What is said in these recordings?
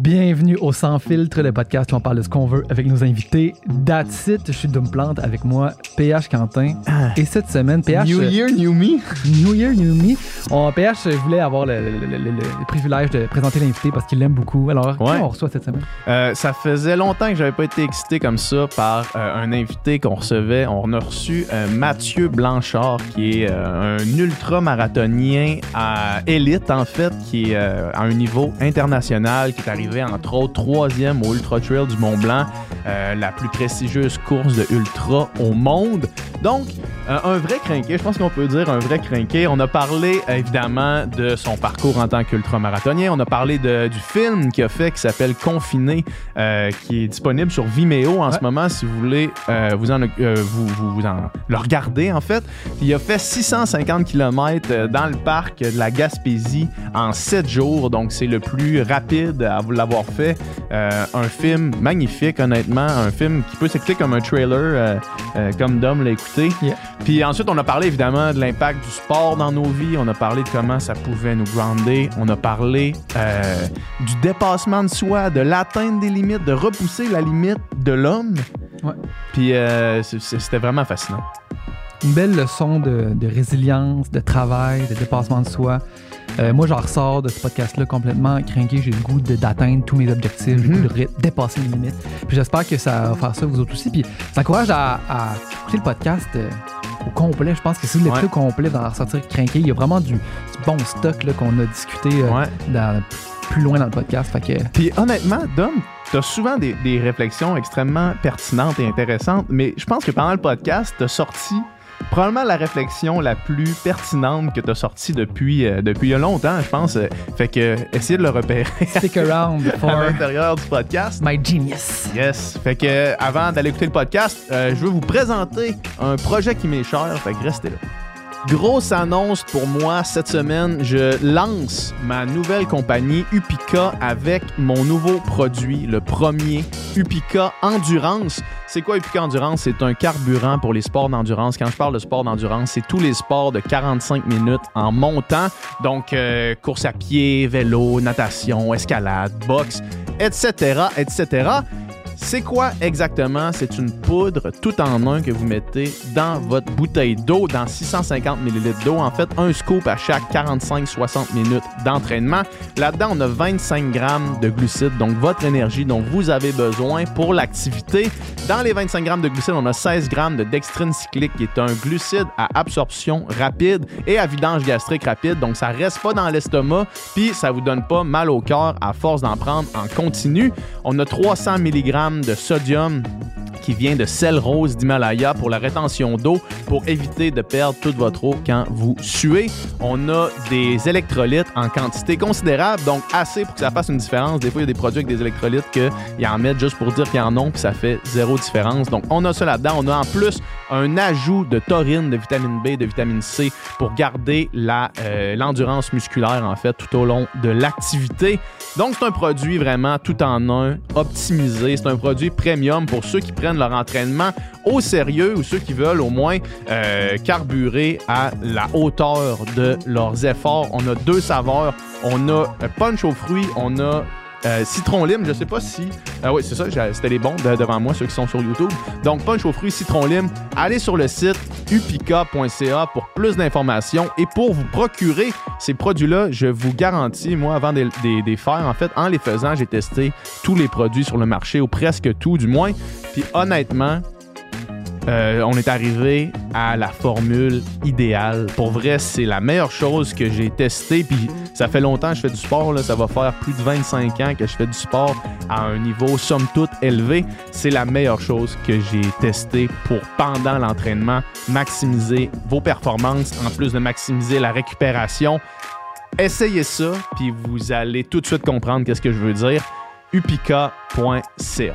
Bienvenue au Sans Filtre, le podcast où on parle de ce qu'on veut avec nos invités. That's it, je suis Plante avec moi, PH Quentin. Et cette semaine, PH. New Year, New Me. New Year, New Me. On, PH voulait avoir le, le- le- le- le privilège de présenter l'invité parce qu'il l'aime beaucoup. Alors, qui Ouais. on reçoit cette semaine? Euh, ça faisait longtemps que j'avais pas été excité comme ça par euh, un invité qu'on recevait. On a reçu euh, Mathieu Blanchard, qui est un ultra-marathonien à élite, en fait, qui est à un niveau international, qui est arrivé, entre autres, troisième au Ultra Trail du Mont Blanc, euh, la plus prestigieuse course de ultra au monde. Donc, euh, un vrai crinqué, je pense qu'on peut dire un vrai crinqué. On a parlé évidemment de son parcours en tant qu'ultramarathonien. On a parlé de- du film qu'il a fait qui s'appelle Confiné, euh, qui est disponible sur Vimeo en Ouais. ce moment si vous voulez vous, en, vous, vous- vous en- le regarder en fait. Il a fait 650 km dans le parc de la Gaspésie en 7 jours, donc c'est le plus rapide à vous l'avoir fait. Euh, un film magnifique honnêtement, un film qui peut s'écouter comme un trailer, euh, euh, comme Dom l'a écouté. Yeah. Puis ensuite, on a parlé évidemment de l'impact du sport dans nos vies. On a parlé de comment ça pouvait nous grounder. On a parlé du dépassement de soi, de l'atteinte des limites, de repousser la limite de l'homme. Ouais. Puis c'était vraiment fascinant. Une belle leçon de, de résilience, de travail, de dépassement de soi. Euh, moi, j'en ressors de ce podcast-là complètement craqué. J'ai le goût d'atteindre tous mes objectifs, j'ai le Mhm. goût de ré- dépasser mes limites. Puis j'espère que ça va faire ça vous autres aussi. Puis ça encourage à, à écouter le podcast euh, au complet. Je pense que si vous l'écoutez Ouais. au complet, vous allez en ressortir craqué. Il y a vraiment du, du bon stock qu'on a discuté euh, Ouais. dans- plus loin dans le podcast. Fait que Puis honnêtement, Dom, t'as souvent des, des réflexions extrêmement pertinentes et intéressantes, mais je pense que pendant le podcast, t'as sorti probablement la réflexion la plus pertinente que t'as sortie depuis, euh, depuis longtemps, je pense. Fait que essayez de le repérer stick around à for l'intérieur du podcast. my genius. Yes. Fait que euh, avant d'aller écouter le podcast, euh, je veux vous présenter un projet qui m'est cher. Fait que restez là. Grosse annonce pour moi cette semaine. Je lance ma nouvelle compagnie Upica avec mon nouveau produit, le premier Upica Endurance. C'est quoi Upica Endurance? C'est un carburant pour les sports d'endurance. Quand je parle de sport d'endurance, c'est tous les sports de 45 minutes en montant. Donc, euh, course à pied, vélo, natation, escalade, boxe, etc., etc. C'est quoi exactement? C'est une poudre tout en un que vous mettez dans votre bouteille d'eau, dans 650 ml d'eau. En fait, un scoop à chaque 45-60 minutes d'entraînement. Là-dedans, on a 25 grammes de glucides, donc votre énergie dont vous avez besoin pour l'activité. Dans les 25 grammes de glucides, on a 16 grammes de dextrine cyclique, qui est un glucide à absorption rapide et à vidange gastrique rapide. Donc, ça reste pas dans l'estomac, puis ça vous donne pas mal au cœur à force d'en prendre en continu. On a 300 mg de sodium qui vient de sel rose d'Himalaya pour la rétention d'eau, pour éviter de perdre toute votre eau quand vous suez. On a des électrolytes en quantité considérable, donc assez pour que ça fasse une différence. Des fois, il y a des produits avec des électrolytes qu'ils en mettent juste pour dire qu'ils en ont, puis ça fait zéro différence. Donc, on a ça là-dedans. On a en plus un ajout de taurine, de vitamine B, de vitamine C pour garder euh, l'endurance musculaire, en fait, tout au long de l'activité. Donc, c'est un produit vraiment tout en un, optimisé. C'est un produit premium pour ceux qui prennent leur entraînement au sérieux ou ceux qui veulent au moins euh, carburer à la hauteur de leurs efforts. On a deux saveurs. On a euh, punch aux fruits, on a euh, citron lime, je sais pas si. Ah oui, c'est ça, c'était les bons de- devant moi, ceux qui sont sur YouTube. Donc, punch aux fruits, citron lime. Allez sur le site upica.ca pour plus d'informations et pour vous procurer ces produits-là, je vous garantis, moi, avant de les faire, en fait, en les faisant, j'ai testé tous les produits sur le marché, ou presque tout, du moins. Puis honnêtement, euh, on est arrivé à la formule idéale. Pour vrai, c'est la meilleure chose que j'ai testée. Puis ça fait longtemps que je fais du sport. Ça va faire plus de 25 ans que je fais du sport à un niveau somme toute élevé. C'est la meilleure chose que j'ai testée pour pendant l'entraînement maximiser vos performances en plus de maximiser la récupération. Essayez ça, puis vous allez tout de suite comprendre qu'est-ce que je veux dire. upica.ca.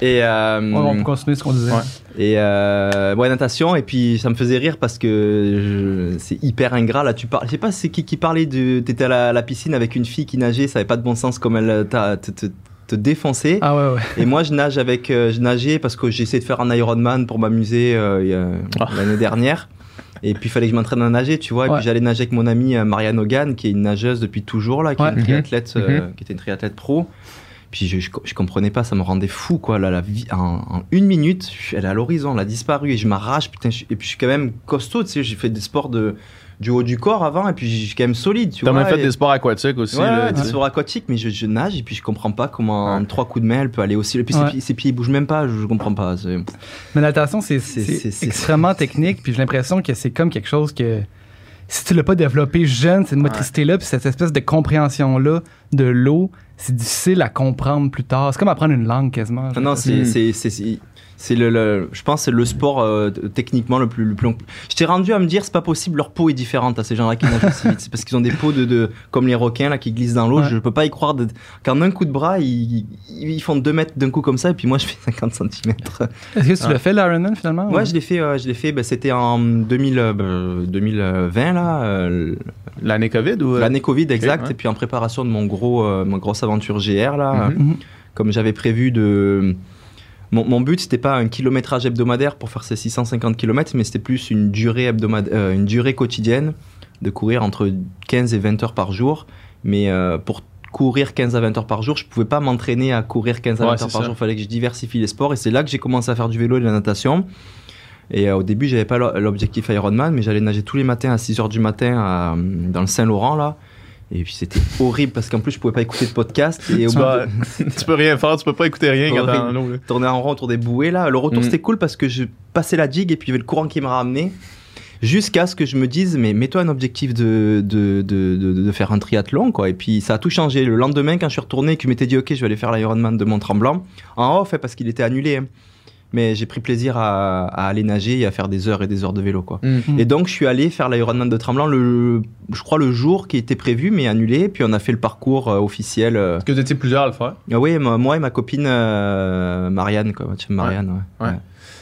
Et, euh, on peut continuer ce qu'on disait. Ouais. et euh, ouais, natation. Et puis ça me faisait rire parce que je- c'est hyper ingrat. Là, tu parles. Je sais pas, c'est qui qui parlait de. T'étais à la, la piscine avec une fille qui nageait, ça avait pas de bon sens comme elle t'a te, te, te défonçait. Ah ouais, ouais. Et moi, je nage avec, euh, je nageais parce que j'ai essayé de faire un Ironman pour m'amuser euh, Ah. l'année dernière. Et puis, il fallait que je m'entraîne à nager, tu vois. Et Ouais. puis, j'allais nager avec mon amie euh, Marianne Hogan, qui est une nageuse depuis toujours, là, qui, est Ouais. une Mhm. triathlète, euh, Mhm. qui était une triathlète pro. Puis, je, je, je comprenais pas, ça me rendait fou, quoi. Là, la vie, en, en une minute, elle est à l'horizon, elle a disparu et je m'arrache, putain. je- et puis, je suis quand même costaud, tu sais. J'ai fait des sports de, du haut du corps avant, et puis, je suis quand même solide, tu T'as vois. même fait et- des sports aquatiques aussi. Ouais, là, des sports aquatiques, mais je, je nage et puis je comprends pas comment en Ouais. trois coups de main elle peut aller aussi. Et puis ses, Ouais. pieds, ses pieds ils bougent même pas, je, je comprends pas. c'est- Mais la natation, c'est C'est- c'est c'est- c'est- extrêmement technique, puis j'ai l'impression que c'est comme quelque chose que si tu l'as pas développé jeune, cette motricité-là, puis cette espèce de compréhension-là de l'eau, c'est difficile à comprendre plus tard. C'est comme apprendre une langue quasiment. Non, non, c'est Mm. c'est- c'est- c'est- c'est le, le- je pense que c'est le sport euh, techniquement le plus, le plus. Je t'ai rendu à me dire c'est pas possible, leur peau est différente à ces gens-là qui nagent aussi vite. C'est parce qu'ils ont des peaux de, de comme les requins là qui glissent dans l'eau. Ouais. Je peux pas y croire. De, qu'en un coup de bras ils, ils font 2 mètres d'un coup comme ça et puis moi je fais 50 cm. Est-ce que tu l'as fait, l'Ironman, finalement? Ouais, ou- je l'ai fait. euh, je l'ai fait. C'était en 2000, euh, bah, 2020 là. euh, L'année COVID ou. euh? L'année Covid, exact. ouais. Et puis en préparation de mon gros, euh, ma grosse aventure GR, là, Mhm. Mhm. comme j'avais prévu de. Mon, mon but, c'était pas un kilométrage hebdomadaire pour faire ces 650 km, mais c'était plus une durée, hebdomadaire, euh, une durée quotidienne de courir entre 15 et 20 heures par jour. Mais euh, pour courir 15 à 20 heures par jour, je pouvais pas m'entraîner à courir 15 à Ouais, 20 c'est heures par ça. jour. Il fallait que je diversifie les sports. Et c'est là que j'ai commencé à faire du vélo et de la natation. Et euh, au début, j'avais pas l'o- l'objectif Ironman, mais j'allais nager tous les matins à 6 heures du matin à- dans le Saint-Laurent, là. Et puis c'était horrible parce qu'en plus, je pouvais pas écouter de podcast. Et au Tu, de- peux rien faire, tu peux pas écouter rien quand t'es tourner en rond autour des bouées là. Le retour Mm. c'était cool parce que je passais la digue et puis il y avait le courant qui me ramenait. Jusqu'à ce que je me dise, mais mets-toi un objectif de, de, de, de, de faire un triathlon, quoi. Et puis ça a tout changé. Le lendemain, quand je suis retourné et que je m'étais dit, ok, je vais aller faire l'Ironman de Mont-Tremblant, en off, hein, parce qu'il était annulé. hein. Mais j'ai pris plaisir à, à aller nager et à faire des heures et des heures de vélo, quoi. Mm. Et donc, je suis allé faire l'Ironman de Tremblant, le, je crois, le jour qui était prévu, mais annulé. Puis on a fait le parcours euh, officiel. euh, Est-ce que vous étiez plusieurs à le faire? ah oui, moi moi et ma copine euh, Marianne, quoi. Marianne, ouais. Ouais.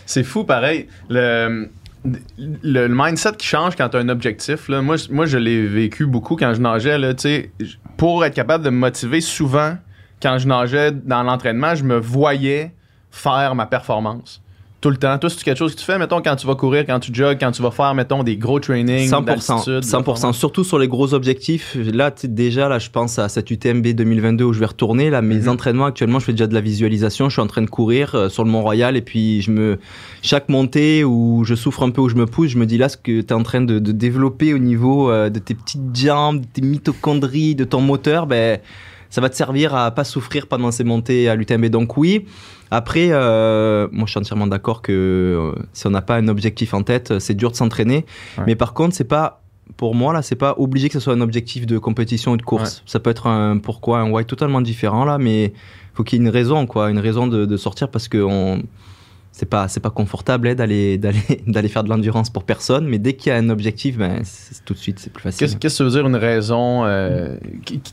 C'est fou, pareil. Le, le, le mindset qui change quand tu as un objectif, là, moi, je- moi, je l'ai vécu beaucoup quand je nageais. Là, pour être capable de me motiver, souvent, quand je nageais dans l'entraînement, je me voyais faire ma performance. Tout le temps. Toi, c'est quelque chose que tu fais, mettons, quand tu vas courir, quand tu jogues, quand tu vas faire, mettons, des gros trainings. 100%, d'altitude, 100%, surtout sur les gros objectifs. Là, déjà, là, je pense à cette UTMB 2022 où je vais retourner. Là, mes Mhm. entraînements actuellement, je fais déjà de la visualisation. Je suis en train de courir euh, sur le Mont-Royal et puis je me, chaque montée où je souffre un peu, où je me pousse, je me dis là, ce que tu es en train de, de développer au niveau euh, de tes petites jambes, de tes mitochondries, de ton moteur, ben, ça va te servir à pas souffrir pendant ces montées à l'UTMB. Donc oui. Après, euh, moi, je suis entièrement d'accord que euh, si on n'a pas un objectif en tête, euh, c'est dur de s'entraîner. Ouais. Mais par contre, c'est pas pour moi là, c'est pas obligé que ce soit un objectif de compétition ou de course. Ça peut être un pourquoi, un why totalement différent là, mais faut qu'il y ait une raison quoi, une raison de, de sortir parce que on c'est pas c'est pas confortable hein, d'aller d'aller d'aller faire de l'endurance pour personne, mais dès qu'il y a un objectif, ben tout de suite c'est plus facile. Qu'est-ce que ça veut dire une raison euh,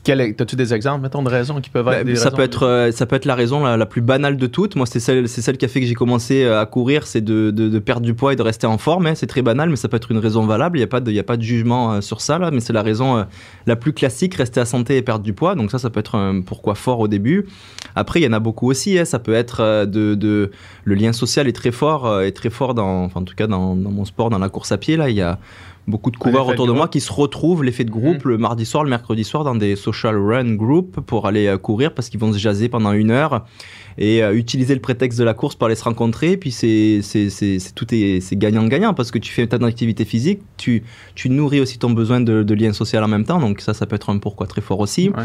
T'as-tu des exemples, mettons, de raisons qui peuvent être Ben, des ça peut être euh, ça peut être la raison la, la plus banale de toutes. Moi, c'est celle c'est celle qui a fait que j'ai commencé euh, à courir, c'est de, de, de perdre du poids et de rester en forme. hein. C'est très banal, mais ça peut être une raison valable. Il y a pas de il y a pas de jugement euh, sur ça là, mais c'est la raison la plus classique, rester à santé et perdre du poids. Donc ça, ça peut être un pourquoi fort au début. Après, il y en a beaucoup aussi. hein. Ça peut être de, de le lien social est très fort euh, est très fort dans enfin en tout cas dans, dans mon sport, dans la course à pied là, il y a beaucoup de coureurs de autour de moi qui se retrouvent l'effet de groupe le mardi soir, le mercredi soir dans des social run group pour aller euh, courir parce qu'ils vont se jaser pendant une heure et euh, utiliser le prétexte de la course pour aller se rencontrer. Puis c'est c'est c'est c'est- tout est c'est gagnant gagnant parce que tu fais ta activité physique, tu tu nourris aussi ton besoin de, de lien social en même temps. Donc ça ça peut être un pourquoi très fort aussi. Ouais.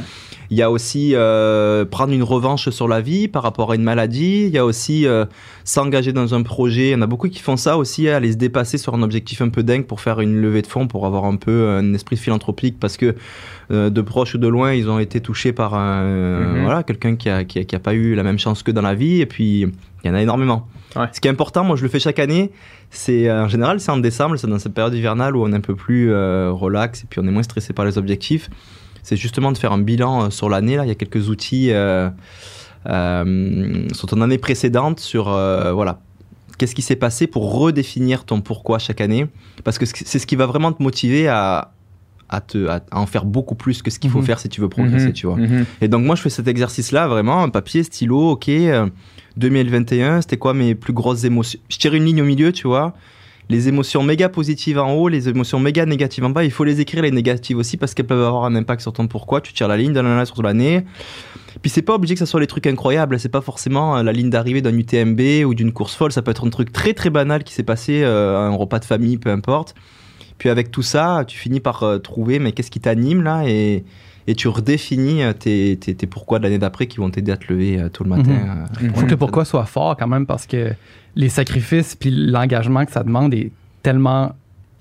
Il y a aussi euh, prendre une revanche sur la vie par rapport à une maladie. Il y a aussi euh, s'engager dans un projet. Il y en a beaucoup qui font ça aussi, hein, aller se dépasser sur un objectif un peu dingue pour faire une levée de fonds, pour avoir un peu un esprit philanthropique parce que euh, de proche ou de loin, ils ont été touchés par un, Mhm. voilà, quelqu'un qui a, qui, a, qui a pas eu la même chance que dans la vie. Et puis, il y en a énormément. Ouais. Ce qui est important, moi je le fais chaque année, c'est euh, en général c'est en décembre, c'est dans cette période hivernale où on est un peu plus euh, relax et puis on est moins stressé par les objectifs. C'est justement de faire un bilan sur l'année. Là, il y a quelques outils. euh, euh, sur ton année précédente, sur voilà, qu'est-ce qui s'est passé pour redéfinir ton pourquoi chaque année, parce que c'est ce qui va vraiment te motiver à à, te, à, en faire beaucoup plus que ce qu'il faut Mhm. faire si tu veux progresser, Mhm. tu vois. Mhm. Et donc moi je fais cet exercice-là vraiment, papier, stylo, ok. euh, 2021, c'était quoi mes plus grosses émotions? Je tire une ligne au milieu, tu vois. Les émotions méga positives en haut, les émotions méga négatives en bas. Il faut les écrire les négatives aussi parce qu'elles peuvent avoir un impact sur ton pourquoi. Tu tires la ligne, là sur l'année. Puis c'est pas obligé que ça soit les trucs incroyables. C'est pas forcément euh, la ligne d'arrivée d'un UTMB ou d'une course folle. Ça peut être un truc très très banal qui s'est passé, euh, un repas de famille, peu importe. Puis avec tout ça, tu finis par euh, trouver mais qu'est-ce qui t'anime là et, et tu redéfinis euh, tes, tes, tes pourquoi de l'année d'après qui vont t'aider à te lever euh, tôt le matin. Mhm. euh, Mhm. faut que le pourquoi soit fort quand même parce que les sacrifices puis l'engagement que ça demande est tellement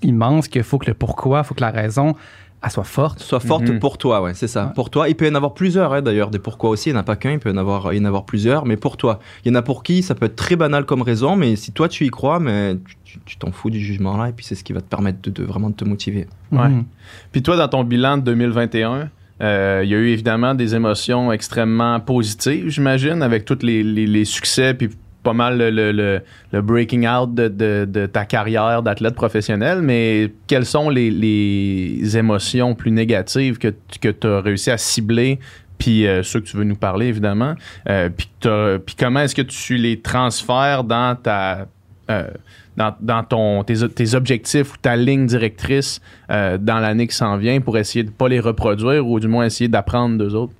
immense qu'il faut que le pourquoi, il faut que la raison, elle soit forte. soit forte Mhm. pour toi, ouais, c'est ça. Ouais. Pour toi, il peut y en avoir plusieurs, hein, d'ailleurs, des pourquoi aussi. Il n'y en a pas qu'un, il peut y en avoir, il y en avoir plusieurs, mais pour toi. Il y en a pour qui ça peut être très banal comme raison, mais si toi tu y crois, mais tu- tu t'en fous du jugement là, et puis c'est ce qui va te permettre de, de vraiment de te motiver. Ouais. Mhm. Puis toi, dans ton bilan de 2021, euh, il y a eu évidemment des émotions extrêmement positives, j'imagine, avec tous les, les- les succès, puis pas mal le, le- le- le breaking out de, de- de ta carrière d'athlète professionnel. Mais quelles sont les, les émotions plus négatives que, que tu as réussi à cibler? Puis euh, ceux que tu veux nous parler, évidemment. Euh, puis, que t'as- puis comment est-ce que tu les transfères dans ta... euh, dans, dans ton, tes, tes objectifs ou ta ligne directrice euh, dans l'année qui s'en vient pour essayer de pas les reproduire ou du moins essayer d'apprendre d'eux autres?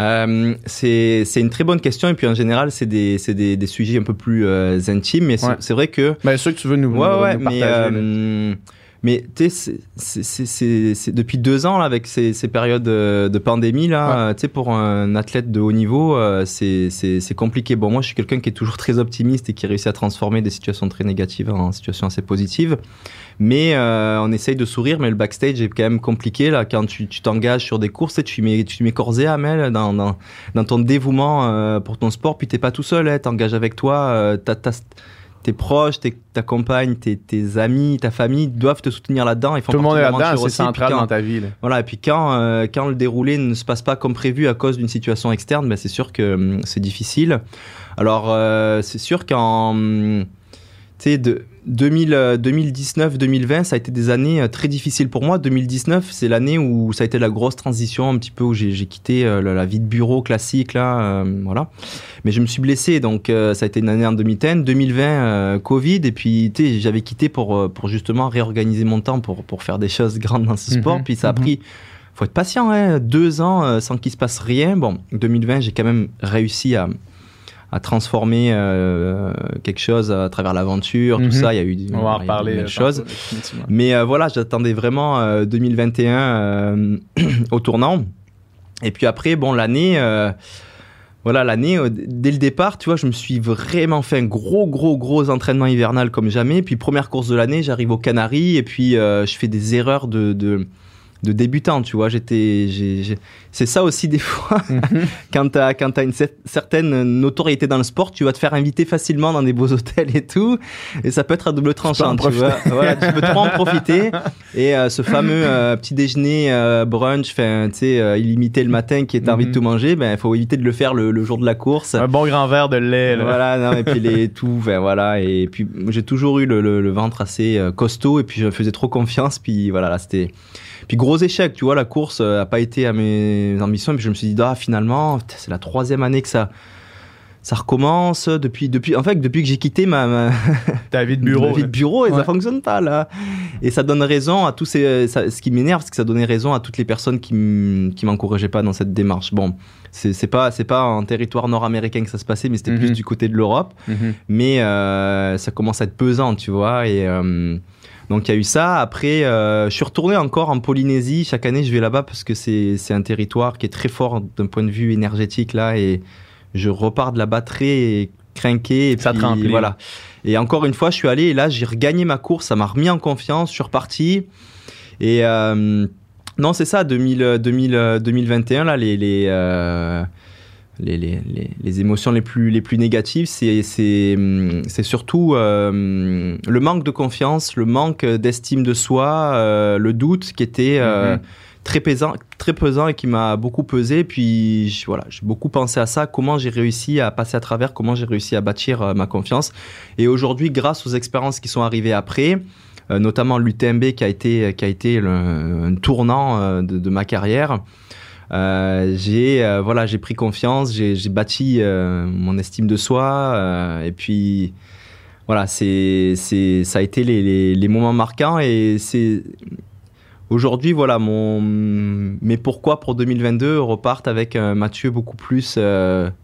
Euh, c'est une très bonne question, et puis en général, c'est des, des, des sujets un peu plus euh, intimes, mais c'est Ouais. vrai que Ben, ceux que tu veux nous, Ouais, nous- ouais, nous mais, partager. Mais tu sais, c'est- depuis deux ans, là, avec ces, ces périodes euh, de pandémie, là, Ouais. euh, tu sais, pour un athlète de haut niveau, euh, c'est compliqué. Bon, moi, je suis quelqu'un qui est toujours très optimiste et qui réussit à transformer des situations très négatives en situations assez positives. Mais euh, on essaye de sourire, mais le backstage est quand même compliqué, là, quand tu t'engages sur des courses, tu mets, tu mets corps et âme, dans, dans, dans ton dévouement euh, pour ton sport, puis t'es pas tout seul, hein, t'engages avec toi, euh, t'as- tes proches, tes, ta compagne, tes, tes amis, ta famille doivent te soutenir là-dedans. Tout le monde est de là-dedans, c'est central dans ta vie. là. Voilà, et puis quand, euh, quand le déroulé ne se passe pas comme prévu à cause d'une situation externe, ben c'est sûr que hum, c'est difficile. Alors, euh, c'est sûr qu'en hum, tu sais, de 2000, 2019-2020, ça a été des années euh, très difficiles pour moi. 2019, c'est l'année où ça a été la grosse transition, un petit peu où j'ai quitté euh, la, la vie de bureau classique, là, euh, voilà. Mais je me suis blessé, donc euh, ça a été une année en demi-teinte. 2020, euh, Covid, et puis j'avais quitté pour, euh, pour justement réorganiser mon temps pour, pour faire des choses grandes dans ce sport. Mhm, Puis ça a mhm. pris, faut être patient, hein, deux ans euh, sans qu'il se passe rien. Bon, 2020, j'ai quand même réussi à, à transformer euh, quelque chose à travers l'aventure, Mhm. tout ça. Il y a eu On va reparler. de euh, choses. Mais euh, voilà, j'attendais vraiment euh, 2021 euh, au tournant. Et puis après, bon, l'année, voilà, l'année, dès le départ, tu vois, je me suis vraiment fait un gros, gros, gros entraînement hivernal comme jamais. Puis première course de l'année, j'arrive aux Canaries et puis je fais des erreurs de, de, de débutant, tu vois. J'étais, c'est ça aussi des fois. quand t'as quand t'as une cer- certaine notoriété dans le sport, tu vas te faire inviter facilement dans des beaux hôtels et tout, et ça peut être à double tranchant, tu vois. Voilà, tu peux trop en profiter. Et euh, ce fameux euh, petit déjeuner euh, brunch, enfin, tu sais, illimité le matin, qui est envie de Mhm. tout manger, ben il faut éviter de le faire le, le jour de la course. Un bon grand verre de lait. Là. Voilà, non, et puis les tout, enfin, voilà, et puis j'ai toujours eu le, le- le ventre assez costaud, et puis je faisais trop confiance, puis voilà, là c'était. Puis gros échec, tu vois, la course euh, a pas été à mes ambitions, et puis je me suis dit, ah, finalement, c'est la troisième année que ça. Ça recommence depuis, depuis, en fait, depuis que j'ai quitté ma, ma, Ta vie de bureau. vie de bureau et Ouais. ça fonctionne pas là. Et ça donne raison à tous ces, ça- ce qui m'énerve, c'est que ça donnait raison à toutes les personnes qui m'encourageaient pas dans cette démarche. Bon, c'est c'est pas c'est pas en territoire nord-américain que ça se passait, mais c'était Mhm. plus du côté de l'Europe. Mhm. Mais euh, ça commence à être pesant, tu vois. Et euh, donc il y a eu ça. Après, euh, je suis retourné encore en Polynésie. Chaque année, je vais là-bas parce que c'est c'est un territoire qui est très fort d'un point de vue énergétique là et je repars de là-bas très craqué. Et Ça puis. Voilà. Et encore une fois, je suis allé et là, j'ai regagné ma course. Ça m'a remis en confiance. Je suis reparti. Et euh, non, c'est ça, 2000, 2000, 2021, là, les, les, euh, les, les, les, émotions les plus, les plus négatives, c'est, hum, surtout euh, le manque de confiance, le manque d'estime de soi, euh, le doute qui était euh, Mhm. très pesant, très pesant et qui m'a beaucoup pesé. Puis voilà, j'ai beaucoup pensé à ça, comment j'ai réussi à passer à travers, comment j'ai réussi à bâtir ma confiance. Et aujourd'hui, grâce aux expériences qui sont arrivées après, notamment l'UTMB qui a été qui a été le, un tournant de, de ma carrière. Euh, j'ai euh, voilà j'ai pris confiance j'ai j'ai bâti euh, mon estime de soi et puis voilà c'est c'est ça a été les, les, les moments marquants et c'est aujourd'hui voilà mon mais pourquoi pour 2022 repartent avec un Mathieu beaucoup plus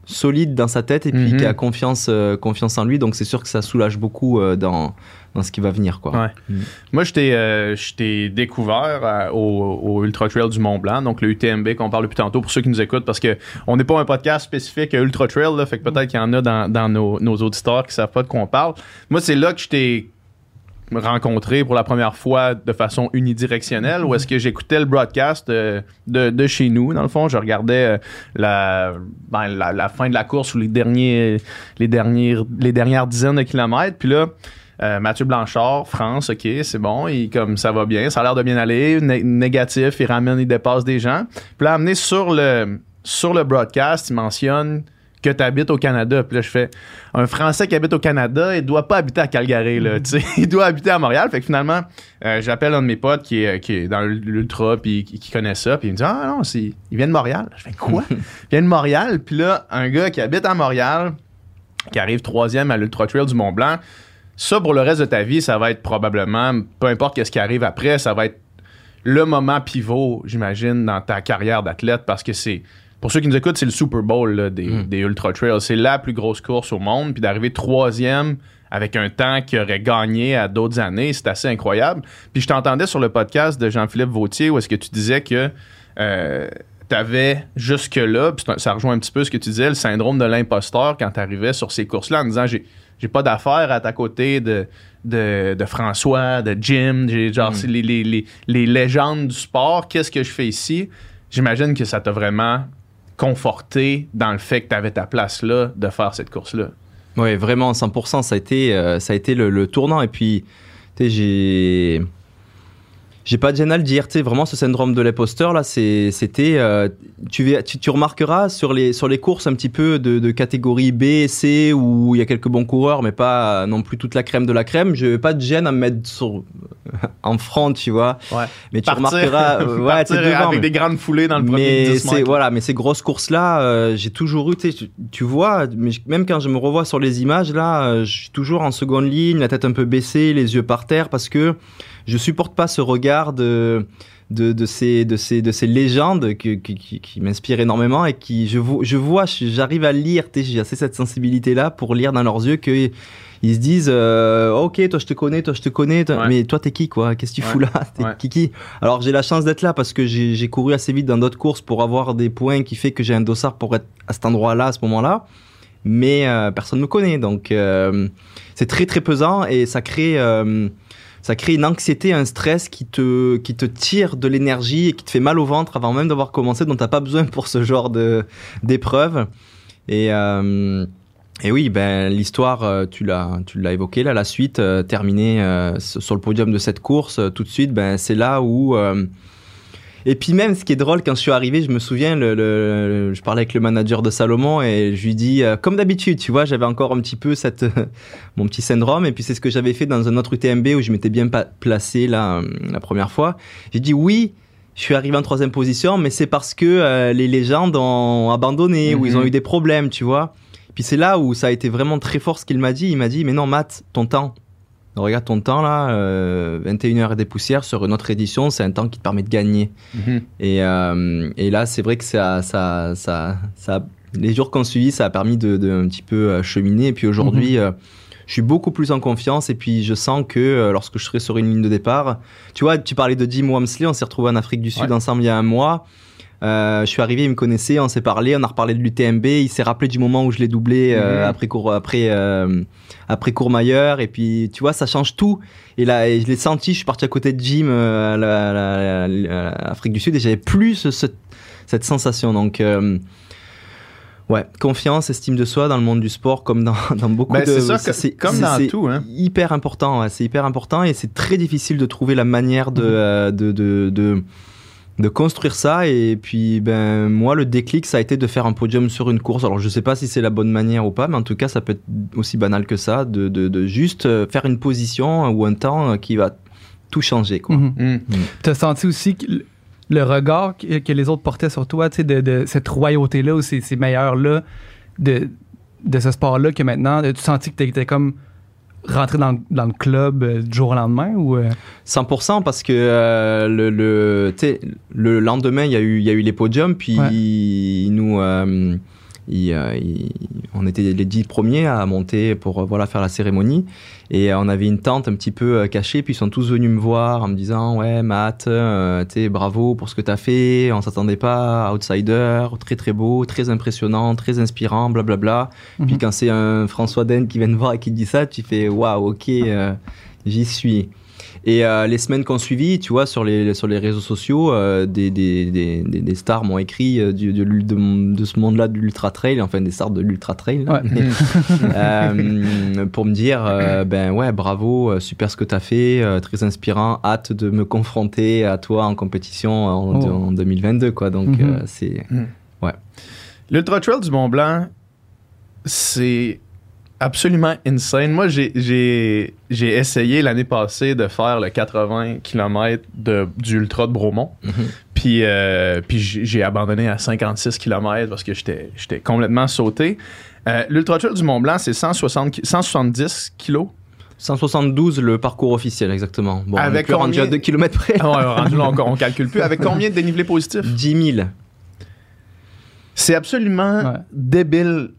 solide dans sa tête et puis Mhm. qui a confiance confiance en lui donc c'est sûr que ça soulage beaucoup dans dans ce qui va venir quoi Ouais. Mm. Moi, je t'ai, euh, découvert euh, au, au Ultra Trail du Mont Blanc, donc le UTMB qu'on parle depuis tantôt pour ceux qui nous écoutent, parce que on n'est pas un podcast spécifique à Ultra Trail, là, fait que peut-être qu'il y en a dans, dans nos, nos auditeurs qui savent pas de quoi on parle. Moi, c'est là que je t'ai rencontré pour la première fois de façon unidirectionnelle, où est-ce que j'écoutais le broadcast euh, de, de chez nous, dans le fond, je regardais euh, la, ben, la, la fin de la course ou les derniers, les dernières, les dernières dizaines de kilomètres, puis là. Euh, Mathieu Blanchard, France, ok, c'est bon, il, comme ça va bien, ça a l'air de bien aller, né- négatif, il ramène, il dépasse des gens. Puis là, amené sur le, sur le broadcast, il mentionne que tu habites au Canada. Puis là, je fais un Français qui habite au Canada, il doit pas habiter à Calgary, là, tu sais, il doit habiter à Montréal. Fait que finalement, euh, j'appelle un de mes potes qui est, qui est dans l'ultra, puis qui, qui connaît ça, puis il me dit Ah non, c'est, il vient de Montréal. Je fais quoi? Il vient de Montréal, puis là, un gars qui habite à Montréal, qui arrive troisième à l'Ultra Trail du Mont Blanc, ça, pour le reste de ta vie, ça va être probablement, peu importe qu'est-ce qui arrive après, ça va être le moment pivot, j'imagine, dans ta carrière d'athlète parce que c'est. Pour ceux qui nous écoutent, c'est le Super Bowl là, des, Mm. des Ultra Trails. C'est la plus grosse course au monde. Puis d'arriver troisième avec un temps qui aurait gagné à d'autres années, c'est assez incroyable. Puis je t'entendais sur le podcast de Jean-Philippe Vautier où est-ce que tu disais que euh, tu avais jusque-là, puis ça rejoint un petit peu ce que tu disais, le syndrome de l'imposteur quand tu arrivais sur ces courses-là en disant j'ai j'ai pas d'affaires à ta côté de, de, de François, de Jim, j'ai genre Mm. c'est les, les, les, les légendes du sport, qu'est-ce que je fais ici? J'imagine que ça t'a vraiment conforté dans le fait que tu avais ta place là de faire cette course-là. Ouais, vraiment, 100%, ça a été, euh, ça a été le, le tournant. Et puis, tu sais, j'ai. J'ai pas de gêne à le dire, tu sais, vraiment ce syndrome de l'imposteur là, c'était, euh, tu, tu, tu remarqueras sur les sur les courses un petit peu de, de catégorie B, C où il y a quelques bons coureurs, mais pas euh, non plus toute la crème de la crème. Je pas de gêne à me mettre sur en front, tu vois. Ouais. Mais tu remarqueras, euh, ouais, Partir devant, avec mais- des grandes foulées dans le premier mais 10 c'est voilà mais ces grosses courses là j'ai toujours eu tu tu- vois mais même quand je me revois sur les images là euh, je suis toujours en seconde ligne la tête un peu baissée les yeux par terre parce que je supporte pas ce regard de de, de ces de ces de ces légendes que- qui, qui, qui m'inspirent énormément et qui je vois je vois je- j'arrive à lire j'ai assez cette sensibilité là pour lire dans leurs yeux que ils se disent euh, ok toi je te connais toi je te connais toi- Ouais. mais toi t'es qui quoi? Qu'est-ce que tu Ouais. fous là? T'es Ouais. qui qui? Alors j'ai la chance d'être là parce que j'ai couru assez vite dans d'autres courses pour avoir des points qui fait que j'ai un dossard pour être à cet endroit-là à ce moment-là. Mais euh, personne me connaît, donc euh, c'est très très pesant et ça crée ça crée une anxiété, un stress qui te qui te tire de l'énergie et qui te fait mal au ventre avant même d'avoir commencé, dont t'as pas besoin pour ce genre de d'épreuve. Et euh, et oui, ben l'histoire, euh, tu l'as, tu l'as évoqué là, la suite euh, terminée sur le podium de cette course, tout de suite, ben c'est là où. Et puis même, ce qui est drôle, quand je suis arrivé, je me souviens, le, le- je parlais avec le manager de Salomon et je lui dis, euh, comme d'habitude, tu vois, j'avais encore un petit peu cette, mon petit syndrome. Et puis c'est ce que j'avais fait dans un autre UTMB où je m'étais bien placé là euh, la première fois. J'ai dit oui. Je suis arrivé en troisième position, mais c'est parce que euh, les légendes ont abandonné ou ils ont Mhm. eu des problèmes, tu vois. Puis c'est là où ça a été vraiment très fort ce qu'il m'a dit. Il m'a dit, mais non, Matt, ton temps. Regarde ton temps là, euh, 21h et des poussières sur une autre édition, c'est un temps qui te permet de gagner. Mhm. Et, euh, et là, c'est vrai que ça, ça, ça, ça, les jours qu'on suivi, ça a permis de, de un petit peu euh, cheminer. Et puis aujourd'hui, euh, je suis beaucoup plus en confiance. Et puis je sens que euh, lorsque je serai sur une ligne de départ, tu vois, tu parlais de Jim Wamsley, on s'est retrouvé en Afrique du Sud Ouais. ensemble il y a un mois. Euh, je suis arrivé, il me connaissait, on s'est parlé, on a reparlé de l'UTMB. Il s'est rappelé du moment où je l'ai doublé euh, Mhm. après cour, après euh, après Courmayeur. Et puis tu vois, ça change tout. Et là, et je l'ai senti. Je suis parti à côté de Jim à la- à la- à la- à l'Afrique du Sud et j'avais plus ce- ce- cette sensation. Donc Ouais, confiance, estime de soi dans le monde du sport, comme dans, dans beaucoup Ben, de. c'est comme dans c'est tout, hein. Hyper important, ouais, c'est hyper important et c'est très difficile de trouver la manière de, euh, de, de, de, de construire ça et puis ben moi le déclic ça a été de faire un podium sur une course alors je sais pas si c'est la bonne manière ou pas mais en tout cas ça peut être aussi banal que ça de, de, de juste euh, faire une position ou un temps euh, qui va tout changer quoi. Mhm. Mm. T'as senti aussi que le- regard que, que les autres portaient sur toi, tu sais, de, de cette royauté-là ou ces, ces meilleurs-là de, de ce sport-là que maintenant, tu senti que t'étais comme rentré dans, le- dans le club euh, du jour au lendemain ou euh, 100% parce que euh, le, le, le lendemain, il y, a eu, il y a eu les podiums, puis Ouais. ils nous, euh, on était les dix premiers à monter pour euh, voilà, faire la cérémonie. Et euh, on avait une tente un petit peu cachée, puis ils sont tous venus me voir en me disant Ouais, Matt, euh, sais, bravo pour ce que tu as fait, on s'attendait pas, outsider, très très beau, très impressionnant, très inspirant, blablabla. Puis Mhm. quand c'est un François Den qui vient te voir et qui te dit ça, tu fais waouh, ok, euh, j'y suis. Et euh, les semaines qu'on suivi, tu vois, sur les, sur les réseaux sociaux, euh, des, des, des, des- stars m'ont écrit euh, du, de, l'ul- de, de ce monde-là de l'ultra trail, enfin des stars de l'ultra trail. Ouais. Euh, pour me dire, euh, ben ouais, bravo, super ce que tu as fait, euh, très inspirant, hâte de me confronter à toi en compétition en, Oh. en 2022, quoi. Donc Mhm. euh, c'est L'Ultra Trail du Mont Blanc, c'est absolument insane. Moi, j'ai- j'ai j'ai essayé l'année passée de faire le 80 km de, du Ultra de Bromont. Mhm. Puis, euh, puis j'ai abandonné à 56 km parce que j'étais j'étais complètement sauté. Euh, L'Ultra Trail du Mont Blanc, c'est 160 ki- 170 kilos? 172 le parcours officiel, exactement. Bon, Avec on est plus rendu combien- à 2 km près. Ah ouais, rendu là, on, on calcule plus. Avec combien de dénivelé positif? 10 000. C'est absolument Ouais. débile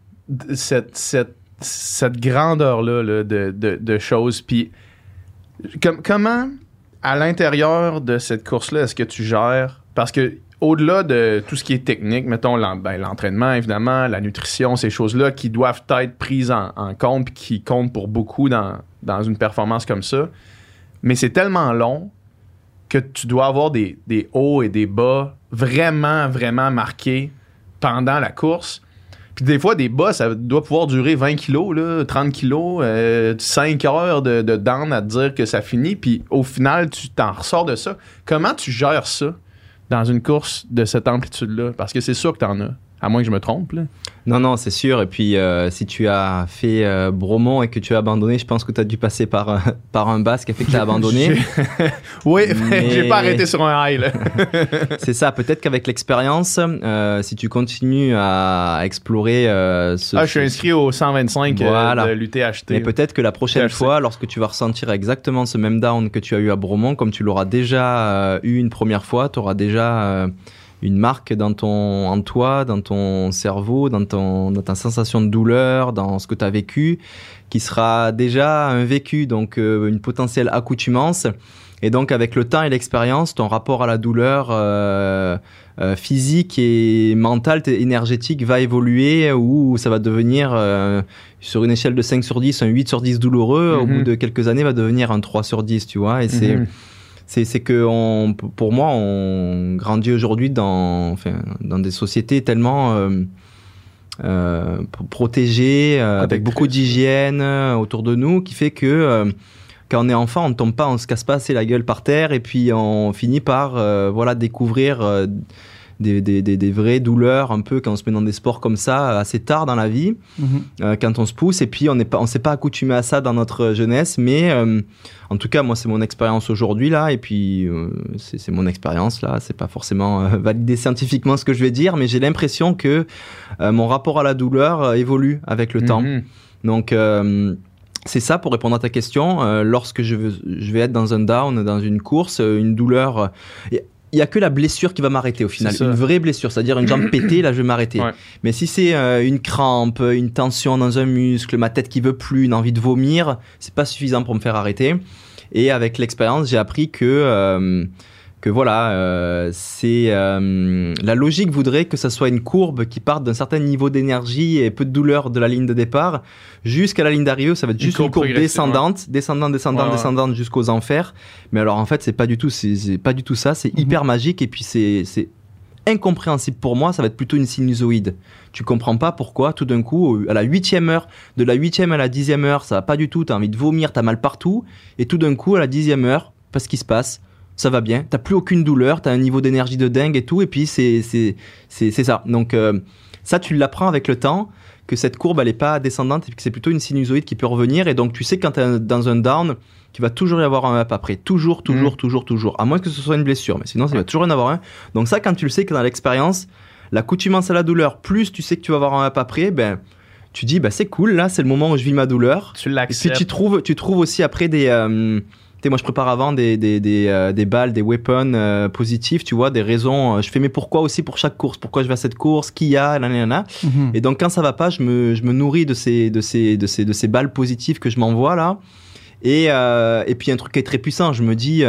cette, cette, cette grandeur-là là, de, choses. Puis com- comment, à l'intérieur de cette course-là, est-ce que tu gères? Parce que au-delà de tout ce qui est technique, mettons ben, l'entraînement, évidemment, la nutrition, ces choses-là qui doivent être prises en, compte puis qui comptent pour beaucoup dans, dans une performance comme ça. Mais c'est tellement long que tu dois avoir des, des hauts et des bas vraiment, vraiment marqués pendant la course. Puis des fois, des bas, ça doit pouvoir durer 20 kilos, là, 30 kilos, euh, 5 heures de, de à dire que ça finit. Puis au final, tu t'en ressors de ça. Comment tu gères ça dans une course de cette amplitude-là? Parce que c'est sûr que t'en as. À moins que je me trompe. Là. Non, non, c'est sûr. Et puis, euh, si tu as fait euh, Bromont et que tu as abandonné, je pense que tu as dû passer par, euh, par un bas qui a fait que tu as abandonné. Oui, Mais- j'ai pas arrêté sur un high. Là. c'est ça. Peut-être qu'avec l'expérience, si tu continues à explorer ce. Ah, je suis inscrit au 125 euh, Voilà. de l'UTHT. Mais peut-être que la prochaine THC. fois, lorsque tu vas ressentir exactement ce même down que tu as eu à Bromont, comme tu l'auras déjà eu une première fois, tu auras déjà une marque dans ton, en toi, dans ton cerveau, dans, ton, dans ta sensation de douleur, dans ce que tu as vécu, qui sera déjà un vécu, donc euh, une potentielle accoutumance. Et donc avec le temps et l'expérience, ton rapport à la douleur euh, euh, physique et mentale, énergétique va évoluer ou ça va devenir euh, sur une échelle de 5 sur 10, un 8 sur 10 douloureux, au Mhm. bout de quelques années va devenir un 3 sur 10, tu vois. Et c'est Mhm. c'est c'est que on, pour moi, on grandit aujourd'hui dans, enfin, dans des sociétés tellement euh, euh, pro- protégées, euh, avec beaucoup d'hygiène autour de nous, qui fait que quand on est enfant, on ne tombe pas, on se casse pas assez la gueule par terre, et puis on finit par voilà découvrir des, des, des, des vraies douleurs un peu quand on se met dans des sports comme ça assez tard dans la vie Mhm. euh, quand on se pousse et puis on n'est pas on s'est pas accoutumé à ça dans notre jeunesse mais euh, en tout cas moi c'est mon expérience aujourd'hui là et puis euh, c'est mon expérience là c'est pas forcément validé scientifiquement ce que je vais dire mais j'ai l'impression que mon rapport à la douleur évolue avec le temps Mhm. donc c'est ça pour répondre à ta question. Euh, lorsque je, veux, je vais être dans un down, dans une course, une douleur, il n'y a que la blessure qui va m'arrêter au final. Une vraie blessure, c'est-à-dire une jambe pétée, là je vais m'arrêter. Ouais. Mais si c'est euh, une crampe, une tension dans un muscle, ma tête qui veut plus, une envie de vomir, c'est pas suffisant pour me faire arrêter. Et avec l'expérience, j'ai appris que euh, que voilà, euh, c'est euh, la logique voudrait que ça soit une courbe qui parte d'un certain niveau d'énergie et peu de douleur de la ligne de départ jusqu'à la ligne d'arrivée. où Ça va être juste une courbe descendante, descendante, descendante, Ouais, ouais. descendante jusqu'aux enfers. Mais alors en fait, c'est pas du tout, c'est pas du tout ça. C'est Mhm. hyper magique et puis c'est c'est incompréhensible pour moi. Ça va être plutôt une sinusoïde. Tu comprends pas pourquoi tout d'un coup, à la huitième heure, de la huitième à la dixième heure, ça va pas du tout. T'as envie de vomir, t'as mal partout. Et tout d'un coup, à la dixième heure, pas ce qui se passe. Ça va bien, t'as plus aucune douleur, t'as un niveau d'énergie de dingue et tout, et puis c'est c'est c'est c'est ça. Donc euh, ça, tu l'apprends avec le temps que cette courbe elle est pas descendante et que c'est plutôt une sinusoïde qui peut revenir et donc tu sais que quand tu es dans un down tu vas toujours y avoir un up après toujours toujours Mm. toujours toujours à moins que ce soit une blessure mais sinon il va toujours y en avoir un donc ça quand tu le sais que dans l'expérience l'accoutumance à la douleur plus tu sais que tu vas avoir un up après ben tu dis bah c'est cool là c'est le moment où je vis ma douleur Tu et puis l'acceptes. tu trouves, tu trouves aussi après des. euh, sais, moi je prépare avant des, des, des, euh, des balles, des weapons euh, positifs, tu vois, des raisons. euh, je fais mais pourquoi aussi pour chaque course Pourquoi je vais à cette course? Qui y a? Nanana. Mhm. Et donc quand ça va pas, je me, je me nourris de ces, de, ces, de, ces, de ces balles positives que je m'envoie là. Et, euh, et puis un truc qui est très puissant, je me dis.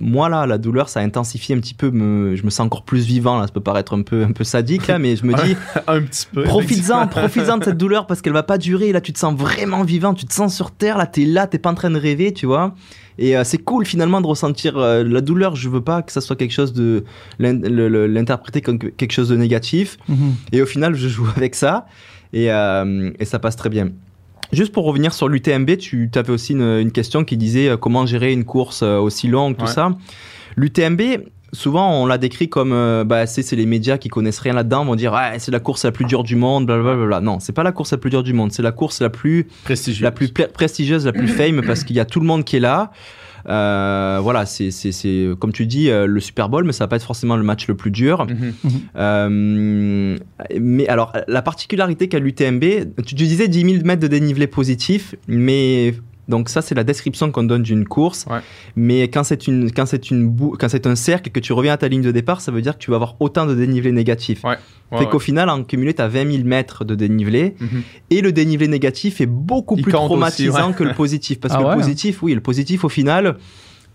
Moi là, la douleur, ça intensifie un petit peu. Me, je me sens encore plus vivant là. Ça peut paraître un peu, un peu sadique là, mais je me dis, un petit peu. Profites-en, profites-en de cette douleur parce qu'elle va pas durer. Là, tu te sens vraiment vivant, tu te sens sur terre. Là, t'es là, t'es pas en train de rêver, tu vois. Et euh, c'est cool finalement de ressentir euh, la douleur. Je veux pas que ça soit quelque chose de l'interpréter comme que- quelque chose de négatif. Mhm. Et au final, je joue avec ça et, euh, et ça passe très bien. Juste pour revenir sur l'UTMB, tu avais aussi une, une question qui disait euh, comment gérer une course euh, aussi longue, tout Ouais. ça. L'UTMB, souvent on l'a décrit comme euh, bah, c'est c'est les médias qui connaissent rien là-dedans vont dire ouais, c'est la course la plus dure du monde, blablabla. Non, c'est pas la course la plus dure du monde, c'est la course la plus Prestigieux. la plus prestigieuse, la plus fame parce qu'il y a tout le monde qui est là. Euh, voilà, c'est c'est- c'est, comme tu dis euh, le Super Bowl, mais ça va pas être forcément le match le plus dur. Mhm. Euh, mais alors, la particularité qu'a l'UTMB, tu, tu disais 10 000 mètres de dénivelé positif, mais donc ça c'est la description qu'on donne d'une course. Ouais. Mais quand c'est une, quand c'est une bou- quand c'est un cercle et que tu reviens à ta ligne de départ, ça veut dire que tu vas avoir autant de dénivelé négatif. Ouais. Ouais, fait qu'au final, en cumulé, tu as 20 000 mètres de dénivelé Mhm. et le dénivelé négatif est beaucoup Il plus traumatisant aussi, que le positif. Parce Ah que le positif, oui, le positif, au final,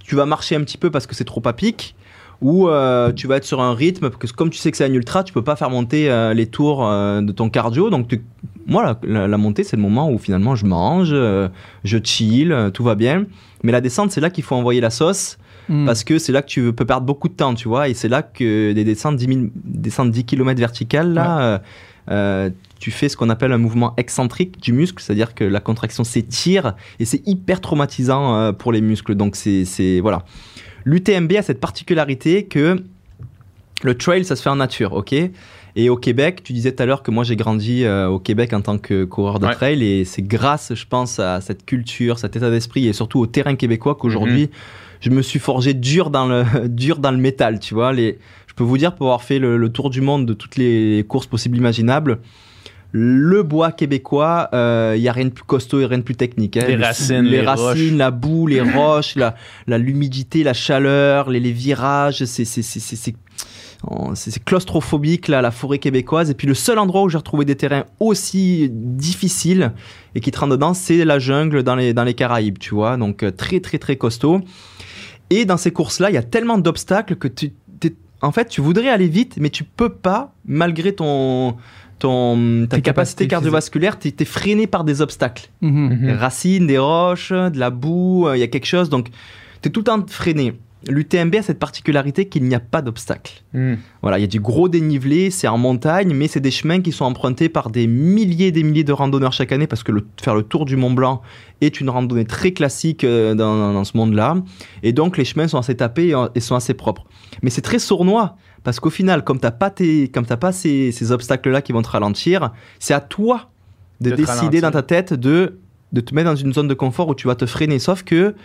tu vas marcher un petit peu parce que c'est trop à pic. Ou euh, tu vas être sur un rythme, parce que comme tu sais que c'est un ultra, tu peux pas faire monter euh, les tours euh, de ton cardio. Donc, tu- moi, la, montée, c'est le moment où finalement je mange, je chill, tout va bien. Mais la descente, c'est là qu'il faut envoyer la sauce Mhm. parce que c'est là que tu peux perdre beaucoup de temps, tu vois, et c'est là que des descentes 10, 000 descentes 10 km verticales, là, tu fais ce qu'on appelle un mouvement excentrique du muscle, c'est-à-dire que la contraction s'étire et c'est hyper traumatisant pour les muscles. Donc c'est voilà. L'UTMB a cette particularité que le trail, ça se fait en nature, ok? Et au Québec, tu disais tout à l'heure que moi j'ai grandi euh, au Québec en tant que coureur de Ouais. trail et c'est grâce, je pense, à cette culture, cet état d'esprit et surtout au terrain québécois qu'aujourd'hui Mhm. je me suis forgé dur dans le dur dans le métal, tu vois? Les, je peux vous dire pour avoir fait le, le tour du monde de toutes les courses possibles imaginables, le bois québécois, il y a rien de plus costaud et rien de plus technique. hein. Les Le- racines, les, les racines, roches. la boue, les roches, la, la l'humidité, la chaleur, les, les virages, c'est c'est c'est c'est- c'est- oh, c'est- c'est claustrophobique là, la forêt québécoise. Et puis le seul endroit où j'ai retrouvé des terrains aussi difficiles et qui te rentrent dedans, c'est la jungle dans les dans les Caraïbes, tu vois. Donc euh, très très très costaud. Et dans ces courses-là, il y a tellement d'obstacles que tu, en fait, tu voudrais aller vite, mais tu peux pas, malgré ton, ton, ta Tes capacité capacités cardiovasculaire, tu es freiné par des obstacles. Mhm. Des Mhm. racines, des roches, de la boue, euh, il y a quelque chose, donc tu es tout le temps freiné. L'UTMB a cette particularité qu'il n'y a pas d'obstacles. Mhm. Voilà, il y a du gros dénivelé, c'est en montagne, mais c'est des chemins qui sont empruntés par des milliers et des milliers de randonneurs chaque année parce que le- faire le tour du Mont Blanc est une randonnée très classique euh, dans, dans- dans ce monde-là. Et donc les chemins sont assez tapés et, et sont assez propres. Mais c'est très sournois parce qu'au final, comme t'as pas, tes, comme t'as pas ces, ces obstacles-là qui vont te ralentir, c'est à toi de, décider ralentir. dans ta tête de, de te mettre dans une zone de confort où tu vas te freiner. Sauf que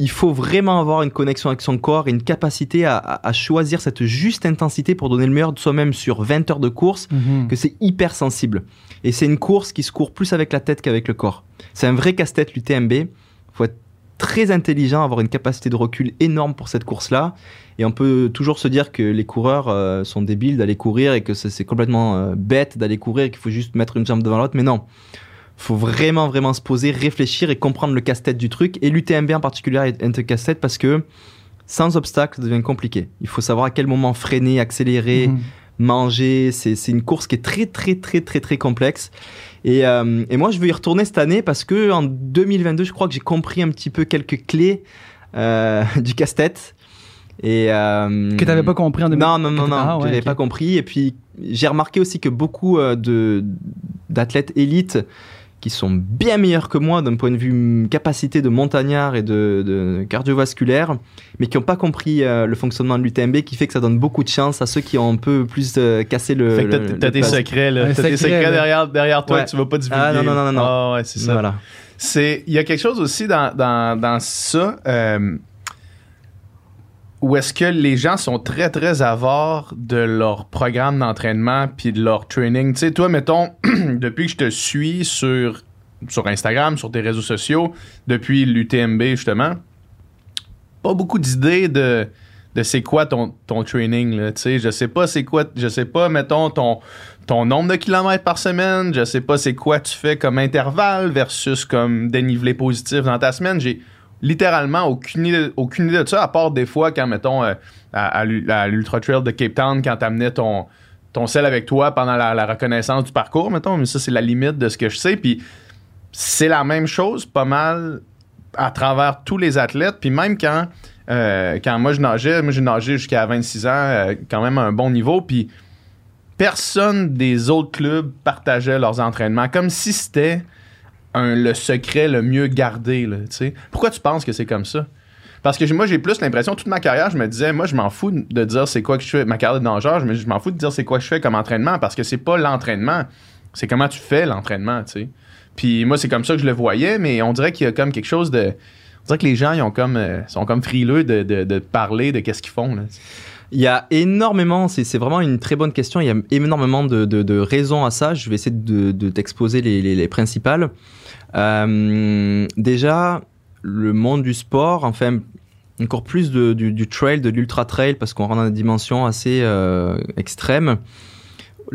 il faut vraiment avoir une connexion avec son corps et une capacité à, à- à choisir cette juste intensité pour donner le meilleur de soi-même sur 20 heures de course, Mhm. que c'est hyper sensible. Et c'est une course qui se court plus avec la tête qu'avec le corps. C'est un vrai casse-tête l'UTMB. faut être très intelligent, avoir une capacité de recul énorme pour cette course-là. Et on peut toujours se dire que les coureurs euh, sont débiles d'aller courir et que c'est complètement euh, bête d'aller courir et qu'il faut juste mettre une jambe devant l'autre. Mais non, faut vraiment, vraiment se poser, réfléchir et comprendre le casse-tête du truc. Et l'UTMB en particulier est un casse-tête parce que sans obstacle, ça devient compliqué. Il faut savoir à quel moment freiner, accélérer, Mhm. manger. C'est une course qui est très, très, très, très, très complexe. Et, euh, et moi, je veux y retourner cette année parce que en 2022, je crois que j'ai compris un petit peu quelques clés euh, du casse-tête. Et euh, Que t'avais pas compris en 2000 non, non, non, non, ah ouais, j'avais ok. pas compris. Et puis, j'ai remarqué aussi que beaucoup euh, de d'athlètes élites qui sont bien meilleurs que moi d'un point de vue hum, capacité de montagnard et de, de cardiovasculaire, mais qui n'ont pas compris euh, le fonctionnement de l'UTMB, qui fait que ça donne beaucoup de chance à ceux qui ont un peu plus euh, cassé le. Fait que t'as- tes secrets, là. T'as tes secret, secrets derrière, derrière toi Ouais. que tu vas pas divulguer. Ah, non, non, non, non, non. Ah, ouais, c'est ça. Voilà. C'est, il y a quelque chose aussi dans, dans, dans ça euh, où est-ce que les gens sont très, très avares de leur programme d'entraînement puis de leur training? Tu sais, toi, mettons, depuis que je te suis sur, sur Instagram, sur tes réseaux sociaux, depuis l'UTMB, justement, pas beaucoup d'idées de, de c'est quoi ton, ton training. Là, tu sais, je sais pas c'est quoi, je sais pas, mettons, ton, ton nombre de kilomètres par semaine, je sais pas c'est quoi tu fais comme intervalle versus comme dénivelé positif dans ta semaine. J'ai littéralement aucune idée, aucune idée de ça, à part des fois quand, mettons, euh, à, à l'u- à l'Ultra Trail de Cape Town, quand t'amenais ton, ton sel avec toi pendant la, la reconnaissance du parcours, mettons, mais ça, c'est la limite de ce que je sais. Puis c'est la même chose pas mal à travers tous les athlètes. Puis même quand, euh, quand moi je nageais, moi j'ai nagé jusqu'à 26 ans, euh, quand même à un bon niveau. Puis personne des autres clubs partageait leurs entraînements comme si c'était le secret le mieux gardé. Là. Pourquoi tu penses que c'est comme ça? Parce que moi, j'ai plus l'impression, toute ma carrière, je me disais, moi, je m'en fous de dire c'est quoi que je fais, ma carrière de nageur, je je m'en fous de dire c'est quoi que je fais comme entraînement parce que c'est pas l'entraînement, c'est comment tu fais l'entraînement, tu sais. Puis moi, c'est comme ça que je le voyais, mais on dirait qu'il y a comme quelque chose de. On dirait que les gens, ils ont comme, euh, sont comme frileux de, de- parler de qu'est-ce qu'ils font. Là. Il y a énormément, c'est vraiment une très bonne question. Il y a énormément de, de- raisons à ça. Je vais essayer de, t'exposer les- les principales. Euh, déjà, le monde du sport, enfin, encore plus du, du trail, de l'ultra trail, parce qu'on rentre dans des dimensions assez euh, extrêmes.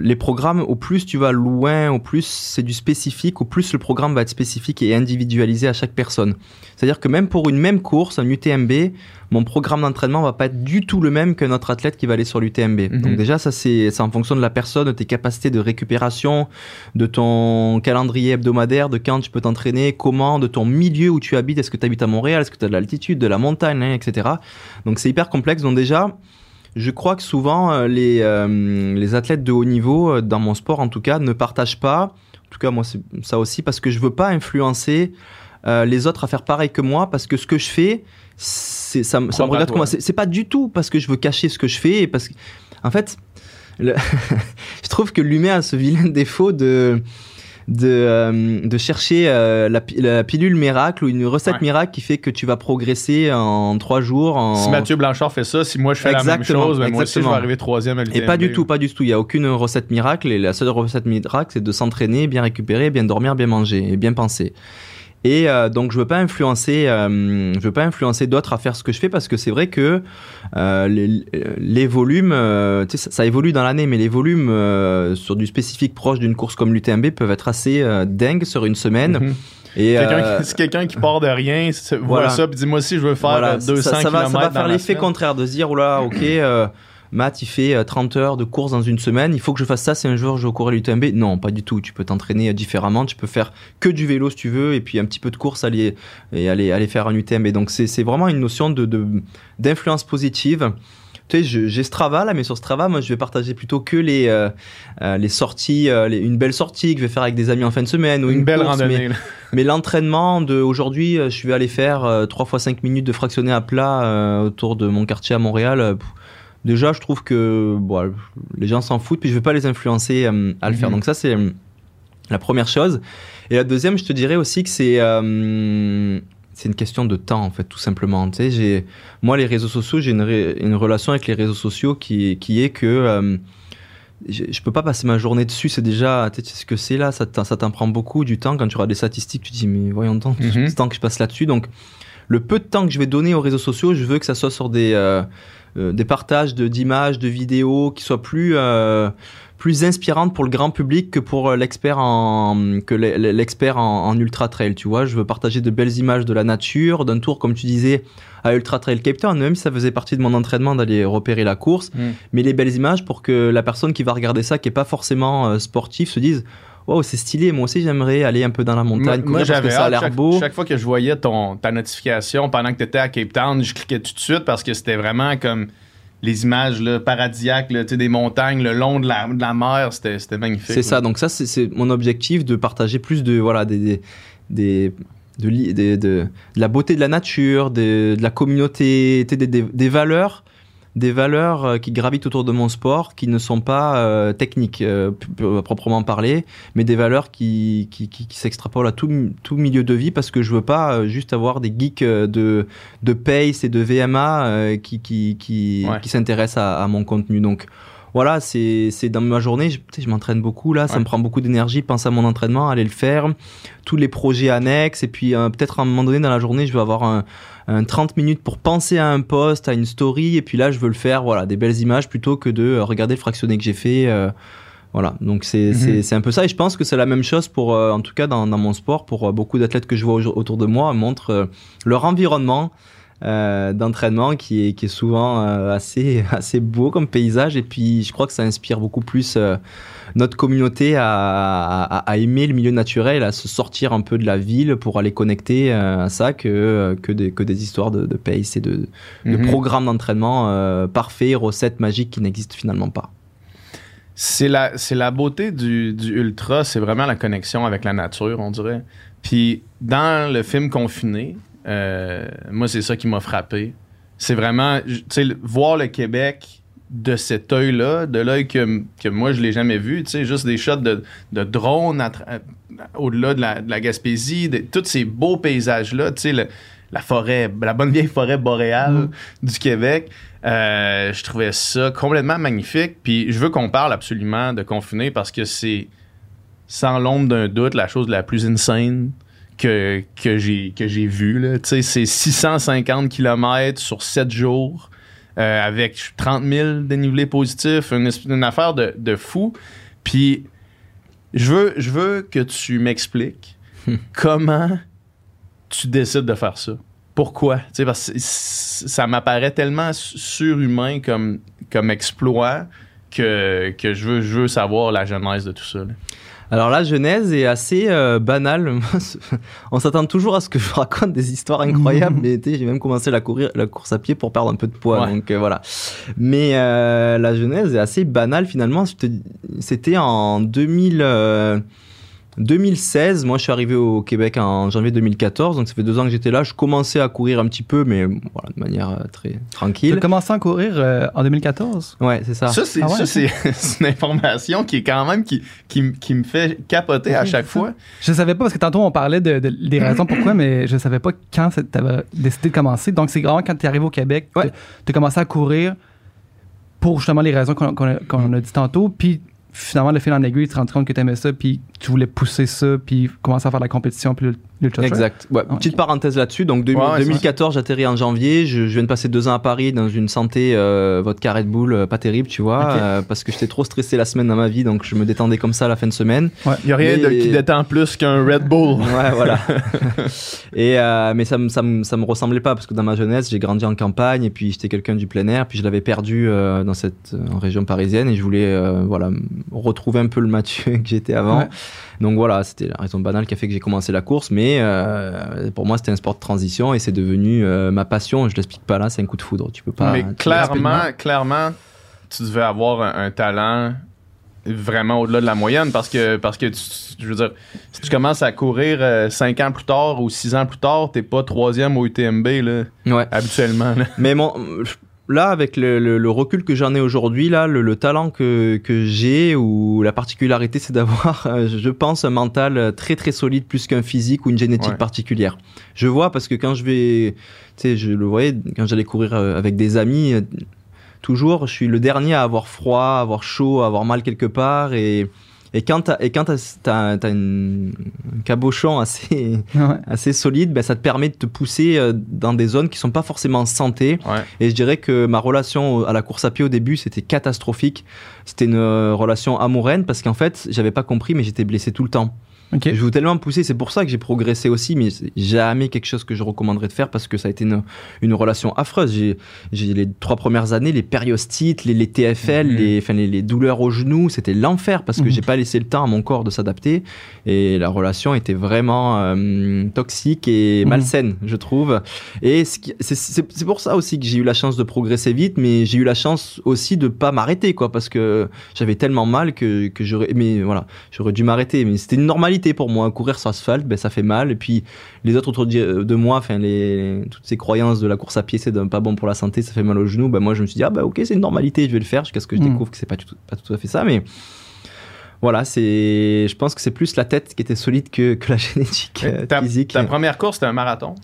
Les programmes, au plus tu vas loin, au plus c'est du spécifique, au plus le programme va être spécifique et individualisé à chaque personne. C'est-à-dire que même pour une même course, un UTMB, mon programme d'entraînement va pas être du tout le même qu'un autre athlète qui va aller sur l'UTMB. Mhm. Donc déjà, ça c'est c'est en fonction de la personne, de tes capacités de récupération, de ton calendrier hebdomadaire, de quand tu peux t'entraîner, comment, de ton milieu où tu habites, est-ce que tu habites à Montréal, est-ce que tu as de l'altitude, de la montagne, hein, etc. Donc c'est hyper complexe. Donc déjà, je crois que souvent euh, les, euh, les athlètes de haut niveau, euh, dans mon sport en tout cas, ne partagent pas, en tout cas moi c'est ça aussi, parce que je veux pas influencer euh, les autres à faire pareil que moi, parce que ce que je fais, c'est, ça, me- ça regarde comme moi. C'est, c'est pas du tout parce que je veux cacher ce que je fais, et parce que, en fait, le- je trouve que l'humain a ce vilain défaut de de, euh, de chercher euh, la, la pilule miracle ou une recette Ouais. miracle qui fait que tu vas progresser en trois jours. En... Si Mathieu Blanchard fait ça, si moi je fais la même chose, ben, moi aussi je vais arriver troisième à. Et pas du tout, pas du tout. Il n'y a aucune recette miracle. Et la seule recette miracle, c'est de s'entraîner, bien récupérer, bien dormir, bien manger et bien penser. Et euh, donc, je veux pas influencer, euh, je veux pas influencer d'autres à faire ce que je fais parce que c'est vrai que euh, les, les volumes, tu sais, ça, ça évolue dans l'année, mais les volumes sur du spécifique proche d'une course comme l'UTMB peuvent être assez dingues sur une semaine. Mhm. Et Quelqu'un qui- si quelqu'un qui part de rien voit voilà. ça puis dit moi aussi je veux faire voilà, euh, 200 ça, ça va, ça kilomètres va faire l'effet contraire de se dire, oh là, ok, Matt, il fait euh, 30 heures de course dans une semaine, il faut que je fasse ça si un jour je veux courir l'UTMB. Non, pas du tout. Tu peux t'entraîner euh, différemment, tu peux faire que du vélo si tu veux, et puis un petit peu de course aller, et aller, aller faire un UTMB. Donc c'est vraiment une notion de de- d'influence positive. Tu sais, j'ai Strava là, mais sur Strava, moi, je vais partager plutôt que les euh, euh, les sorties, euh, les- une belle sortie que je vais faire avec des amis en fin de semaine ou une, une belle course, mais- randonnée. mais l'entraînement de aujourd'hui, euh, je vais aller faire euh, 3 fois 5 minutes de fractionné à plat euh, autour de mon quartier à Montréal. euh, pff, déjà, je trouve que bon, les gens s'en foutent, puis je vais pas les influencer euh, à le faire. Mhm. Donc ça, c'est euh, la première chose. Et la deuxième, je te dirais aussi que c'est euh, c'est une question de temps, en fait, tout simplement. Tu sais, j'ai moi les réseaux sociaux, j'ai une, relation avec les réseaux sociaux qui qui est que je, je peux pas passer ma journée dessus, c'est déjà, tu sais ce que c'est là, ça t'en prend beaucoup du temps. Quand tu regardes des statistiques, tu te dis, mais voyons donc, tout Mhm. ce temps que je passe là-dessus. Donc, le peu de temps que je vais donner aux réseaux sociaux, je veux que ça soit sur des, euh, des partages d'images, de, vidéos qui soient plus, euh, plus inspirantes pour le grand public que pour euh, l'expert en, que l'e- l'expert en, en ultra trail, tu vois. Je veux partager de belles images de la nature, d'un tour, comme tu disais, à Ultra Trail Cape Town, même si ça faisait partie de mon entraînement d'aller repérer la course Mm. mais les belles images pour que la personne qui va regarder ça, qui est pas forcément euh, sportif, se dise Wow, c'est stylé, moi aussi j'aimerais aller un peu dans la montagne, Moi, j'avais ça a l'air chaque, beau. chaque fois que je voyais ton, ta notification pendant que tu étais à Cape Town, je cliquais tout de suite parce que c'était vraiment comme les images là, paradisiaques, là, des montagnes le long de la, de la mer, c'était c'était magnifique. C'est ça, donc ça c'est- mon objectif de partager plus de voilà des, des, des- de, la beauté de la nature, de, la communauté, des, des, des valeurs, des valeurs euh, qui gravitent autour de mon sport, qui ne sont pas euh, techniques euh, p- proprement parler, mais des valeurs qui, qui, qui, qui s'extrapolent à tout, tout milieu de vie parce que je veux pas juste avoir des geeks de, de pace et de VMA qui, qui, qui, Ouais. qui s'intéressent à, à mon contenu. Donc voilà, c'est dans ma journée, je, m'entraîne beaucoup là, ça me prend beaucoup d'énergie, penser à mon entraînement, aller le faire, tous les projets annexes, et puis euh, peut-être à un moment donné dans la journée, je vais avoir un, un 30 minutes pour penser à un post, à une story, et puis là, je veux le faire, voilà, des belles images plutôt que de euh, regarder le fractionné que j'ai fait. euh, voilà, donc c'est c'est- c'est un peu ça, et je pense que c'est la même chose pour, euh, en tout cas dans, dans mon sport, pour beaucoup d'athlètes que je vois au- autour de moi, montrent leur environnement euh, d'entraînement qui est, qui est souvent euh, assez, assez beau comme paysage, et puis je crois que ça inspire beaucoup plus euh, notre communauté à, à, à aimer le milieu naturel, à se sortir un peu de la ville pour aller connecter à ça que, que, des, que des histoires de, de pace et de, de Mhm. programmes d'entraînement parfaits, recettes magiques qui n'existent finalement pas. C'est la, c'est la beauté du, du ultra, c'est vraiment la connexion avec la nature, on dirait. Puis dans le film Confiné, euh, moi, c'est ça qui m'a frappé. C'est vraiment, tu sais, voir le Québec de cet œil-là, de l'œil que, que moi, je l'ai jamais vu, tu sais, juste des shots de, de drones à- au-delà de la, de la Gaspésie, de, tous ces beaux paysages-là, tu sais, la forêt, la bonne vieille forêt boréale du Québec. Euh, je trouvais ça complètement magnifique. Puis je veux qu'on parle absolument de Confiné parce que c'est, sans l'ombre d'un doute, la chose la plus insane que, que j'ai que j'ai vue. là. Tu sais, c'est 650 km sur 7 jours euh, avec 30 000 dénivelés positifs, une, affaire de, de fou. Puis je veux, je veux que tu m'expliques comment tu décides de faire ça. Pourquoi? Tu sais, parce que ça m'apparaît tellement su- surhumain comme, comme exploit que, que je, veux, je veux savoir la genèse de tout ça. là. Alors la genèse est assez euh, banale. On s'attend toujours à ce que je raconte des histoires incroyables. mais j'ai même commencé la, courir, la course à pied pour perdre un peu de poids. Ouais. Donc euh, voilà. Mais euh, la genèse est assez banale finalement. C'était en 2000, euh, 2016. Moi, je suis arrivé au Québec en janvier 2014. Donc ça fait deux ans que j'étais là. Je commençais à courir un petit peu, mais voilà, de manière euh, très Tu as tranquille. commencé à courir euh, en 2014? Ouais, c'est ça. Ça, c'est Ah ouais, c'est- une information qui est quand même qui, qui, me fait capoter à chaque fois. Je savais pas parce que tantôt on parlait de, de- des raisons pourquoi, mais je savais pas quand tu avais décidé de commencer. Donc c'est vraiment quand tu es arrivé au Québec, Ouais. tu as commencé à courir pour justement les raisons qu'on qu'on a, qu'on a dit tantôt. Puis finalement, le fil en aiguille, tu te rends compte que tu aimais ça, puis tu voulais pousser ça, puis commencer à faire de la compétition, puis le- l'ultra trail. Exact. Ouais, petite parenthèse là-dessus. Donc deux- Ouais, ouais, 2014, j'atterris en janvier. Je, je viens de passer deux ans à Paris dans une santé, euh, votre carré de boule, euh, pas terrible, tu vois, Ok. euh, parce que j'étais trop stressé la semaine dans ma vie, donc je me détendais comme ça à la fin de semaine. Il n'y a rien de, Mais- qui détend plus qu'un Red Bull. Ouais, voilà. et euh, mais ça me ça me ça me ressemblait pas parce que dans ma jeunesse, j'ai grandi en campagne et puis j'étais quelqu'un du plein air, puis je l'avais perdu euh, dans cette en région parisienne et je voulais euh, voilà retrouver un peu le Mathieu que j'étais avant. Donc voilà, c'était la raison banale qui a fait que j'ai commencé la course, mais euh, pour moi c'était un sport de transition et c'est devenu euh, ma passion. Je l'explique pas là, c'est un coup de foudre. Tu peux pas. Mais clairement, clairement, tu devais avoir un, un talent vraiment au-delà de la moyenne parce que, parce que tu, je veux dire, si tu commences à courir 5 ans plus tard ou 6 ans plus tard, t'es pas troisième au UTMB là, Ouais. habituellement. là. Mais mon, là, avec le, le- le recul que j'en ai aujourd'hui, là, le, le talent que, que j'ai ou la particularité, c'est d'avoir, euh, je pense, un mental très très solide plus qu'un physique ou une génétique Ouais. particulière. Je vois parce que quand je vais, tu sais, je le voyais quand j'allais courir euh, avec des amis. euh, Toujours, je suis le dernier à avoir froid, à avoir chaud, à avoir mal quelque part et et quand t'as, t'as une- un cabochon assez, Ouais. assez solide, ben, ça te permet de te pousser euh, dans des zones qui sont pas forcément santé. Ouais. Et je dirais que ma relation à la course à pied au début, c'était catastrophique. C'était une euh, relation amoureuse parce qu'en fait, j'avais pas compris, mais j'étais blessé tout le temps. Je veux tellement me pousser, c'est pour ça que j'ai progressé aussi, mais jamais quelque chose que je recommanderais de faire parce que ça a été une, une relation affreuse. J'ai, les trois premières années, les périostites, les, les TFL, Mhm. les, enfin, les, les douleurs aux genoux, c'était l'enfer parce que Mhm. j'ai pas laissé le temps à mon corps de s'adapter et la relation était vraiment euh, toxique et Mhm. malsaine, je trouve. Et c'est pour ça aussi que j'ai eu la chance de progresser vite, mais j'ai eu la chance aussi de pas m'arrêter, quoi, parce que j'avais tellement mal que, que j'aurais, mais voilà, j'aurais dû m'arrêter. Mais c'était une normalité pour moi. Courir sur asphalte, ben, ça fait mal. Et puis, les autres autour de de moi, enfin, les, toutes ces croyances de la course à pied, c'est pas bon pour la santé, ça fait mal aux genoux. Ben, moi, je me suis dit, ah, bah, ok, c'est une normalité, je vais le faire jusqu'à ce que je Mm. découvre que c'est pas tout, pas tout à fait ça. Mais voilà, c'est, je pense que c'est plus la tête qui était solide que, que la génétique euh, ta, physique. ta première course, c'était un marathon?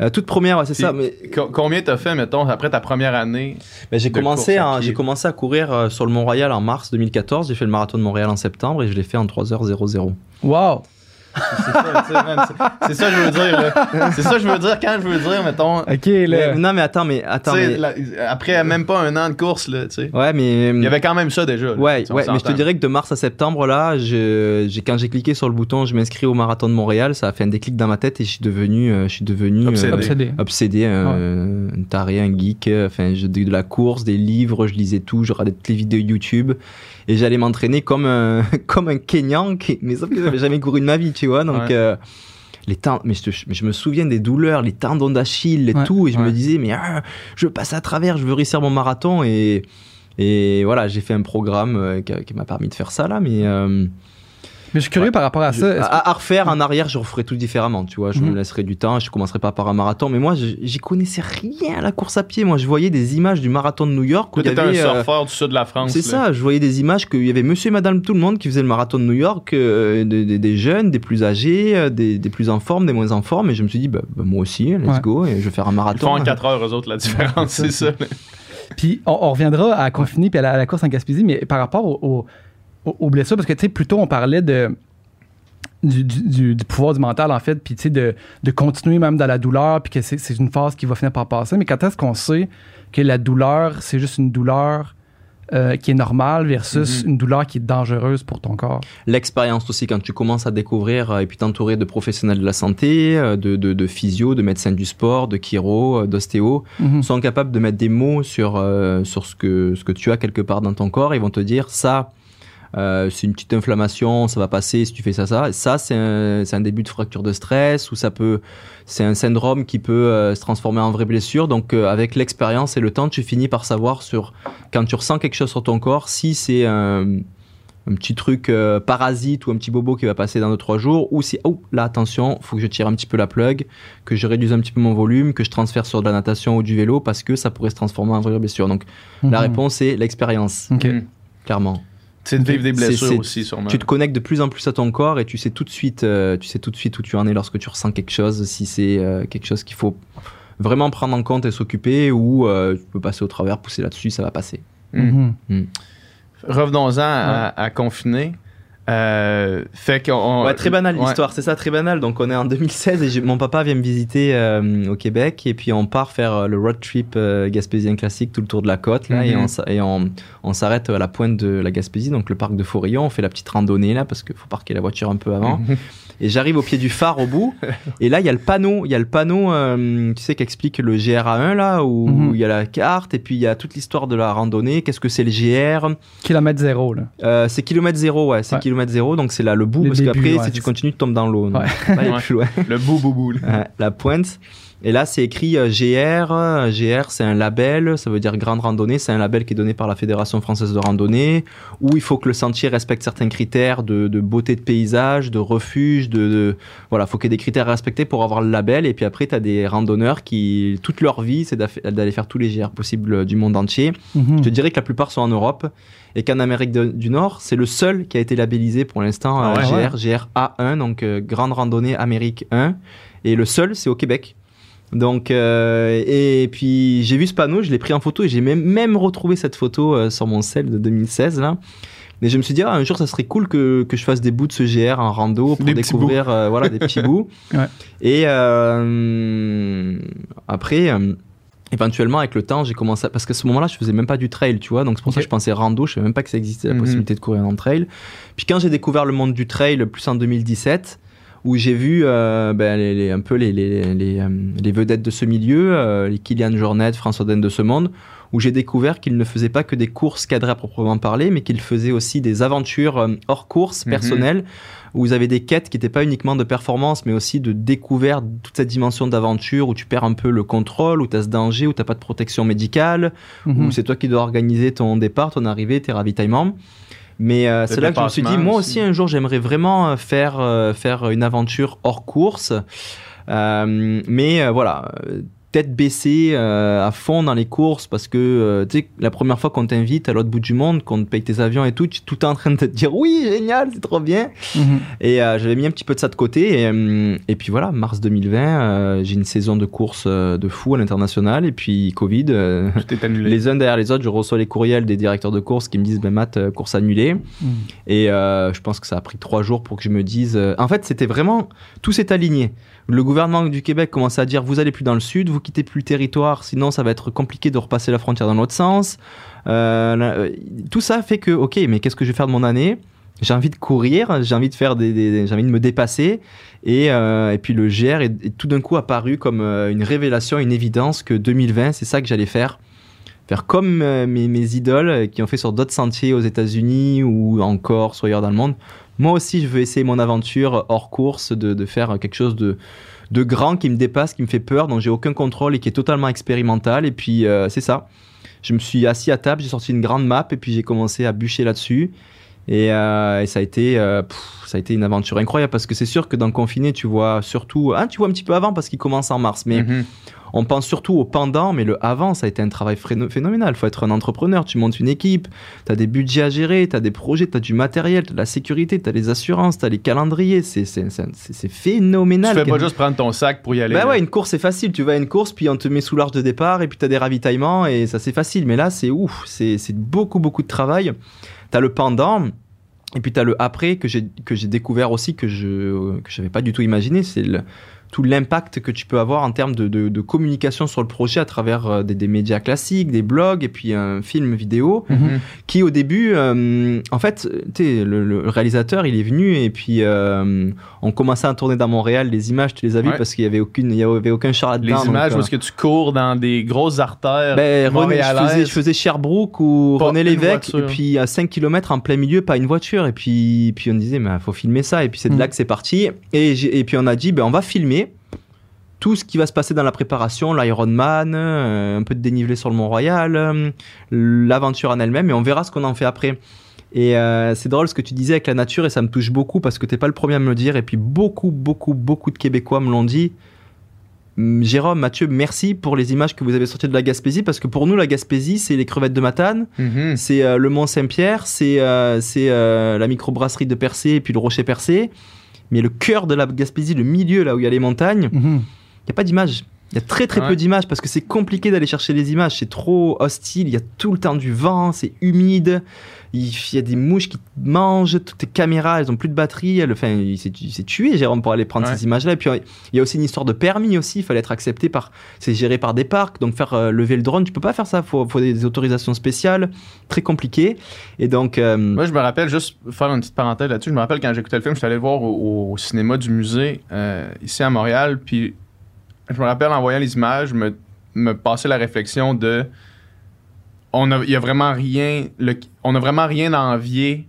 Euh, toute première, ouais, c'est ça. Mais Co- combien t'as fait, mettons, après ta première année? Ben, j'ai commencé, à j'ai commencé à courir euh, sur le Mont-Royal en mars 2014. J'ai fait le marathon de Montréal en septembre et je l'ai fait en 3h00. Wow! C'est ça, tu sais, man, c'est- c'est ça que je veux dire. là. C'est ça que je veux dire quand je veux dire, mettons. Ok, Mais- là. non, mais attends, mais attends. mais- la- après même pas un an de course, là, tu sais. Ouais, mais. Il y avait quand même ça déjà. là, Ouais, ouais, mais je te dirais que de mars à septembre, là, je, j'ai, quand j'ai cliqué sur le bouton, je m'inscris au marathon de Montréal, ça a fait un déclic dans ma tête et je suis devenu, euh, je suis devenu Obsédé. euh, Obsédé. obsédé, euh, un taré, un geek. euh, Enfin, je, de, de la course, des livres, je lisais tout, je regardais toutes les vidéos YouTube et j'allais m'entraîner comme un, comme un Kenyan, qui, mais sauf que j'avais jamais couru de ma vie, tu vois. Donc, Ouais. euh, les mais, je, te- mais je me souviens des douleurs, les tendons d'Achille, et Ouais. tout, et je Ouais. me disais, mais ah, je veux passer à travers, je veux réussir mon marathon et. Et voilà, j'ai fait un programme euh, qui, qui m'a permis de faire ça là, mais euh, Mais je suis curieux par rapport à je- ça. À, à refaire en arrière, je referais tout différemment, tu vois. Je Mhm. me laisserais du temps, je commencerais pas par un marathon. Mais moi, je- j'y connaissais rien à la course à pied. Moi, je voyais des images du marathon de New York où il y t'étais un avait. euh, surfeur du sud de la France. c'est ça, je voyais des images qu'il y avait monsieur et madame tout le monde qui faisait le marathon de New York, euh, des, des- des jeunes, des plus âgés, euh, des, des plus en forme, des moins en forme. Et je me suis dit, bah, bah, moi aussi, let's Ouais. go, et je vais faire un Ils marathon. font en 4 heures, eux autres, la différence, c'est ça. Puis on, on reviendra à Confini puis à la, à la course en Gaspésie, mais par rapport au- au- au- aux blessures, parce que tu sais, plutôt on parlait de. Du, du- pouvoir du mental, en fait, puis tu sais, de, de continuer même dans la douleur, puis que c'est une phase qui va finir par passer. Mais quand est-ce qu'on sait que la douleur, c'est juste une douleur euh, qui est normale versus Mhm. une douleur qui est dangereuse pour ton corps? L'expérience aussi, quand tu commences à découvrir euh, et puis t'entourer de professionnels de la santé, euh, de, de, de physio, de médecins du sport, de chiro, d'ostéo, Mhm. sont capables de mettre des mots sur, sur ce, que, ce que tu as quelque part dans ton corps. Ils vont te dire ça, euh, c'est une petite inflammation, ça va passer si tu fais ça, ça. Ça, c'est un, début de fracture de stress ou ça peut, c'est un syndrome qui peut euh, se transformer en vraie blessure. Donc, euh, avec l'expérience et le temps, tu finis par savoir sur quand tu ressens quelque chose sur ton corps, si c'est un, un petit truc parasite ou un petit bobo qui va passer dans 2-3 jours, ou si, oh là, attention, faut que je tire un petit peu la plug, que je réduise un petit peu mon volume, que je transfère sur de la natation ou du vélo parce que ça pourrait se transformer en vraie blessure. Donc, la Mhm. réponse est l'expérience, OK. Mhm. clairement. C'est de vivre des blessures aussi, sûrement. Tu te connectes de plus en plus à ton corps et tu sais tout de suite, euh, tu sais tout de suite où tu en es lorsque tu ressens quelque chose, si c'est euh, quelque chose qu'il faut vraiment prendre en compte et s'occuper ou euh, tu peux passer au travers, pousser là-dessus, ça va passer. Mhm. Revenons-en à, à confiner. Euh, fait qu'on. Ouais, très banal Ouais. l'histoire, c'est ça, très banal. Donc on est en 2016 et mon papa vient me visiter euh, au Québec et puis on part faire euh, le road trip euh, gaspésien classique tout le tour de la côte là et Mhm. on, s'a- et on, on s'arrête à la pointe de la Gaspésie, donc le parc de Forillon. On fait la petite randonnée là parce qu'il faut parquer la voiture un peu avant. Et j'arrive au pied du phare au bout et là il y a le panneau, il y a le panneau, euh, tu sais, qui explique le GRA1 là où Mhm. il y a la carte et puis il y a toute l'histoire de la randonnée. Qu'est-ce que c'est le GR Kilomètre zéro, là. euh, c'est kilomètre zéro, ouais, c'est Ouais. kilomètre zéro, donc c'est là le bout, parce qu'après, ouais, si tu continues, tu tombes dans l'eau. Ouais. pas aller Ouais. plus loin. Le bout, bout, bout. la pointe. Et là, c'est écrit euh, GR. euh, GR, c'est un label, ça veut dire grande randonnée. C'est un label qui est donné par la Fédération française de randonnée, où il faut que le sentier respecte certains critères de, de beauté de paysage, de refuge, de, de- voilà, faut qu'il y ait des critères à respecter pour avoir le label. Et puis après, tu as des randonneurs qui, toute leur vie, c'est d'aller faire tous les GR possibles du monde entier. Mhm. Je te dirais que la plupart sont en Europe et qu'en Amérique de- du Nord, c'est le seul qui a été labellisé pour l'instant Ah euh, ouais. GR, GR A1, donc euh, Grande Randonnée Amérique 1. Et le seul, c'est au Québec. Donc, euh, et puis j'ai vu ce panneau, je l'ai pris en photo et j'ai même, même retrouvé cette photo euh, sur mon cell de 2016 là. Mais je me suis dit, ah, un jour, ça serait cool que, que je fasse des bouts de ce GR en rando pour Des découvrir euh, voilà, des petits bouts. Ouais. Et après, éventuellement, avec le temps, j'ai commencé à... Parce qu'à ce moment-là, je faisais même pas du trail, tu vois. Donc, c'est pour ça que je pensais rando. Je savais même pas que ça existait, la Mhm. possibilité de courir en trail. Puis quand j'ai découvert le monde du trail, plus en 2017, où j'ai vu euh, ben, les, les- un peu les, les, les, euh, les vedettes de ce milieu, euh, les Kylian Jornet, François Den de ce monde, où j'ai découvert qu'ils ne faisaient pas que des courses cadrées à proprement parler, mais qu'ils faisaient aussi des aventures hors course, Mhm. personnelles, où vous avez des quêtes qui n'étaient pas uniquement de performance, mais aussi de découverte, toute cette dimension d'aventure où tu perds un peu le contrôle, où tu as ce danger, où tu n'as pas de protection médicale, Mhm. où c'est toi qui dois organiser ton départ, ton arrivée, tes ravitaillements. Mais euh, c'est là que je me suis dit, moi aussi. aussi un jour j'aimerais vraiment euh, faire, euh, faire une aventure hors course. Euh, mais euh, voilà, tête baissée euh, à fond dans les courses parce que euh, tu sais, la première fois qu'on t'invite à l'autre bout du monde, qu'on te paye tes avions et tout, tu es tout le temps en train de te dire oui, génial, c'est trop bien. Mhm. Et euh, j'avais mis un petit peu de ça de côté. Et, et puis voilà, mars 2020, euh, j'ai une saison de course de fou à l'international. Et puis Covid, les uns derrière les autres, je reçois les courriels des directeurs de course qui me disent ben Matt, course annulée. Mhm. Et je pense que ça a pris trois jours pour que je me dise. En fait, c'était vraiment tout s'est aligné. Le gouvernement du Québec commençait à dire vous allez plus dans le sud, vous quittez plus le territoire, sinon ça va être compliqué de repasser la frontière dans l'autre sens. Euh, euh, tout ça fait que ok, mais qu'est-ce que je vais faire de mon année? J'ai envie de courir, j'ai envie de faire des, j'ai envie de me dépasser. Et, euh, et puis le GR est, tout d'un coup apparu comme une révélation, une évidence que 2020, c'est ça que j'allais faire faire comme mes, mes idoles qui ont fait sur d'autres sentiers aux États-Unis ou en Corse ou ailleurs dans le monde. Moi aussi, je veux essayer mon aventure hors course, de, faire quelque chose de, de grand qui me dépasse, qui me fait peur, dont j'ai aucun contrôle et qui est totalement expérimental. Et puis, euh, c'est ça. Je me suis assis à table, j'ai sorti une grande map et puis j'ai commencé à bûcher là-dessus. Et, euh, et ça, a été, euh, pff, ça a été une aventure incroyable parce que c'est sûr que dans le confiné, tu vois surtout. Ah, tu vois un petit peu avant parce qu'il commence en mars. Mais Mhm. on pense surtout au pendant, mais le avant, ça a été un travail phénoménal. Il faut être un entrepreneur, tu montes une équipe, tu as des budgets à gérer, tu as des projets, tu as du matériel, tu as de la sécurité, tu as les assurances, tu as les calendriers. C'est c'est- c'est- c'est- c'est Tu phénoménal. fais pas juste prendre ton sac pour y aller. bah ouais, une course c'est facile. Tu vas à une course, puis on te met sous l'arche de départ, et puis tu as des ravitaillements, et ça c'est facile. Mais là, c'est ouf, c'est c'est beaucoup, beaucoup de travail. Tu as le pendant, et puis tu le après que j'ai découvert aussi, que je que j'avais pas du tout imaginé. Tout l'impact que tu peux avoir en termes de, de- de communication sur le projet à travers euh, des, des médias classiques, des blogs, et puis un film vidéo Mhm. qui au début, euh, en fait, sais, le, le réalisateur, il est venu et puis euh, on commençait à tourner dans Montréal. Les images, tu les as vues Ouais. parce qu'il y avait aucune, il y avait aucun char Les là-dedans. images où euh, est-ce que tu cours dans des grosses artères ben, René, je, faisais, je faisais Sherbrooke ou René Lévesque, et puis à 5 km en plein milieu, pas une voiture. Et puis, puis on disait, mais faut filmer ça. Et puis c'est de Mm. là que c'est parti. Et, et puis on a dit, ben, on va filmer tout ce qui va se passer dans la préparation, l'Ironman, euh, un peu de dénivelé sur le Mont-Royal, euh, l'aventure en elle-même, et on verra ce qu'on en fait après. Et euh, c'est drôle ce que tu disais avec la nature, et ça me touche beaucoup parce que t'es pas le premier à me le dire, et puis beaucoup, beaucoup, beaucoup de Québécois me l'ont dit. Hum, Jérôme, Mathieu, merci pour les images que vous avez sorties de la Gaspésie, parce que pour nous, la Gaspésie, c'est les crevettes de Matane, Mhm. c'est euh, le Mont Saint-Pierre, c'est euh, c'est, la microbrasserie de Percé et puis le Rocher Percé. Mais le cœur de la Gaspésie, le milieu, là où il y a les montagnes, il n'y a pas d'images. Il y a très très Ouais. peu d'images parce que c'est compliqué d'aller chercher les images. C'est trop hostile. Il y a tout le temps du vent, c'est humide. Il y a des mouches qui te mangent. Toutes tes caméras, elles ont plus de batterie. Elles- Enfin, il s'est il s'est tué, Jérôme, pour aller prendre Ouais. ces images-là. Et puis, il y a aussi une histoire de permis aussi. Il fallait être accepté par. C'est géré par des parcs. Donc, faire euh, lever le drone, tu peux pas faire ça. Il faut, faut des autorisations spéciales. Très compliqué. Et donc. euh, Moi, je me rappelle, juste faire une petite parenthèse là-dessus, je me rappelle quand j'écoutais le film, je suis allé le voir au, au cinéma du musée euh, ici à Montréal, puis je me rappelle en voyant les images, me, me passer la réflexion de on a, y a vraiment rien, on a vraiment rien à envier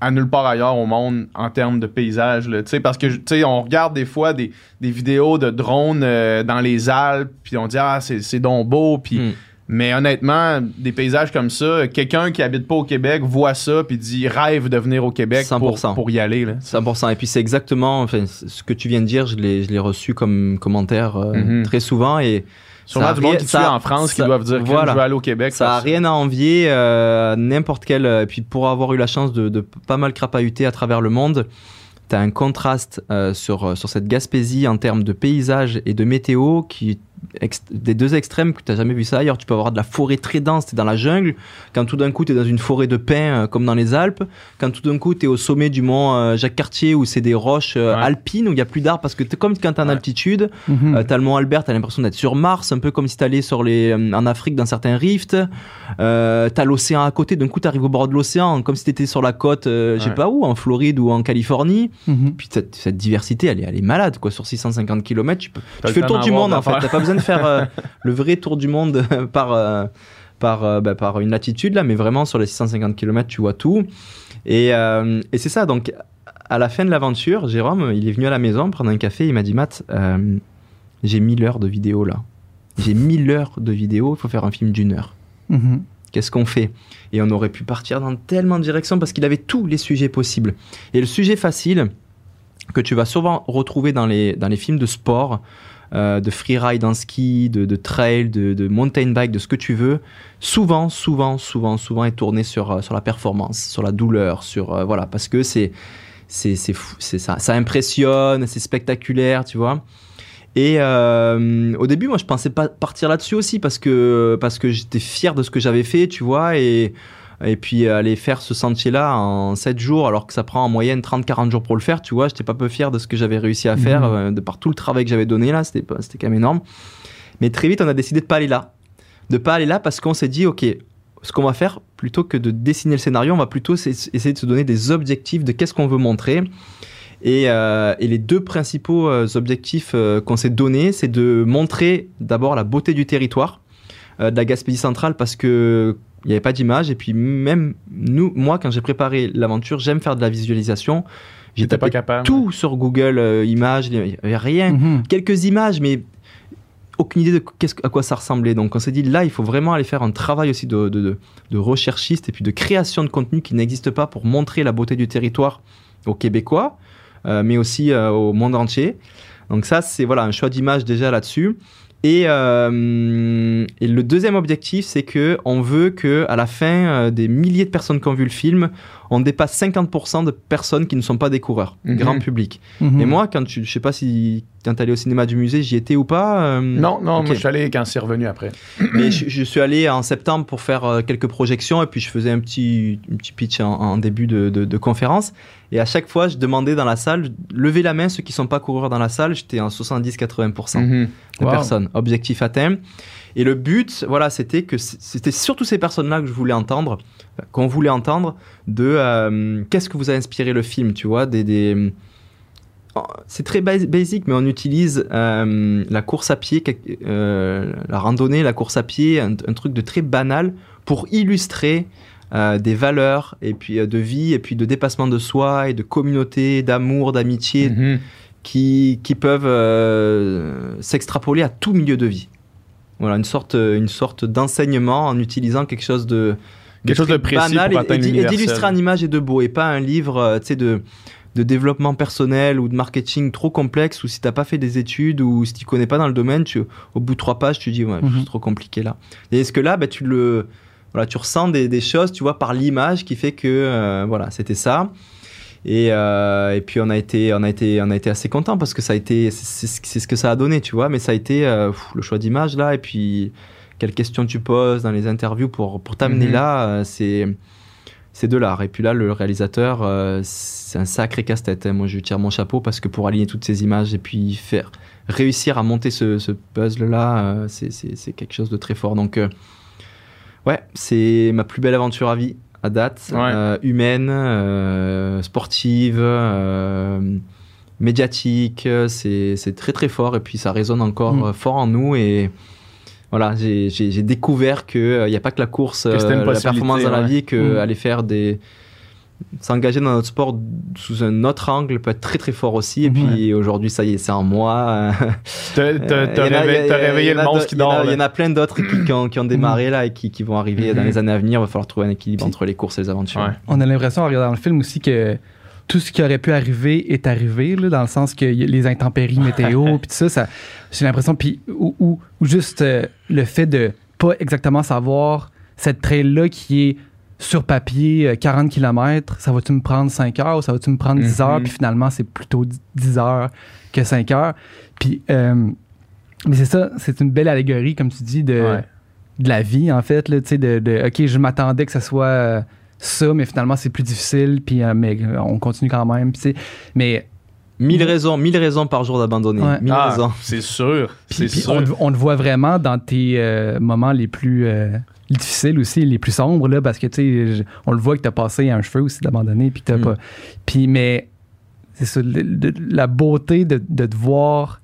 à nulle part ailleurs au monde en termes de paysage. parce que on regarde des fois des, vidéos de drones euh, dans les Alpes, puis on dit ah c'est c'est donc beau, puis hmm. Mais honnêtement, des paysages comme ça, quelqu'un qui habite pas au Québec voit ça puis dit rêve de venir au Québec pour, 100%. pour y aller. Là. 100%. Et puis c'est exactement enfin, ce que tu viens de dire, je l'ai je l'ai reçu comme commentaire euh, Mhm. très souvent. Et Sûrement du monde qui ça- en France qui doivent dire voilà. que je veux aller au Québec. ça a parce- rien à envier euh, n'importe quel. Et puis pour avoir eu la chance de, de pas mal crapahuter à travers le monde, tu as un contraste euh, sur, sur cette Gaspésie en termes de paysage et de météo qui des deux extrêmes que tu n'as jamais vu ça ailleurs. Tu peux avoir de la forêt très dense, tu es dans la jungle. Quand tout d'un coup, tu es dans une forêt de pins euh, comme dans les Alpes. Quand tout d'un coup, tu es au sommet du mont euh, Jacques-Cartier où c'est des roches euh, Ouais. alpines, où il n'y a plus d'arbres parce que t'es comme quand tu es en Ouais. altitude. Mhm. Euh, t'as le mont Albert, t'as l'impression d'être sur Mars, un peu comme si t'allais sur les, euh, en Afrique dans certains rifts. Euh, t'as l'océan à côté, d'un coup t'arrives au bord de l'océan, comme si t'étais sur la côte, euh, je sais Ouais. pas où, en Floride ou en Californie. Mhm. Puis cette, cette diversité, elle est, elle est malade, quoi. Sur 650 km, tu, peux, T'as tu fais le tour du monde, en fait. T'as pas besoin de faire euh, le vrai tour du monde par, euh, par, euh, bah, par une latitude, là, mais vraiment sur les 650 km, tu vois tout. Et, et c'est ça, donc à la fin de l'aventure, Jérôme, il est venu à la maison prendre un café, il m'a dit Matt, j'ai 1000 heures de vidéo là. J'ai 1000 heures de vidéo, il faut faire un film d'une heure. Mhm. Qu'est-ce qu'on fait? Et on aurait pu partir dans tellement de directions parce qu'il avait tous les sujets possibles. Et le sujet facile que tu vas souvent retrouver dans les, dans les films de sport, euh, de freeride en ski, de, trail, de, mountain bike, de ce que tu veux, souvent, souvent, souvent, souvent est tourné sur, euh, sur la performance, sur la douleur, sur euh, voilà, parce que c'est c'est c'est ça, ça impressionne, c'est spectaculaire, tu vois. Et au début, moi, je pensais pas partir là-dessus aussi parce que parce que j'étais fier de ce que j'avais fait, tu vois, et et puis aller faire ce sentier-là en 7 jours, alors que ça prend en moyenne 30-40 jours pour le faire, tu vois, j'étais pas peu fier de ce que j'avais réussi à faire, Mhm. euh, de par tout le travail que j'avais donné là, c'était quand même énorme. Mais très vite, on a décidé de pas aller là, de pas aller là parce qu'on s'est dit, ok, ce qu'on va faire, plutôt que de dessiner le scénario, on va plutôt essayer de se donner des objectifs de qu'est-ce qu'on veut montrer. Et, euh, et les deux principaux euh, objectifs euh, qu'on s'est donnés, c'est de montrer d'abord la beauté du territoire euh, de la Gaspésie centrale parce que il n'y avait pas d'image. Et puis même nous, moi, quand j'ai préparé l'aventure, j'aime faire de la visualisation. J'étais pas capable. tout sur Google euh, Images, il n'y avait rien Mhm. quelques images, mais aucune idée de qu'est-ce, à quoi ça ressemblait. Donc on s'est dit là, il faut vraiment aller faire un travail aussi de, de, de- de recherchiste et puis de création de contenu qui n'existe pas pour montrer la beauté du territoire aux Québécois, euh, mais aussi euh, au monde entier. Donc ça, c'est voilà un choix d'image déjà là-dessus. Et, euh, et le deuxième objectif, c'est que on veut que à la fin euh, des milliers de personnes qui ont vu le film, on dépasse 50% de personnes qui ne sont pas des coureurs, Mhm. grand public. Mhm. Et moi, quand tu, je sais pas si quand t'es allé au cinéma du musée, j'y étais ou pas. euh, Non, non, moi je suis allé quand c'est revenu après. Mais je, je suis allé en septembre pour faire euh, quelques projections et puis je faisais un petit, un petit pitch en, en début de, de- de conférence. Et à chaque fois, je demandais dans la salle, levez la main ceux qui sont pas coureurs dans la salle. J'étais en 70-80% Mhm. de Wow. personnes. Objectif atteint. Et le but, voilà, c'était que c'était surtout ces personnes-là que je voulais entendre, qu'on voulait entendre, de euh, qu'est-ce que vous a inspiré le film, tu vois, des. des- c'est très bas- basic, mais on utilise euh, la course à pied, euh, la randonnée, la course à pied, un, un truc de très banal pour illustrer euh, des valeurs et puis euh, de vie et puis de dépassement de soi et de communauté, d'amour, d'amitié, Mhm. qui, qui peuvent euh, s'extrapoler à tout milieu de vie. Voilà, une sorte, une sorte d'enseignement en utilisant quelque chose de, Quelque chose de précis banal pour et- d'illustrer en image et de beau et pas un livre euh, tu sais, de, de développement personnel ou de marketing trop complexe ou si t'as pas fait des études ou si tu connais pas dans le domaine, tu, au bout de trois pages, tu dis ouais, Mhm. c'est trop compliqué là. Et est-ce que là, bah, tu le, voilà, tu ressens des, des choses, tu vois, par l'image qui fait que euh, voilà, c'était ça. Et, euh, et puis on a été, on a été, on a été assez content parce que ça a été, c'est ce que ça a donné, tu vois. Mais ça a été euh, pff, le choix d'image là, et puis quelles questions tu poses dans les interviews pour pour t'amener Mhm. là, euh, c'est c'est de l'art. Et puis là, le réalisateur, euh, c'est un sacré casse-tête. hein. Moi, je lui tire mon chapeau parce que pour aligner toutes ces images et puis faire réussir à monter ce, ce puzzle-là, euh, c'est- quelque chose de très fort. Donc, euh, ouais, c'est ma plus belle aventure à vie, à date. Ouais. Euh, humaine, euh, sportive, euh, médiatique. C'est très, très fort. Et puis, ça résonne encore Mm. fort en nous. Et voilà, j'ai découvert qu'il n'y a pas que la course, euh, la performance dans la vie, que Mm. aller faire des s'engager dans notre sport sous un autre angle peut être très très fort aussi et Mhm. puis aujourd'hui ça y est c'est en moi T'as Euh, t'as- réveillé, le monstre qui il y en a- dort. il y en a plein d'autres qui, qui ont, qui ont démarré là et qui, qui vont arriver dans Mhm. les années à venir il va falloir trouver un équilibre Puis- entre les courses et les aventures Ouais. On a l'impression en regardant le film aussi que tout ce qui aurait pu arriver est arrivé, là, dans le sens que les intempéries météo, puis tout ça, ça j'ai l'impression, puis ou, ou- ou juste euh, le fait de pas exactement savoir cette trail-là qui est sur papier euh, 40 km, ça va-tu me prendre 5 heures ou ça va-tu me prendre 10 heures, Mhm. puis finalement c'est plutôt 10 heures que 5 heures. Puis euh, Mais c'est ça, c'est une belle allégorie, comme tu dis, de, Ouais. de la vie, en fait. Là, tu sais, de, de, OK, je m'attendais que ça soit euh, ça, mais finalement, c'est plus difficile, puis euh, mais euh, on continue quand même. puis tu sais. Mais Mille raisons, mille raisons par jour d'abandonner. Ouais. Mille Ah, raisons. c'est sûr. Puis, C'est puis sûr. on, voit vraiment dans tes euh, moments les plus euh, difficiles aussi, les plus sombres, là, parce que tu sais, on le voit que tu as passé un cheveu aussi d'abandonner, puis que t'as Mm. pas. Puis, mais c'est ça, la beauté de, de te voir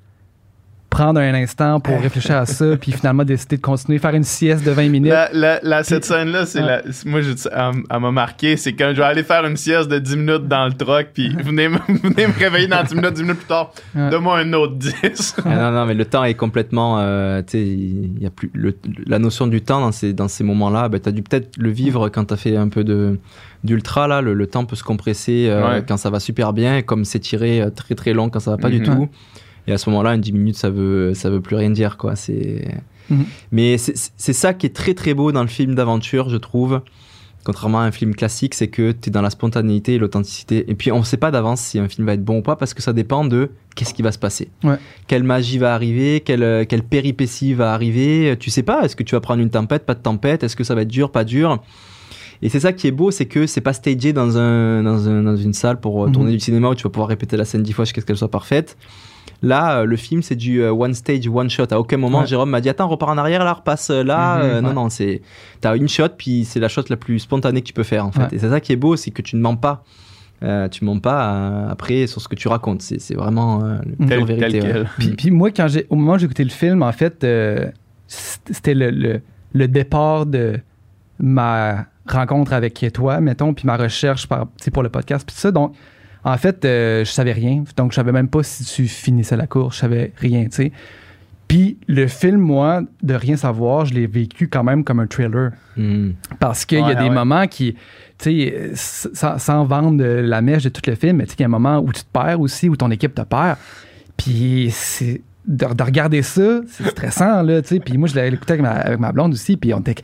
prendre un instant pour réfléchir à ça, puis finalement décider de continuer, faire une sieste de 20 minutes. La, la- la- cette scène-là, c'est moi, je, elle, elle m'a marqué. C'est quand je vais aller faire une sieste de 10 minutes dans le truck, puis venez, me- venez me réveiller dans 10 minutes, 10 minutes plus tard. Ouais. Donne-moi un autre 10. Ah non, non, mais le temps est complètement. euh, tu sais, il y a plus le- la notion du temps dans ces, dans ces moments-là. Ben, tu as dû peut-être le vivre quand tu as fait un peu de d'ultra. Là, le, le temps peut se compresser euh, Ouais. quand ça va super bien, comme s'étirer euh, très très long quand ça va pas du Mhm. tout. Et à ce moment-là, une 10 minutes, ça veut, ça veut plus rien dire. quoi. C'est. Mhm. Mais c'est ça qui est très très beau dans le film d'aventure, je trouve. Contrairement à un film classique, c'est que tu es dans la spontanéité et l'authenticité. Et puis on ne sait pas d'avance si un film va être bon ou pas parce que ça dépend de qu'est-ce qui va se passer. Ouais. Quelle magie va arriver, quelle, quelle péripétie va arriver. Tu sais pas, est-ce que tu vas prendre une tempête, pas de tempête, est-ce que ça va être dur, pas dur. Et c'est ça qui est beau, c'est que c'est pas stagé dans, un, dans, un- dans une salle pour euh, Mhm. tourner du cinéma où tu vas pouvoir répéter la scène dix fois jusqu'à ce qu'elle soit parfaite. Là, euh, le film, c'est du euh, one stage, one shot. À aucun moment, Ouais. Jérôme m'a dit Attends, repars en arrière, là, repasse euh, là. Mhm, Euh, Non, ouais. non, c'est. T'as une shot, puis c'est la shot la plus spontanée que tu peux faire, en fait. Ouais. Et c'est ça qui est beau, c'est que tu ne mens pas. Euh, tu mens pas euh, après sur ce que tu racontes. C'est vraiment tel, pure tel vérité. Puis, puis moi, quand j'ai, au moment où j'ai écouté le film, en fait, c'était le, le- le départ de ma rencontre avec toi, mettons, puis ma recherche par, pour le podcast, puis ça. Donc, en fait, euh, je savais rien. Donc, je savais même pas si tu finissais la course. Je savais rien, tu sais. Puis le film, moi, de rien savoir, je l'ai vécu quand même comme un thriller. Mhm. Parce qu'il y Ouais, a des ouais. moments qui, tu sais, sans, sans vendre la mèche de tout le film, mais tu sais, il y a un moment où tu te perds aussi, où ton équipe te perd. Puis c'est. De, de regarder ça, c'est stressant, là, tu sais. Puis moi, je l'ai écouté avec ma, avec ma blonde aussi, puis on était.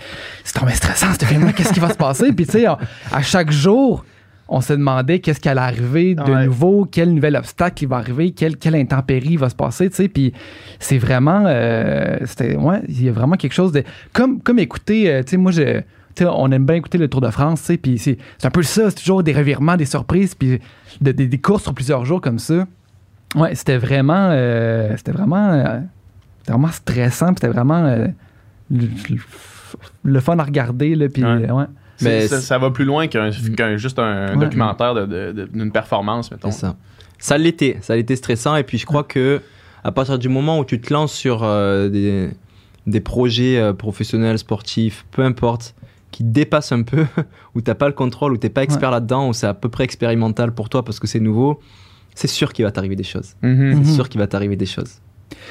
C'est tombé stressant, ce film-là, qu'est-ce qui va se passer? Puis tu sais, à chaque jour, on se demandait qu'est-ce qui allait arriver de Ouais. nouveau, quel nouvel obstacle il va arriver, quelle, quelle intempérie va se passer, tu sais. Puis c'est vraiment. euh, c'était, ouais, il y a vraiment quelque chose de. Comme, comme écouter, euh, tu sais, moi, je. tu sais, on aime bien écouter le Tour de France, tu sais, puis c'est, c'est un peu ça, c'est toujours des revirements, des surprises, puis de- des- des courses sur plusieurs jours comme ça. Ouais, c'était vraiment, euh, c'était vraiment, c'était vraiment stressant, c'était vraiment le, fun à regarder, là, puis Ouais. ouais. Mais ça, va plus loin qu'un qu'un- juste un Ouais. documentaire de- de- de- d'une performance, mettons. C'est ça. Ça l'était, ça l'était stressant. Et puis je crois que à partir du moment où tu te lances sur euh, des, des projets euh, professionnels, sportifs, peu importe, qui dépassent un peu, où t'as pas le contrôle, où t'es pas expert là-dedans, où c'est à peu près expérimental pour toi parce que c'est nouveau, c'est sûr qu'il va t'arriver des choses. Mhm. Mhm. C'est sûr qu'il va t'arriver des choses.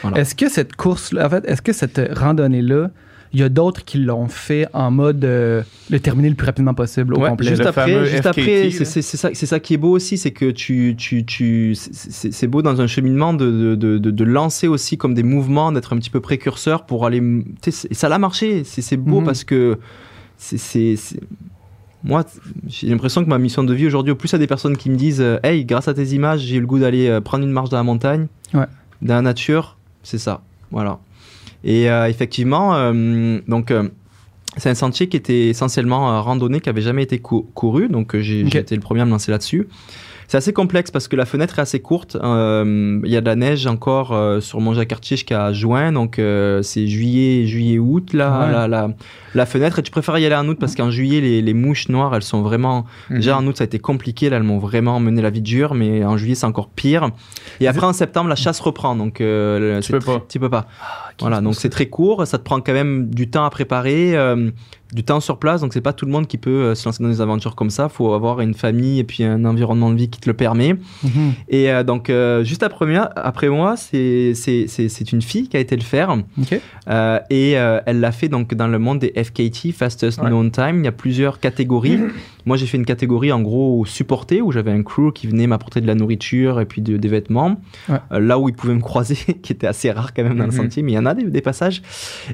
Voilà. Est-ce que cette course-là, en fait, est-ce que cette randonnée-là, il y a d'autres qui l'ont fait en mode euh, le terminer le plus rapidement possible au Ouais, complet? Juste le après, juste FKT, après, c'est ça, qui est beau aussi, c'est que tu, tu, tu, c'est- beau dans un cheminement de, de, de, lancer aussi comme des mouvements, d'être un petit peu précurseur pour aller. Et ça l'a marché, c'est beau Mhm. parce que c'est- Moi, j'ai l'impression que ma mission de vie aujourd'hui, au plus a des personnes qui me disent euh, Hey, grâce à tes images, j'ai eu le goût d'aller euh, prendre une marche dans la montagne, Ouais. dans la nature, c'est ça. Voilà. Et euh, effectivement, euh, donc. euh, c'est un sentier qui était essentiellement randonné, qui avait jamais été cou- couru, donc j'ai été le premier à me lancer là-dessus. C'est assez complexe parce que la fenêtre est assez courte. euh, Il y a de la neige encore euh, sur mont jacques jusqu'à juin, donc euh, c'est juillet, juillet, août là, Ouais. la, la, la fenêtre. Et tu préfères y aller en août parce qu'en juillet les, les mouches noires elles sont vraiment. Mhm. Déjà en août ça a été compliqué, là elles m'ont vraiment mené la vie dure, mais en juillet c'est encore pire. Et après en septembre la chasse reprend, donc euh, Tu peux tr- pas. Tu peux pas. Ok, Voilà, donc c'est très court, ça te prend quand même du temps à préparer, du temps sur place, donc c'est pas tout le monde qui peut euh, se lancer dans des aventures comme ça, faut avoir une famille et puis un environnement de vie qui te le permet. Mhm. Et euh, donc euh, juste après, moi- après moi, c'est une fille qui a été le faire, euh, et elle l'a fait donc dans le monde des FKT, Fastest Ouais. Known Time, il y a plusieurs catégories. Moi, j'ai fait une catégorie en gros supportée où j'avais un crew qui venait m'apporter de la nourriture et puis de- des vêtements. Ouais. Euh, là où ils pouvaient me croiser, qui était assez rare quand même dans le Mhm. sentier, mais il y en a des, des passages.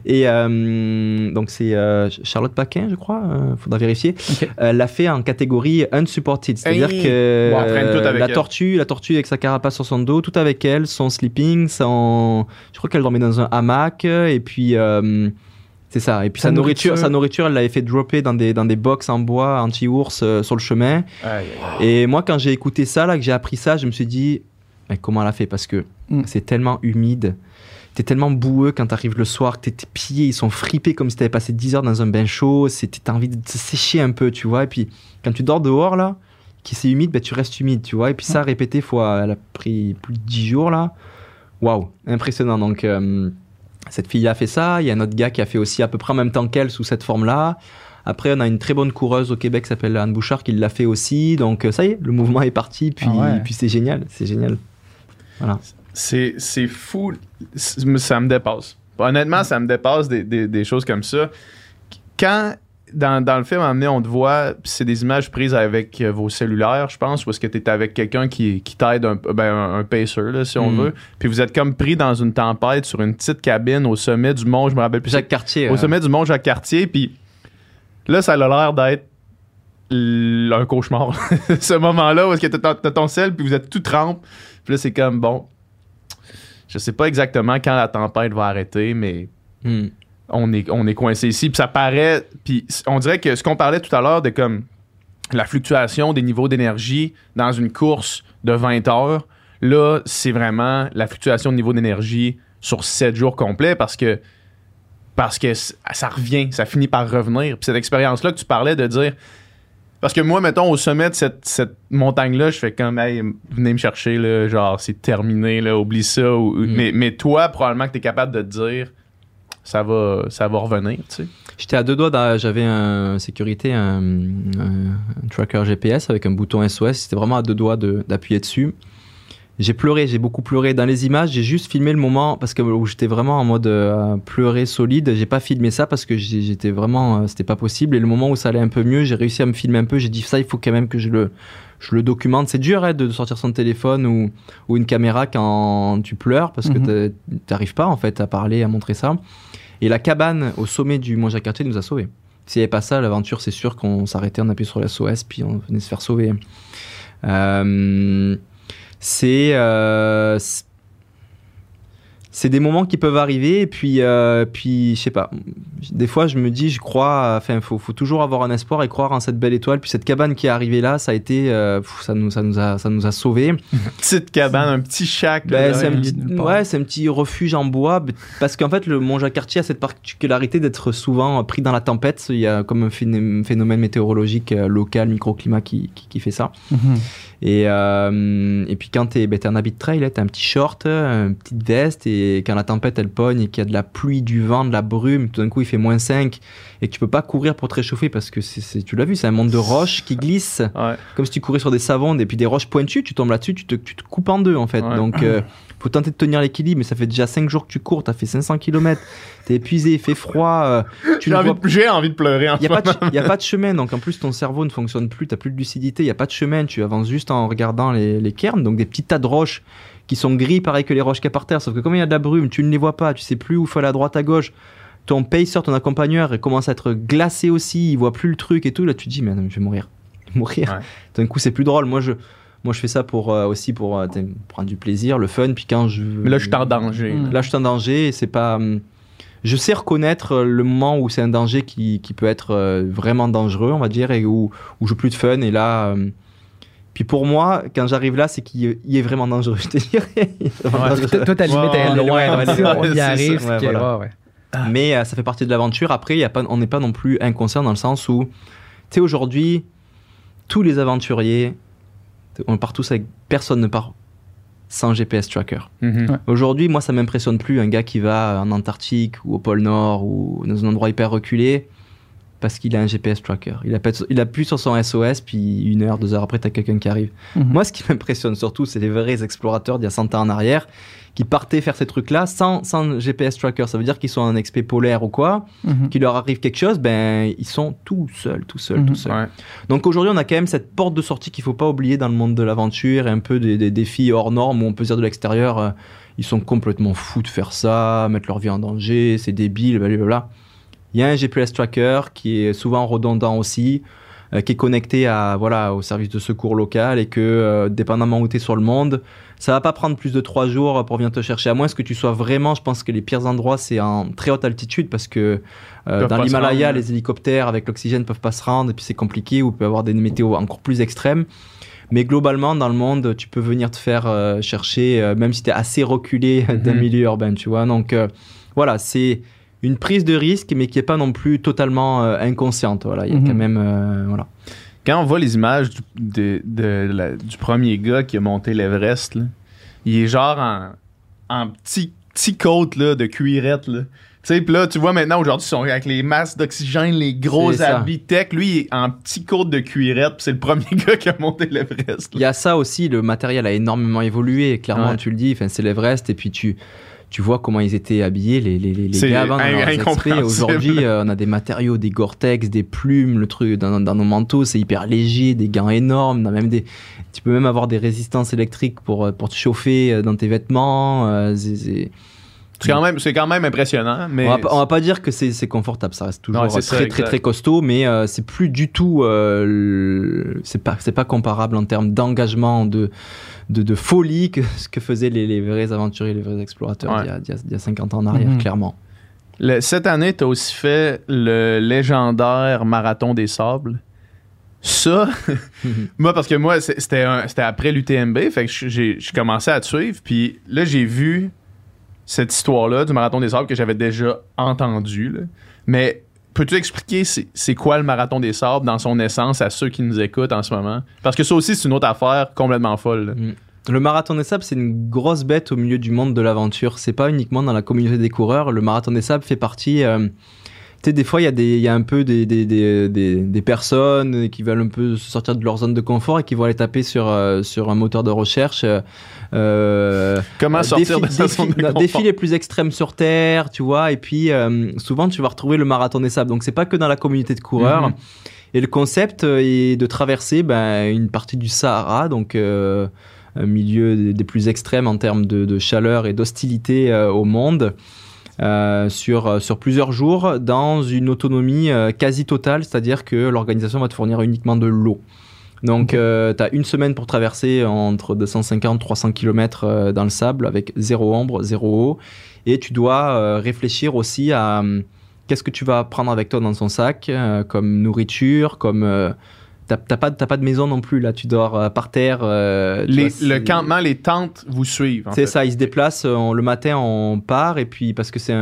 Et euh, donc, c'est euh, Charlotte Paquin, je crois, euh, faudra vérifier. Ok. Elle l'a fait en catégorie unsupported, c'est-à-dire Hey. que Bon, la elle. tortue, la tortue avec sa carapace sur son dos, tout avec elle, son sleeping, son, je crois qu'elle dormait dans un hamac, et puis euh, c'est ça. Et puis Sa nourriture, nourriture. sa nourriture, elle l'avait fait dropper dans des dans des box en bois anti-ours euh, sur le chemin. Aïe, aïe. Et moi, quand j'ai écouté ça, là, que j'ai appris ça, je me suis dit, mais comment elle a fait? Parce que Mm. c'est tellement humide. T'es tellement boueux quand t'arrives le soir que tes- pieds ils sont fripés comme si t'avais passé 10 heures dans un bain chaud. C'était- T'as envie de te sécher un peu, tu vois. Et puis quand tu dors dehors là, qui c'est humide, ben, tu restes humide, tu vois. Et puis ça répété fois, elle a pris plus de 10 jours là. Waouh, impressionnant. Donc euh, cette fille a fait ça. Il y a un autre gars qui a fait aussi à peu près en même temps qu'elle sous cette forme-là. Après, on a une très bonne coureuse au Québec qui s'appelle Anne Bouchard qui l'a fait aussi. Donc euh, ça y est, le mouvement est parti. Puis, Ah ouais. puis c'est génial, c'est génial. C'est, c'est fou. C'est- Ça me dépasse. Honnêtement, ça me dépasse des, des- des choses comme ça. Quand, dans, dans le film, à un moment donné, on te voit, c'est des images prises avec euh, vos cellulaires, je pense, ou est-ce que tu es avec quelqu'un qui, qui t'aide, un, ben, un, un pacer, là, si on Mm. veut. Puis vous êtes comme pris dans une tempête sur une petite cabine au sommet du mont, je me rappelle plus. Jacques Cartier. au euh, sommet du mont Jacques Cartier, puis là, ça a l'air d'être un cauchemar. Ce moment-là où est-ce que t'as t'as ton sel, puis vous êtes tout trempe. Puis là, c'est comme, bon, je sais pas exactement quand la tempête va arrêter, mais hmm. On est, on est coincé ici. Puis ça paraît, puis on dirait que ce qu'on parlait tout à l'heure de comme la fluctuation des niveaux d'énergie dans une course de 20 heures, là, c'est vraiment la fluctuation de niveau d'énergie sur 7 jours complets parce que parce que ça revient, ça finit par revenir. Puis cette expérience-là que tu parlais de dire parce que moi, mettons, au sommet de cette, cette montagne-là, je fais comme, hey, venez me chercher, là, genre, c'est terminé, là, oublie ça. ou- Mm. mais, mais toi, probablement que tu es capable de te dire, ça va, ça va revenir, tu sais. J'étais à deux doigts, j'avais un sécurité, un, tracker GPS avec un bouton SOS. C'était vraiment à deux doigts d'appuyer dessus. J'ai pleuré, j'ai beaucoup pleuré. Dans les images, j'ai juste filmé le moment parce que où j'étais vraiment en mode euh, pleurer solide. J'ai pas filmé ça parce que j'étais vraiment, euh, c'était pas possible. Et le moment où ça allait un peu mieux, j'ai réussi à me filmer un peu. J'ai dit ça, il faut quand même que je le, je le documente. C'est dur hein, de sortir son téléphone ou, ou une caméra quand tu pleures parce que Mhm. t'es- t'arrives pas en fait à parler, à montrer ça. Et la cabane au sommet du Mont Jacques-Cartier nous a sauvés. S'il n'y avait pas ça, l'aventure, c'est sûr qu'on s'arrêtait, on appuyait sur la SOS, puis on venait se faire sauver. Euh, c'est euh, c'est- des moments qui peuvent arriver, et puis, euh, puis je sais pas. Des fois, je me dis, je crois, enfin, faut, faut toujours avoir un espoir et croire en cette belle étoile. Puis cette cabane qui est arrivée là, ça a été, euh, pff, ça nous, ça nous a, ça nous a sauvés. Petite cabane, un petit shack. Ben, c'est un ouais. petit, ouais, c'est un petit refuge en bois parce qu'en fait le Mont Jacques-Cartier a cette particularité d'être souvent pris dans la tempête. Il y a comme un phén- phénomène météorologique euh, local, microclimat qui, qui, qui fait ça. Mhm. Et, euh, et puis quand t'es ben, t'es en habit de trail, t'as un petit short, une petite veste et quand la tempête elle pogne et qu'il y a de la pluie, du vent, de la brume, tout d'un coup il fait moins 5 et que tu peux pas courir pour te réchauffer parce que c'est c'est- tu l'as vu, c'est un monde de roches qui glissent Ouais. comme si tu courais sur des savons et puis des roches pointues, tu tombes là-dessus, tu te, tu te coupes en deux en fait. Ouais. Donc euh, faut tenter de tenir l'équilibre, mais ça fait déjà 5 jours que tu cours, t'as fait 500 km, t'es épuisé, il fait froid, euh, tu J'ai envie, vois de- j'ai envie de pleurer il n'y a, pas de- y a pas de chemin, donc en plus ton cerveau ne fonctionne plus, t'as plus de lucidité, il n'y a pas de chemin, tu avances juste en regardant les, les cairns, donc des petits tas de roches qui sont gris pareil que les roches qu'il y a par terre, sauf que comme il y a de la brume, tu ne les vois pas, tu sais plus où faut aller à droite à gauche, ton pacer, ton accompagneur, il commence à être glacé aussi, il voit plus le truc et tout, là tu te dis, mais non, je vais mourir. Mourir. Ouais. D'un coup c'est plus drôle, moi je... Moi, je fais ça pour euh, aussi pour euh, prendre du plaisir, le fun. Puis quand je Mais là, je suis en danger. Mm. Là, je suis en danger et c'est pas. hum, Je sais reconnaître euh, le moment où c'est un danger qui, qui peut être euh, vraiment dangereux, on va dire, et où, où j'ai plus de fun. Et là. hum, Puis pour moi, quand j'arrive là, c'est qu'il y- il est vraiment dangereux, je te dirais. Il Ouais. Toi, toi, ta limite, ouais, loin. ça. arrive, Ouais, voilà. ouais, ouais. Mais euh, ça fait partie de l'aventure. Après, il y a pas, on n'est pas non plus inconscient dans le sens où, tu sais, aujourd'hui, tous les aventuriers, on part tous avec. Personne ne part sans GPS tracker. Mhm. Ouais. Aujourd'hui, moi, ça m'impressionne plus un gars qui va en Antarctique ou au pôle Nord ou dans un endroit hyper reculé. Parce qu'il a un GPS tracker. Il appuie, il appuie sur son SOS, puis une heure, deux heures après, tu as quelqu'un qui arrive. Mhm. Moi, ce qui m'impressionne surtout, c'est les vrais explorateurs d'il y a 100 ans en arrière qui partaient faire ces trucs-là sans, sans GPS tracker. Ça veut dire qu'ils sont en expé polaire ou quoi, Mhm. qu'il leur arrive quelque chose, ben ils sont tout seuls, tout seuls, Mhm. tout seuls. Ouais. Donc aujourd'hui, on a quand même cette porte de sortie qu'il faut pas oublier dans le monde de l'aventure et un peu des, des défis hors normes où on peut se dire de l'extérieur, euh, ils sont complètement fous de faire ça, mettre leur vie en danger, c'est débile, blablabla. Il y a un GPS tracker qui est souvent redondant aussi, euh, qui est connecté à voilà au service de secours local et que euh, dépendamment où tu es sur le monde, ça va pas prendre plus de trois jours pour venir te chercher. À moins que tu sois vraiment, je pense que les pires endroits c'est en très haute altitude parce que euh, dans l'Himalaya, les hélicoptères avec l'oxygène peuvent pas se rendre et puis c'est compliqué ou peut avoir des météos encore plus extrêmes. Mais globalement, dans le monde, tu peux venir te faire euh, chercher, euh, même si tu es assez reculé d'un Mhm. milieu urbain, tu vois. Donc euh, voilà, c'est une prise de risque, mais qui est pas non plus totalement euh, inconsciente. Voilà, il y a Mhm. quand même, euh, voilà. Quand on voit les images du, de- de la- du premier gars qui a monté l'Everest, il est genre en, en petit, petit côte là, de cuirette. Là. Tu sais, puis là, tu vois maintenant, aujourd'hui, ils sont avec les masques d'oxygène, les gros habits tech. Lui, il est en petit côte de cuirette, c'est le premier gars qui a monté l'Everest. Il y a ça aussi, le matériel a énormément évolué. Clairement, Ouais. tu le dis, c'est l'Everest, et puis tu. Tu vois comment ils étaient habillés, les, les, les gars avant dans. Aujourd'hui, euh, on a des matériaux, des Gore-Tex, des plumes, le truc dans, dans nos manteaux, c'est hyper léger, des gants énormes. on a même des, tu peux même avoir des résistances électriques pour, euh, pour te chauffer euh, dans tes vêtements. euh, c'est- c'est- quand, même- c'est quand même impressionnant, mais on, va, on va pas dire que c'est c'est confortable, ça reste toujours Ouais, c'est ça, très, très très costaud, mais euh, c'est plus du tout, euh, le- c'est pas c'est pas comparable en termes d'engagement, de, de de folie que ce que faisaient les, les vrais aventuriers, les vrais explorateurs Ouais. il, y a, il y a- il y a 50 ans en arrière, Mhm. clairement. Le- cette année, tu as aussi fait le légendaire Marathon des Sables. Ça, moi, parce que moi, c'était un- c'était après l'UTMB, fait que j'ai j'ai commencé à te suivre, puis là, j'ai vu cette histoire-là du Marathon des Sables que j'avais déjà entendu. là. Mais peux-tu expliquer c'est quoi le Marathon des Sables dans son essence à ceux qui nous écoutent en ce moment? Parce que ça aussi, c'est une autre affaire complètement folle. là. Le marathon des sables, c'est une grosse bête au milieu du monde de l'aventure. C'est pas uniquement dans la communauté des coureurs. Le marathon des sables fait partie. euh, tu sais, des fois, il y, a un peu des, personnes qui veulent un peu sortir de leur zone de confort et qui vont aller taper sur, euh, sur un moteur de recherche. euh, Comment sortir défi, de sa défi- zone de non, confort? défi les plus extrêmes sur Terre, tu vois. Et puis, euh, souvent, tu vas retrouver le marathon des sables. Donc, c'est pas que dans la communauté de coureurs. Mhm. Et le concept euh, est de traverser ben, une partie du Sahara, donc euh, un milieu des, plus extrêmes en termes de, de chaleur et d'hostilité euh, au monde. euh, sur, euh, sur plusieurs jours dans une autonomie euh, quasi totale, c'est-à-dire que l'organisation va te fournir uniquement de l'eau. Donc, tu as une semaine pour traverser entre 250 300 km dans le sable avec zéro ombre, zéro eau. Et tu dois euh, réfléchir aussi à hum, qu'est-ce que tu vas prendre avec toi dans ton sac, euh, comme nourriture, comme. euh, T'as pas, pas de maison non plus, là, tu dors euh, par terre. euh, tu Les- vois, le campement, les tentes vous suivent. en c'est ça, ils se déplacent euh, on- le matin, on part et puis parce que c'est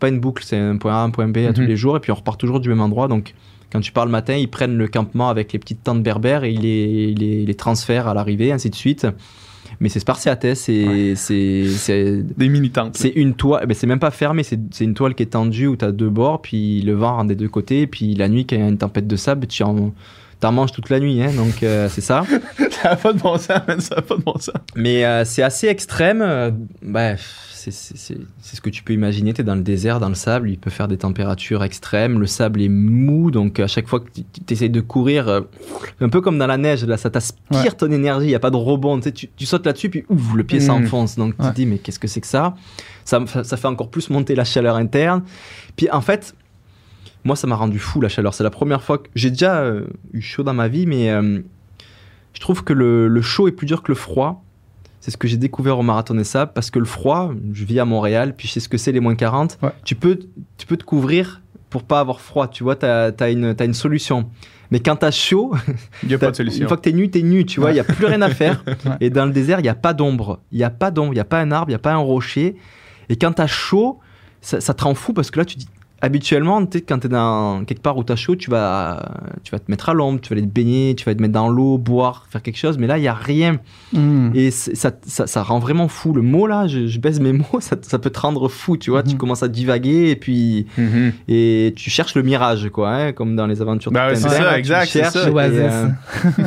pas une boucle, c'est un point A, un point B à tous Mhm. les jours et puis on repart toujours du même endroit. Donc quand tu pars le matin, ils prennent le campement avec les petites tentes berbères et ils les, les, les transfèrent à l'arrivée, ainsi de suite. Mais c'est spartiate, hein, c'est c'est c'est Des mini-tentes. c'est une toile, ben c'est même pas fermé, c'est c'est une toile qui est tendue où tu as deux bords, puis le vent rentre des deux côtés, puis la nuit, quand il y a une tempête de sable, tu en, t'en manges toute la nuit, hein, donc euh, c'est ça. Ça n'a pas de bon sens, ça n'a pas de bon sens. Mais euh, c'est assez extrême. euh, bref, c'est ce que tu peux imaginer. Tu es dans le désert, dans le sable. Il peut faire des températures extrêmes. Le sable est mou. Donc, à chaque fois que tu essayes de courir, euh, un peu comme dans la neige, là, ça t'aspire Ouais. ton énergie. Il n'y a pas de rebond. Tu, sais, tu, tu sautes là-dessus, puis ouf, le pied Mm. s'enfonce. Donc, tu te dis, mais qu'est-ce que c'est que ça? Ça, fait- ça fait encore plus monter la chaleur interne. Puis, en fait, moi, ça m'a rendu fou la chaleur. C'est la première fois que j'ai déjà euh, eu chaud dans ma vie, mais euh, je trouve que le, le chaud est plus dur que le froid. C'est ce que j'ai découvert au marathon des sables parce que le froid, je vis à Montréal, puis je sais ce que c'est les moins 40. Ouais. Tu, peux, tu peux te couvrir pour pas avoir froid, tu vois, tu as, une, t'as une solution. Mais quand t'as chaud, Il n'y a pas de solution. une fois que t'es nu, t'es nu, tu vois, il Ouais. y a plus rien à faire. Ouais. Et dans le désert, il n'y a pas d'ombre. Il n'y a pas d'ombre, il n'y a pas un arbre, il n'y a pas un rocher. Et quand t'as chaud, ça, ça te rend fou parce que là, tu dis, habituellement, tu sais, quand tu es dans quelque part où tu as chaud, tu vas, tu vas te mettre à l'ombre, tu vas aller te baigner, tu vas te mettre dans l'eau, boire, faire quelque chose. Mais là, il n'y a rien. Mhm. Et ça, ça, ça rend vraiment fou. Le mot, là, je, je baisse mes mots, ça, ça peut te rendre fou, tu vois. Tu Mhm. commences à divaguer et puis Mhm. et tu cherches le mirage, quoi, hein, comme dans les aventures Ben de ouais, c'est ça, tu exact, c'est cherches ça. et, euh,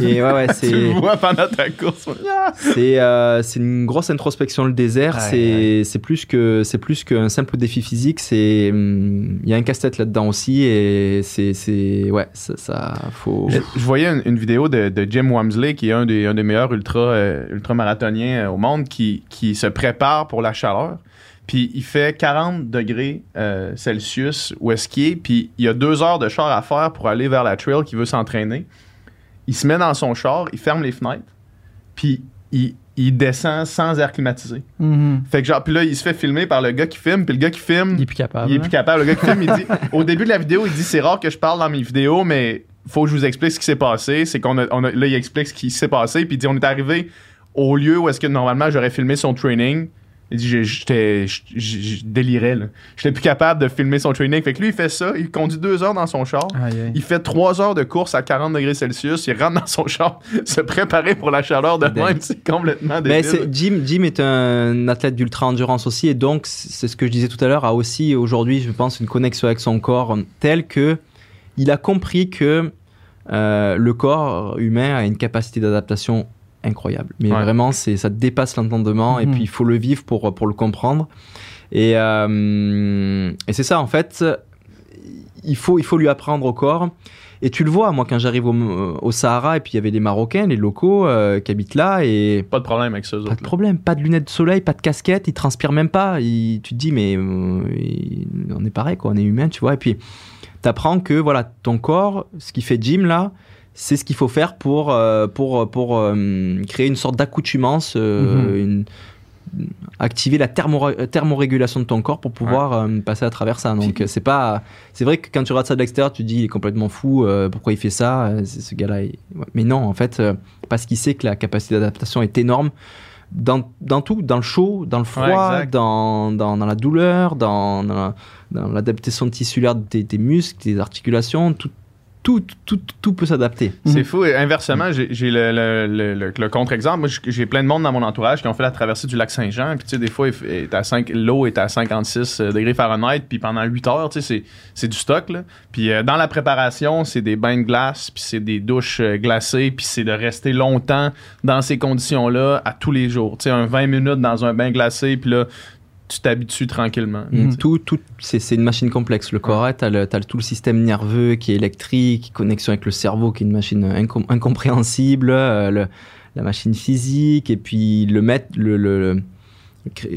Et, ouais, ouais, Tu c'est vois pendant ta course. c'est euh, c'est une grosse introspection le désert. Ouais, c'est c'est plus que c'est plus qu'un simple défi physique. C'est hum, il y a un casse-tête là-dedans aussi et c'est c'est ouais ça, faut. Je, voyais une, vidéo de, Jim Wamsley, qui est un des, un des meilleurs euh, ultramarathoniens euh, au monde, qui, qui se prépare pour la chaleur. Puis il fait 40 degrés euh, Celsius où est-ce qu'il est, puis il y a deux heures de char à faire pour aller vers la trail qui veut s'entraîner. Il se met dans son char, il ferme les fenêtres, puis il, il descend sans air climatisé. Mhm. Fait que genre, puis là, il se fait filmer par le gars qui filme, puis le gars qui filme, Il est plus capable. il est hein. plus capable. Le gars qui filme, il dit au début de la vidéo, il dit c'est rare que je parle dans mes vidéos, mais faut que je vous explique ce qui s'est passé. C'est qu'on a, on a- là, il explique ce qui s'est passé, puis il dit on est arrivé au lieu où est-ce que normalement j'aurais filmé son training. Je délirais. J'étais plus capable de filmer son training. Fait que lui, il fait ça. Il conduit deux heures dans son char. Aïe, aïe. Il fait trois heures de course à 40 degrés Celsius. Il rentre dans son char, se préparer pour la chaleur de même. C'est complètement Mais débile. c'est- Jim, Jim est un athlète d'ultra endurance aussi et donc c'est ce que je disais tout à l'heure a aussi aujourd'hui je pense une connexion avec son corps telle que il a compris que euh, le corps humain a une capacité d'adaptation incroyable. Mais Ouais. vraiment, c'est ça dépasse l'entendement et Mhm. puis il faut le vivre pour pour le comprendre. Et, euh, et c'est ça en fait. Il faut il faut lui apprendre au corps. Et tu le vois, moi, quand j'arrive au, au Sahara, et puis il y avait des Marocains, les locaux euh, qui habitent là, et Pas de problème avec ça. pas de problème, pas de lunettes de soleil, pas de casquette, ils transpirent même pas. Ils- tu te dis, mais euh, on est pareil, quoi, on est humain, tu vois. Et puis, t'apprends que voilà, ton corps, ce qui fait Jim là, c'est ce qu'il faut faire pour, euh, pour, pour euh, créer une sorte d'accoutumance, euh, une- activer la thermo- thermorégulation de ton corps pour pouvoir passer à travers ça. Donc, c'est pas. C'est vrai que quand tu regardes ça de l'extérieur, tu te dis, il est complètement fou, pourquoi il fait ça Ce gars-là. il- ouais. Mais non, en fait, parce qu'il sait que la capacité d'adaptation est énorme dans, dans tout, dans le chaud, dans le froid, dans, dans, dans la douleur, dans, dans la- dans l'adaptation tissulaire des, des muscles, des articulations, tout, tout, tout, tout peut s'adapter. C'est Mhm. fou. Et inversement, j'ai j'ai le, le- le- le- le contre-exemple. Moi, j'ai- plein de monde dans mon entourage qui ont fait la traversée du lac Saint-Jean. Puis, tu sais, des fois, l'eau est à 56 degrés Fahrenheit. Puis, pendant 8 heures, tu sais, c'est- c'est du stock. Là. Puis, euh, dans la préparation, c'est des bains de glace. Puis, c'est des douches euh, glacées. Puis, c'est de rester longtemps dans ces conditions-là à tous les jours. Tu sais, un 20 minutes dans un bain glacé. Puis là, tu t'habitues tranquillement. Tu sais. Tout, tout, c'est, c'est une machine complexe. Le corps, tu as, tout le système nerveux qui est électrique, connexion avec le cerveau qui est une machine incom- incompréhensible, euh, le- la machine physique, et puis le mettre, le, le-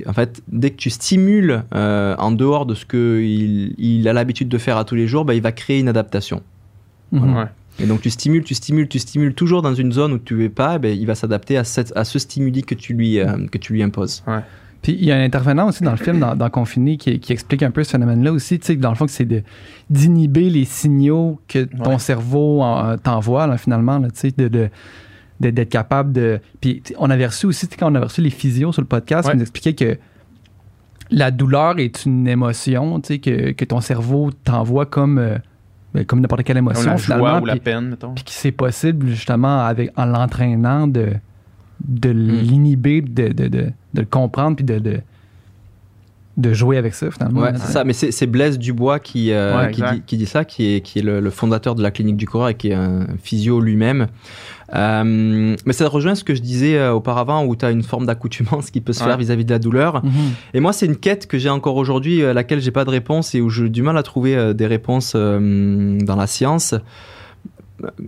en fait, dès que tu stimules euh, en dehors de ce qu'il il a l'habitude de faire à tous les jours, bah, il va créer une adaptation. Mhm. Ouais. Et donc tu stimules, tu stimules, tu stimules toujours dans une zone où tu es pas, eh ben, il va s'adapter à, cette- à ce stimuli que tu lui, euh, que tu lui imposes. Puis il y a un intervenant aussi dans le film, dans, dans Confiné, qui, qui explique un peu ce phénomène-là aussi. Tu sais, que dans le fond, que c'est d'inhiber les signaux que ton Ouais. cerveau en- t'envoie, là, finalement, là, tu sais, de, d'être capable de. Puis on avait reçu aussi, tu sais, quand on a reçu les physios sur le podcast, Ouais. ils nous expliquaient que la douleur est une émotion, tu sais, que, que ton cerveau t'envoie comme, euh, ben, comme n'importe quelle Comme émotion, la finalement. joie ou la puis- peine, mettons. puis que c'est possible justement avec en l'entraînant de de Hmm. l'inhiber de, de, de, de le comprendre puis de, de de jouer avec ça finalement Ouais, c'est ça, mais c'est c'est Blaise Dubois qui, euh, Ouais, qui, dit, qui dit ça, qui est, qui est le, le fondateur de la clinique du corps et qui est un physio lui-même. Euh, mais ça rejoint ce que je disais euh, auparavant où tu as une forme d'accoutumance qui peut se Ouais. faire vis-à-vis de la douleur. Mhm. Et moi, c'est une quête que j'ai encore aujourd'hui à laquelle j'ai pas de réponse et où j'ai du mal à trouver des réponses euh, dans la science.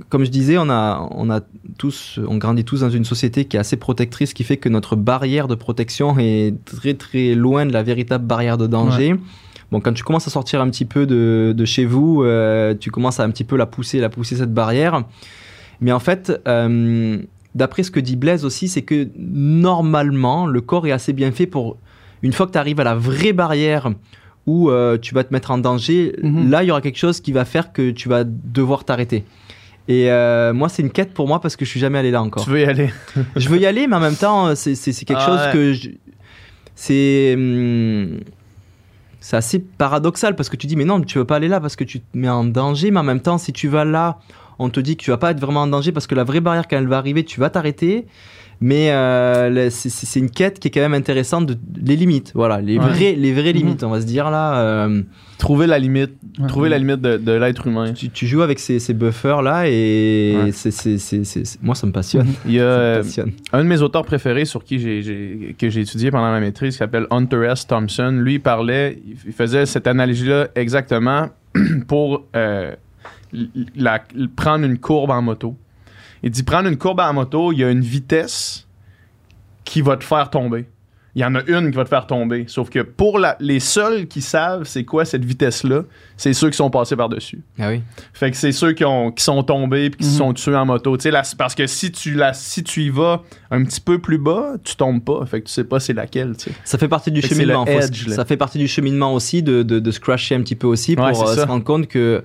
Comme je disais, on a, on a tous, on grandit tous dans une société qui est assez protectrice, qui fait que notre barrière de protection est très très loin de la véritable barrière de danger. Bon, quand tu commences à sortir un petit peu de, de chez vous, euh, tu commences à un petit peu la pousser, la pousser cette barrière. Mais en fait, euh, d'après ce que dit Blaise aussi, c'est que normalement, le corps est assez bien fait pour, une fois que tu arrives à la vraie barrière où euh, tu vas te mettre en danger, Mhm. là, il y aura quelque chose qui va faire que tu vas devoir t'arrêter. Et euh, moi, c'est une quête pour moi parce que je suis jamais allé là encore. Tu veux y aller? Je veux y aller, mais en même temps, c'est c'est- quelque Ah chose ouais. que je- c'est hum, c'est assez paradoxal parce que tu dis mais non, tu veux pas aller là parce que tu te mets en danger, mais en même temps, si tu vas là, on te dit que tu vas pas être vraiment en danger parce que la vraie barrière quand elle va arriver, tu vas t'arrêter. Mais euh, c'est- une quête qui est quand même intéressante de les limites, voilà, les Ouais. vraies les vraies Mhm. limites, on va se dire là. euh, Trouver la limite, Ouais. trouver la limite de, de l'être humain. tu, tu joues avec ces, ces buffers là et Ouais. c'est moi ça me passionne. Il y a euh, passionne. un de mes auteurs préférés sur qui j'ai, que j'ai étudié pendant ma maîtrise qui s'appelle Hunter S. Thompson. Lui, il parlait, il faisait cette analogie-là exactement pour euh, la- prendre une courbe en moto. Il dit prendre une courbe en moto, il y a une vitesse qui va te faire tomber. Il y en a une qui va te faire tomber. Sauf que pour la- les seuls qui savent c'est quoi cette vitesse-là, c'est ceux qui sont passés par-dessus. Ah oui. Fait que c'est ceux qui, ont, qui sont tombés puis qui se Mhm. sont tués en moto. La- parce que si tu, la, si tu y vas un petit peu plus bas, tu tombes pas. Fait que tu sais pas c'est laquelle. Ça fait partie du Fait cheminement. edge, ça fait partie du cheminement aussi de, de, de se crasher un petit peu aussi pour Ouais, euh, se rendre compte que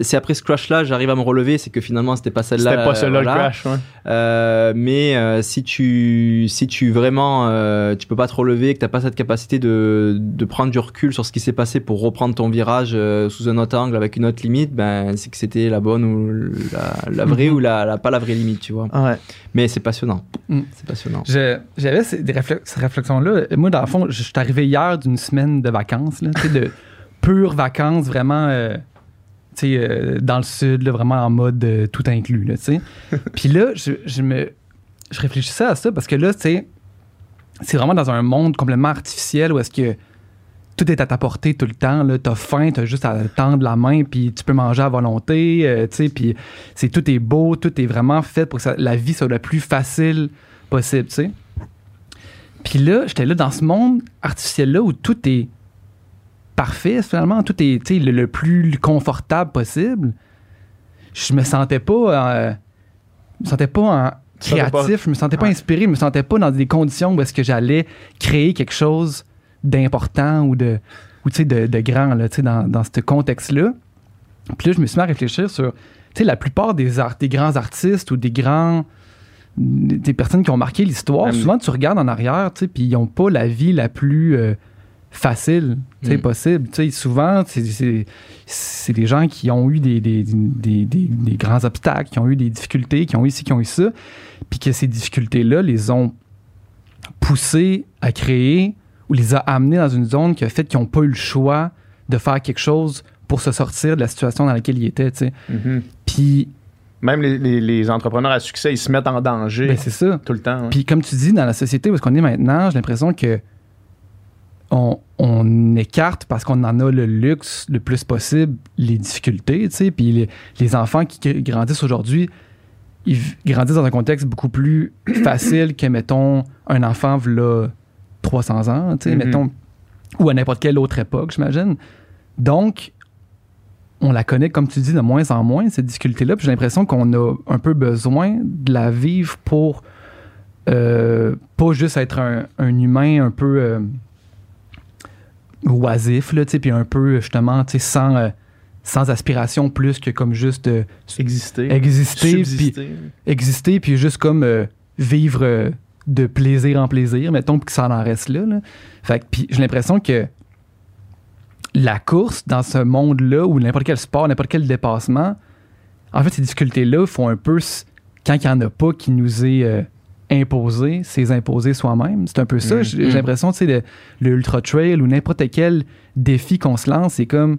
c'est après ce crash là j'arrive à me relever c'est que finalement c'était pas celle-là C'était pas celui-là voilà. le crash. ouais. Euh, mais euh, si tu si tu vraiment euh, tu peux pas te relever que t'as pas cette capacité de, de prendre du recul sur ce qui s'est passé pour reprendre ton virage euh, sous un autre angle avec une autre limite ben c'est que c'était la bonne ou la, la vraie Mhm. ou la, la- pas la vraie limite tu vois Ouais. mais c'est passionnant Mm. c'est passionnant J'avais ces, ces réflexions-là. Moi, dans le fond, je suis arrivé hier d'une semaine de vacances, là, de pures vacances, vraiment, euh, tu dans le sud, là, vraiment en mode euh, tout inclus, là, tu. Puis là, je, je me, je réfléchissais à ça parce que là, tu c'est vraiment dans un monde complètement artificiel où est-ce que tout est à ta portée tout le temps. Là, t'as faim, t'as juste à tendre la main, puis tu peux manger à volonté, euh, tu puis c'est tout est beau, tout est vraiment fait pour que ça- la vie soit le plus facile possible, tu. Puis là, j'étais là dans ce monde artificiel-là où tout est parfait, finalement, tout est le, le plus confortable possible. Je me sentais pas, euh, je me sentais pas en créatif, je me sentais pas inspiré, je me sentais pas dans des conditions où est-ce que j'allais créer quelque chose d'important ou de ou de, de grand là, dans, dans ce contexte-là. Puis là, je me suis mis à réfléchir sur la plupart des art- des grands artistes ou des grands des personnes qui ont marqué l'histoire, souvent tu regardes en arrière, puis ils n'ont pas la vie la plus euh, facile, Mm. possible. Souvent, c'est- des gens qui ont eu des, des, des, grands obstacles, qui ont eu des difficultés, qui ont eu ci, qui ont eu ça, puis que ces difficultés-là les ont poussés à créer ou les a amenés dans une zone qui a fait qu'ils n'ont pas eu le choix de faire quelque chose pour se sortir de la situation dans laquelle ils étaient. Mhm. Puis, Même les, les- les entrepreneurs à succès, ils se mettent en danger ben, c'est ça. tout le temps. Puis comme tu dis, dans la société où est-ce qu'on est maintenant, j'ai l'impression que on, on écarte parce qu'on en a le luxe le plus possible les difficultés, tu sais. Puis les, les enfants qui gr- grandissent aujourd'hui, ils grandissent dans un contexte beaucoup plus facile que, mettons, un enfant v'là 300 ans, tu sais, Mhm. mettons, ou à n'importe quelle autre époque, j'imagine. Donc, on la connaît, comme tu dis, de moins en moins, cette difficulté-là. Puis j'ai l'impression qu'on a un peu besoin de la vivre pour euh, pas juste être un, un humain un peu euh, oisif, là, tu sais, puis un peu, justement, tu sais, sans, euh, sans aspiration plus que comme juste euh, Exister. exister, puis exister, puis juste comme euh, vivre euh, de plaisir en plaisir, mettons, puis que ça en reste là. là. Fait que, puis j'ai l'impression que la course dans ce monde-là, ou n'importe quel sport, n'importe quel dépassement, en fait, ces difficultés-là font un peu, quand il n'y en a pas qui nous est imposé, c'est imposer soi-même. C'est un peu ça. Mm. J'ai Mm. l'impression, tu sais, le, le ultra trail ou n'importe quel défi qu'on se lance, c'est comme.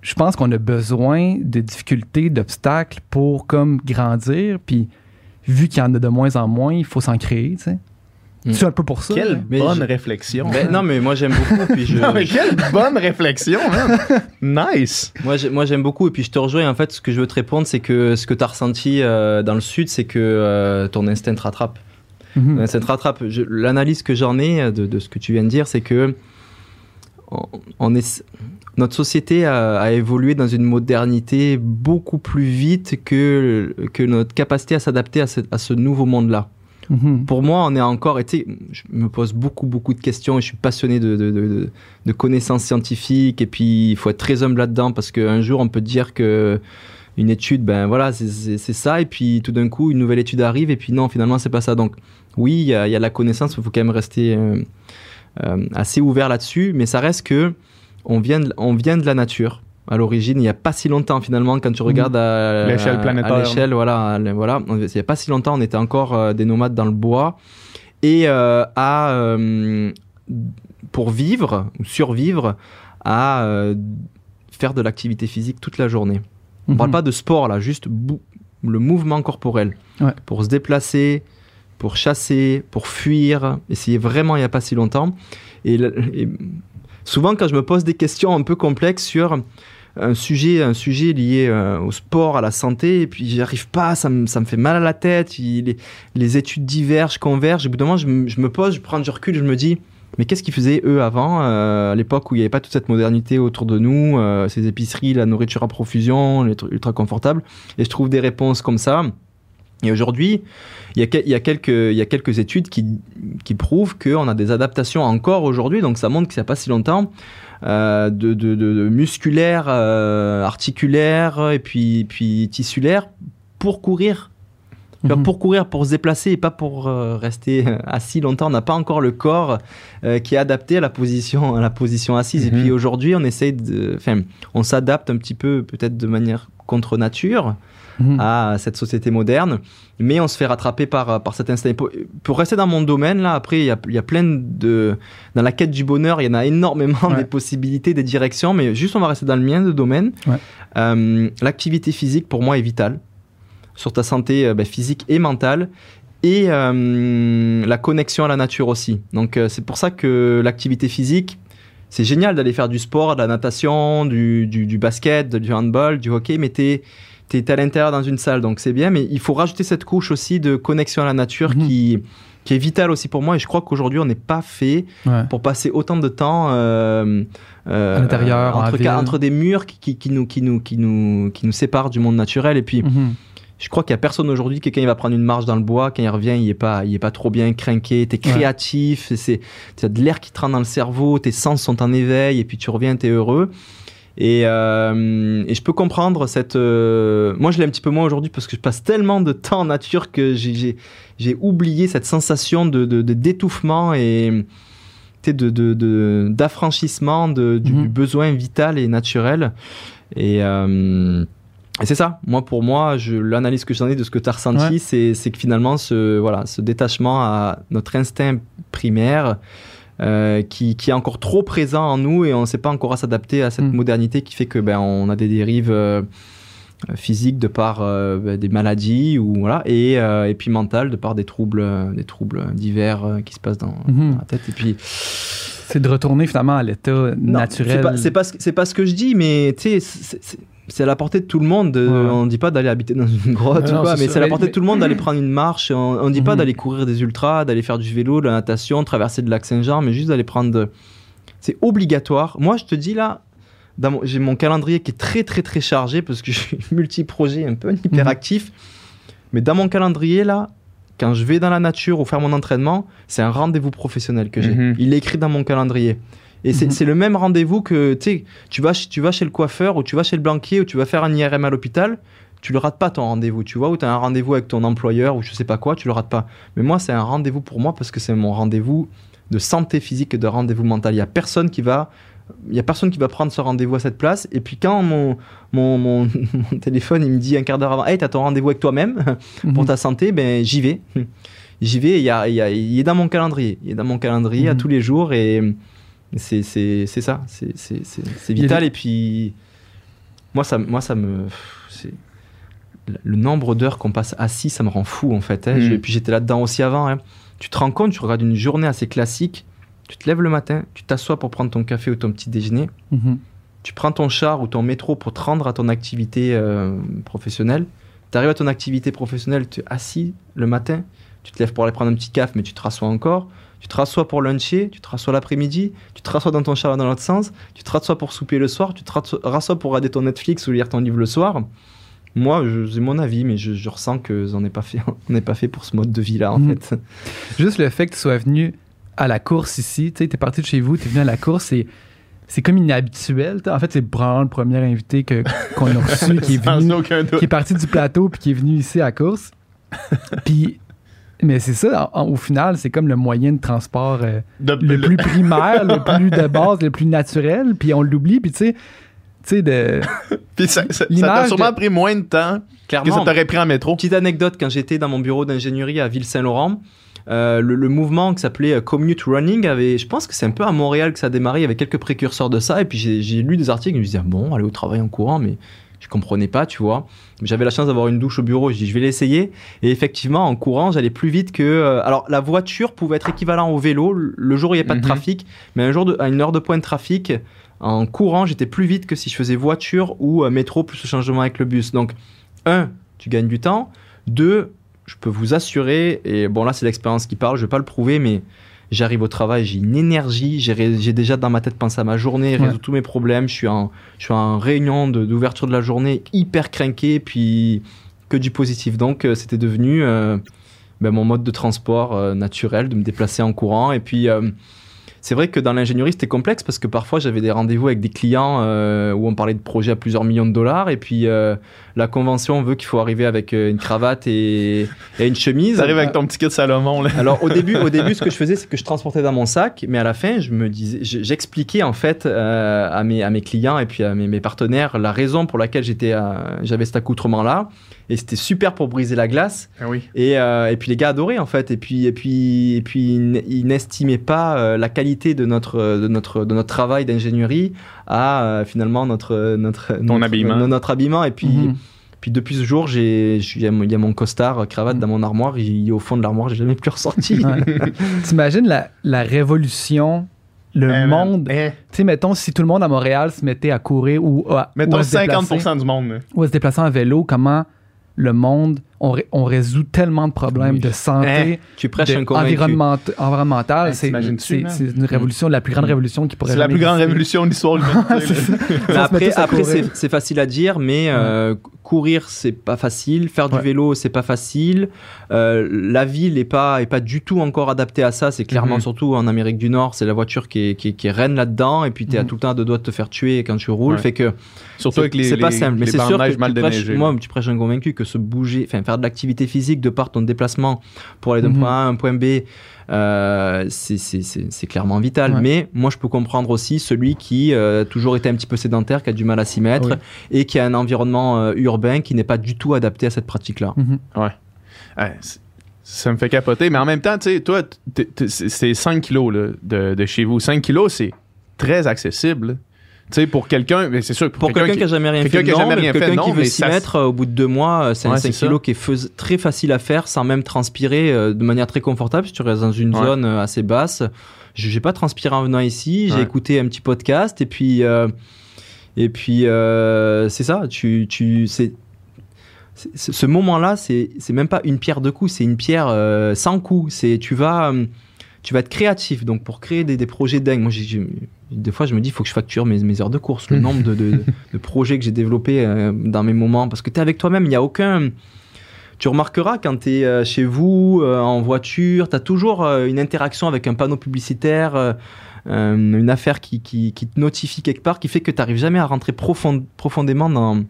Je pense qu'on a besoin de difficultés, d'obstacles pour comme grandir. Puis vu qu'il y en a de moins en moins, il faut s'en créer, tu sais. Mm. C'est un peu pour ça. Quelle là. Bonne je- réflexion. Ben, non mais moi j'aime beaucoup puis je, Non, mais quelle bonne réflexion, man. nice. Moi, moi j'aime beaucoup et puis je te rejoins. En fait, ce que je veux te répondre, c'est que ce que tu as ressenti euh, dans le sud, c'est que euh, ton instinct te rattrape. Mhm. Ton instinct te rattrape. Je- L'analyse que j'en ai euh, de, de ce que tu viens de dire, c'est que on, on est, notre société a, a évolué dans une modernité beaucoup plus vite que, que notre capacité à s'adapter à, ce- à ce nouveau monde-là. Mhm. Pour moi, on est encore été. Je me pose beaucoup, beaucoup de questions et je suis passionné de, de, de- connaissances scientifiques. Et puis, il faut être très humble là-dedans parce qu'un jour, on peut dire que une étude, ben voilà, c'est- ça. Et puis, tout d'un coup, une nouvelle étude arrive. Et puis, non, finalement, c'est pas ça. Donc, oui, il y y a la connaissance, il faut quand même rester. euh, euh, assez ouvert là-dessus, mais ça reste que on vient on vient de la nature. À l'origine, il n'y a pas si longtemps finalement, quand tu regardes à L'échelle planétaire. à l'échelle, voilà, voilà, il n'y a pas si longtemps, on était encore euh, des nomades dans le bois et euh, à euh, pour vivre ou survivre à euh, faire de l'activité physique toute la journée. On Mhm. parle pas de sport là, juste le mouvement corporel. Ouais. Pour se déplacer, pour chasser, pour fuir. Essayer vraiment il n'y a pas si longtemps. Et souvent quand je me pose des questions un peu complexes sur un sujet, un sujet lié euh, au sport, à la santé, et puis j'y arrive pas, ça me, ça me fait mal à la tête, les, les études divergent, convergent. Au bout d'un moment, je, je me pose, je prends du recul, je me dis, mais qu'est-ce qu'ils faisaient eux avant, euh, à l'époque où il n'y avait pas toute cette modernité autour de nous, euh, ces épiceries, la nourriture à profusion, les trucs ultra confortables, et je trouve des réponses comme ça. Et aujourd'hui, il y, a, quel- il il y a quelques études qui, qui prouvent qu'on a des adaptations encore aujourd'hui, donc ça montre qu'il n'y a pas si longtemps, de, de, de, de musculaire, euh, articulaire et puis, puis tissulaire pour courir. Mhm. Pour courir, pour se déplacer et pas pour euh, rester euh, assis longtemps. On n'a pas encore le corps euh, qui est adapté à la position, à la position assise. Mhm. Et puis aujourd'hui, on essaye de, enfin, on s'adapte un petit peu, peut-être de manière contre nature Mhm. à cette société moderne, mais on se fait rattraper par, par cet instinct. Pour, pour rester dans mon domaine, là, après, il y a, y a plein de. Dans la quête du bonheur, il y en a énormément Ouais. des possibilités, des directions, mais juste on va rester dans le mien de domaine. Ouais. Euh, L'activité physique, pour moi, est vitale sur ta santé euh, ben, physique et mentale. Et euh, la connexion à la nature aussi. Donc, euh, c'est pour ça que l'activité physique, c'est génial d'aller faire du sport, de la natation, du, du, du basket, du handball, du hockey, mais t'es es, à l'intérieur dans une salle, donc c'est bien. Mais il faut rajouter cette couche aussi de connexion à la nature Mhm. qui, qui est vitale aussi pour moi. Et je crois qu'aujourd'hui, on n'est pas fait Ouais. pour passer autant de temps euh, euh, À l'intérieur, en entre, entre des murs qui, qui, qui nous, qui, nous, qui, nous, qui nous séparent du monde naturel. Et puis, Mhm. je crois qu'il y a personne aujourd'hui qui, quand il va prendre une marche dans le bois, quand il revient, il est pas, il est pas trop bien craqué. T'es Ouais. créatif, c'est, tu as de l'air qui te rentre dans le cerveau, tes sens sont en éveil, et puis tu reviens, t'es heureux. Et, euh, et je peux comprendre cette. euh, Moi, je l'ai un petit peu moins aujourd'hui parce que je passe tellement de temps en nature que j'ai, oublié cette sensation de, d'étouffement et sais, de, de, d'affranchissement du, Mhm. du besoin vital et naturel. Et. euh, et c'est ça. Moi, pour moi, l'analyse que j'en ai de ce que tu as ressenti, Ouais. c'est, c'est que finalement, ce, voilà, ce détachement à notre instinct primaire, euh, qui, qui est encore trop présent en nous et on ne sait pas encore à s'adapter à cette Mm. modernité qui fait que ben, on a des dérives euh, physiques de par euh, ben, des maladies ou voilà et, et puis mentales de par des troubles, des troubles divers qui se passent dans, Mhm. dans la tête. Et puis C'est de retourner finalement à l'état naturel. C'est pas, pas, ce- pas ce que je dis, mais tu sais, c'est- à la portée de tout le monde. de- Ouais. On dit pas d'aller habiter dans une grotte, Non, ou quoi, c'est mais c'est à la Mais- portée de tout le monde d'aller prendre une marche. On, on dit pas Mhm. d'aller courir des ultras, d'aller faire du vélo, de la natation, traverser le lac Saint-Jean, mais juste d'aller prendre. C'est obligatoire. Moi, je te dis là, mon- j'ai mon calendrier qui est très très très chargé parce que je suis multi-projet, un peu hyperactif. Mais dans mon calendrier là, quand je vais dans la nature ou faire mon entraînement, c'est un rendez-vous professionnel que j'ai. Mhm. Il est écrit dans mon calendrier. Et c'est Mhm. c'est le même rendez-vous que tu vas, tu vas chez le coiffeur ou tu vas chez le banquier ou tu vas faire un IRM à l'hôpital. Tu le rates pas ton rendez-vous, tu vois, ou tu as un rendez-vous avec ton employeur ou je sais pas quoi, tu le rates pas. Mais moi, c'est un rendez-vous pour moi parce que c'est mon rendez-vous de santé physique et de rendez-vous mental. Il y a personne qui va il y a personne qui va prendre ce rendez-vous à cette place. Et puis quand mon, mon, mon, mon téléphone il me dit un quart d'heure avant, hey, t'as ton rendez-vous avec toi-même pour Mhm. ta santé, ben j'y vais. J'y vais. Il, y a, il, y a- il est dans mon calendrier. Il est dans mon calendrier à Mhm. tous les jours et c'est ça. C'est vital. Et puis moi ça moi ça me c'est le nombre d'heures qu'on passe assis, ça me rend fou en fait. hein. Je- Et puis j'étais là-dedans aussi avant. hein. Tu te rends compte, tu regardes une journée assez classique. Tu te lèves le matin, tu t'assois pour prendre ton café ou ton petit déjeuner Mhm. tu prends ton char ou ton métro pour te rendre à ton activité euh, professionnelle. Tu arrives à ton activité professionnelle, tu es assis le matin, tu te lèves pour aller prendre un petit café, mais tu te rassois encore. Tu te rassois pour luncher, tu te rassois l'après-midi, tu te rassois dans ton char dans l'autre sens, tu te rassois pour souper le soir, tu te rassois- pour regarder ton Netflix ou lire ton livre le soir. Moi, c'est mon avis, mais je, je ressens que on n'est pas fait, on n'est pas fait pour ce mode de vie là en Mhm. fait. Juste le fait que tu sois venu à la course ici, tu sais, t'es parti de chez vous, t'es venu à la course et c'est comme inhabituel. t'sais. En fait, c'est probablement le premier invité que- qu'on a reçu qui est venu, aucun doute. qui est parti du plateau puis qui est venu ici à la course. puis Mais c'est ça, en- au final, c'est comme le moyen de transport euh, De- le le- plus primaire, le plus de base, le plus naturel, puis on l'oublie, puis tu sais, tu sais, de... Puis ça, t'a sûrement de- pris moins de temps que ça Clairement. t'aurait pris en métro. Petite anecdote, quand j'étais dans mon bureau d'ingénierie à Ville-Saint-Laurent, euh, le, le mouvement qui s'appelait euh, Commute Running avait, je pense que c'est un peu à Montréal que ça a démarré, il y avait quelques précurseurs de ça, et puis j'ai lu des articles, je me disais, ah bon, aller au travail en courant, mais je comprenais pas, tu vois. J'avais la chance d'avoir une douche au bureau, je dis, je vais l'essayer, et effectivement, en courant, j'allais plus vite que... euh, alors, la voiture pouvait être équivalent au vélo, le jour où il n'y a pas Mhm. de trafic, mais un jour de, à une heure de point de trafic, en courant, j'étais plus vite que si je faisais voiture ou euh, métro plus le changement avec le bus. Donc, un, tu gagnes du temps. Deux, je peux vous assurer, et bon là c'est l'expérience qui parle, je vais pas le prouver, mais j'arrive au travail, j'ai une énergie, j'ai déjà dans ma tête pensé à ma journée, Ouais. résoudre tous mes problèmes, je suis en, je suis en réunion d'ouverture de, la journée, hyper craqué, puis que du positif. Donc euh, c'était devenu euh, ben, mon mode de transport euh, naturel, de me déplacer en courant, et puis... c'est vrai que dans l'ingénierie, c'était complexe parce que parfois j'avais des rendez-vous avec des clients euh, où on parlait de projets à plusieurs millions de dollars et puis euh, la convention veut qu'il faut arriver avec euh, une cravate et, et une chemise. T'arrives avec ton petit kit Salomon, là. Alors au début, au début, ce que je faisais, c'est que je transportais dans mon sac, mais à la fin, je me disais, je- j'expliquais en fait euh, à mes à mes clients et puis à mes, mes partenaires la raison pour laquelle j'étais, j'avais cet accoutrement là, et c'était super pour briser la glace. Ah oui. Et, euh, et puis les gars adoraient en fait. Et puis, et puis, et puis ils n'estimaient pas euh, la qualité de notre, de notre, de notre travail d'ingénierie à euh, finalement notre, notre, notre, habillement. no- notre habillement. Et puis, Mhm. puis depuis ce jour, j'ai, j'ai- il y a mon- costard cravate dans mon armoire. Il est au fond de l'armoire. J'ai jamais plus ressorti. Ouais. T'imagines la, la révolution, le Eh, monde... Eh, Tu sais, mettons, si tout le monde à Montréal se mettait à courir ou à, ou Mettons à se déplacer- 50% du monde. ou à se déplacer en vélo, comment le monde, on, ré- on résout tellement de problèmes Oui. de santé, tu prêches de un convaincu. environnement- environnemental. Ouais, c'est une révolution, la plus grande révolution qui pourrait C'est la plus grande exister. révolution de l'histoire après, après c'est c'est facile à dire, mais euh, courir, c'est pas facile. Faire du Ouais. vélo, c'est pas facile. Euh, la ville est pas, est pas du tout encore adaptée à ça. C'est clairement, Mhm. surtout en Amérique du Nord, c'est la voiture qui est, qui est, qui est reine là-dedans. Et puis, tu es à Mhm. tout le temps à deux doigts de te faire tuer quand tu roules. Ouais. Fait que Surtout c'est avec les, c'est pas les- simple. Mais c'est sûr de que mal tu prêches, moi, tu prêches un convaincu que se bouger, enfin, faire de l'activité physique de par ton déplacement pour aller d'un Mhm. point A à un point B, euh, c'est- clairement vital. Ouais. Mais moi, je peux comprendre aussi celui qui euh, a toujours été un petit peu sédentaire, qui a du mal à s'y mettre Oui. et qui a un environnement euh, urbain qui n'est pas du tout adapté à cette pratique-là. Ouais, ça me fait capoter. Mais en même temps, tu sais, toi, c'est c'est 5 kilos là, de, de chez vous. 5 kilos, c'est très accessible. Tu sais, pour quelqu'un, mais c'est sûr que pour, Pour quelqu'un qui a jamais rien fait, non, mais quelqu'un qui veut s'y mettre euh, au bout de deux mois, euh, c'est un Ouais, 5 c'est ça. kilos qui est fais- très facile à faire sans même transpirer euh, de manière très confortable si tu restes dans une Ouais. zone euh, assez basse. Je n'ai pas transpiré en venant ici, j'ai écouté un petit podcast et puis, et puis euh, c'est ça, tu, tu, c'est- ce moment-là, c'est, même pas une pierre de coups, c'est une pierre euh, sans coup. C'est, tu vas, euh, tu vas être créatif. Donc pour créer des, des projets dingues, moi des fois je me dis, il faut que je facture mes, mes heures de course, le nombre de, de, de projets que j'ai développés euh, dans mes moments. Parce que tu es avec toi-même, il n'y a aucun. Tu remarqueras quand tu es chez vous, euh, en voiture, tu as toujours une interaction avec un panneau publicitaire, une affaire qui, qui, qui te notifie quelque part, qui fait que tu n'arrives jamais à rentrer profond- profondément dans,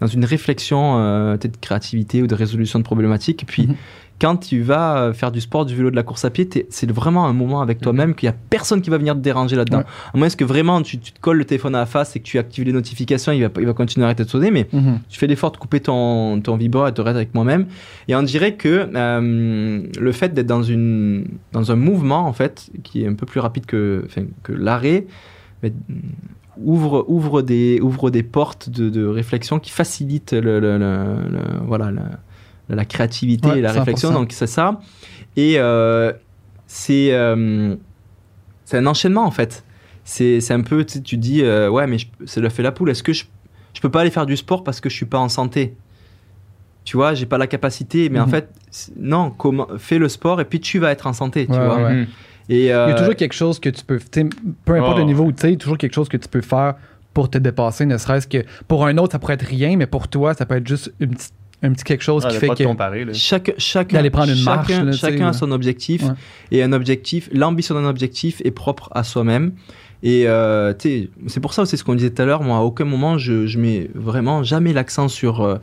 dans une réflexion euh, peut-être de créativité ou de résolution de problématiques. Et puis, Mhm. quand tu vas euh, faire du sport, du vélo, de la course à pied, c'est vraiment un moment avec toi-même qu'il n'y a personne qui va venir te déranger là-dedans. Ouais. À moins que vraiment tu, tu te colles le téléphone à la face et que tu actives les notifications, il va, il va continuer à arrêter de sonner, mais Mhm. tu fais l'effort de couper ton, ton vibreur et de rester avec moi-même. Et on dirait que euh, le fait d'être dans, une, dans un mouvement, en fait, qui est un peu plus rapide que, l'arrêt, mais, ouvre, ouvre, des, ouvre des portes de, de réflexion qui facilitent le, le- le- le- voilà, la, la créativité Ouais, et la 100%. réflexion. Donc, c'est ça. Et euh, c'est euh, c'est un enchaînement, en fait. C'est c'est un peu, tu sais, tu dis, euh, ouais, mais c'est le fait la poule. Est-ce que je, je peux pas aller faire du sport parce que je suis pas en santé? Tu vois, j'ai pas la capacité. Mais en Mhm. fait, non, comment, fais le sport et puis tu vas être en santé, tu Ouais, vois. ouais. Et, Il y a euh, toujours quelque chose que tu peux. Peu importe Oh. le niveau où tu sais, toujours quelque chose que tu peux faire pour te dépasser, ne serait-ce que pour un autre, ça pourrait être rien, mais pour toi, ça peut être juste une petite- un petit quelque chose Ouais, qui fait que. comparer. Chaque, chacun, D'aller prendre une chacun, marche, là, chacun a son objectif Ouais. et un objectif, l'ambition d'un objectif est propre à soi-même Et euh, c'est pour ça aussi ce qu'on disait tout à l'heure. Moi, à aucun moment, je, je mets vraiment jamais l'accent sur. euh,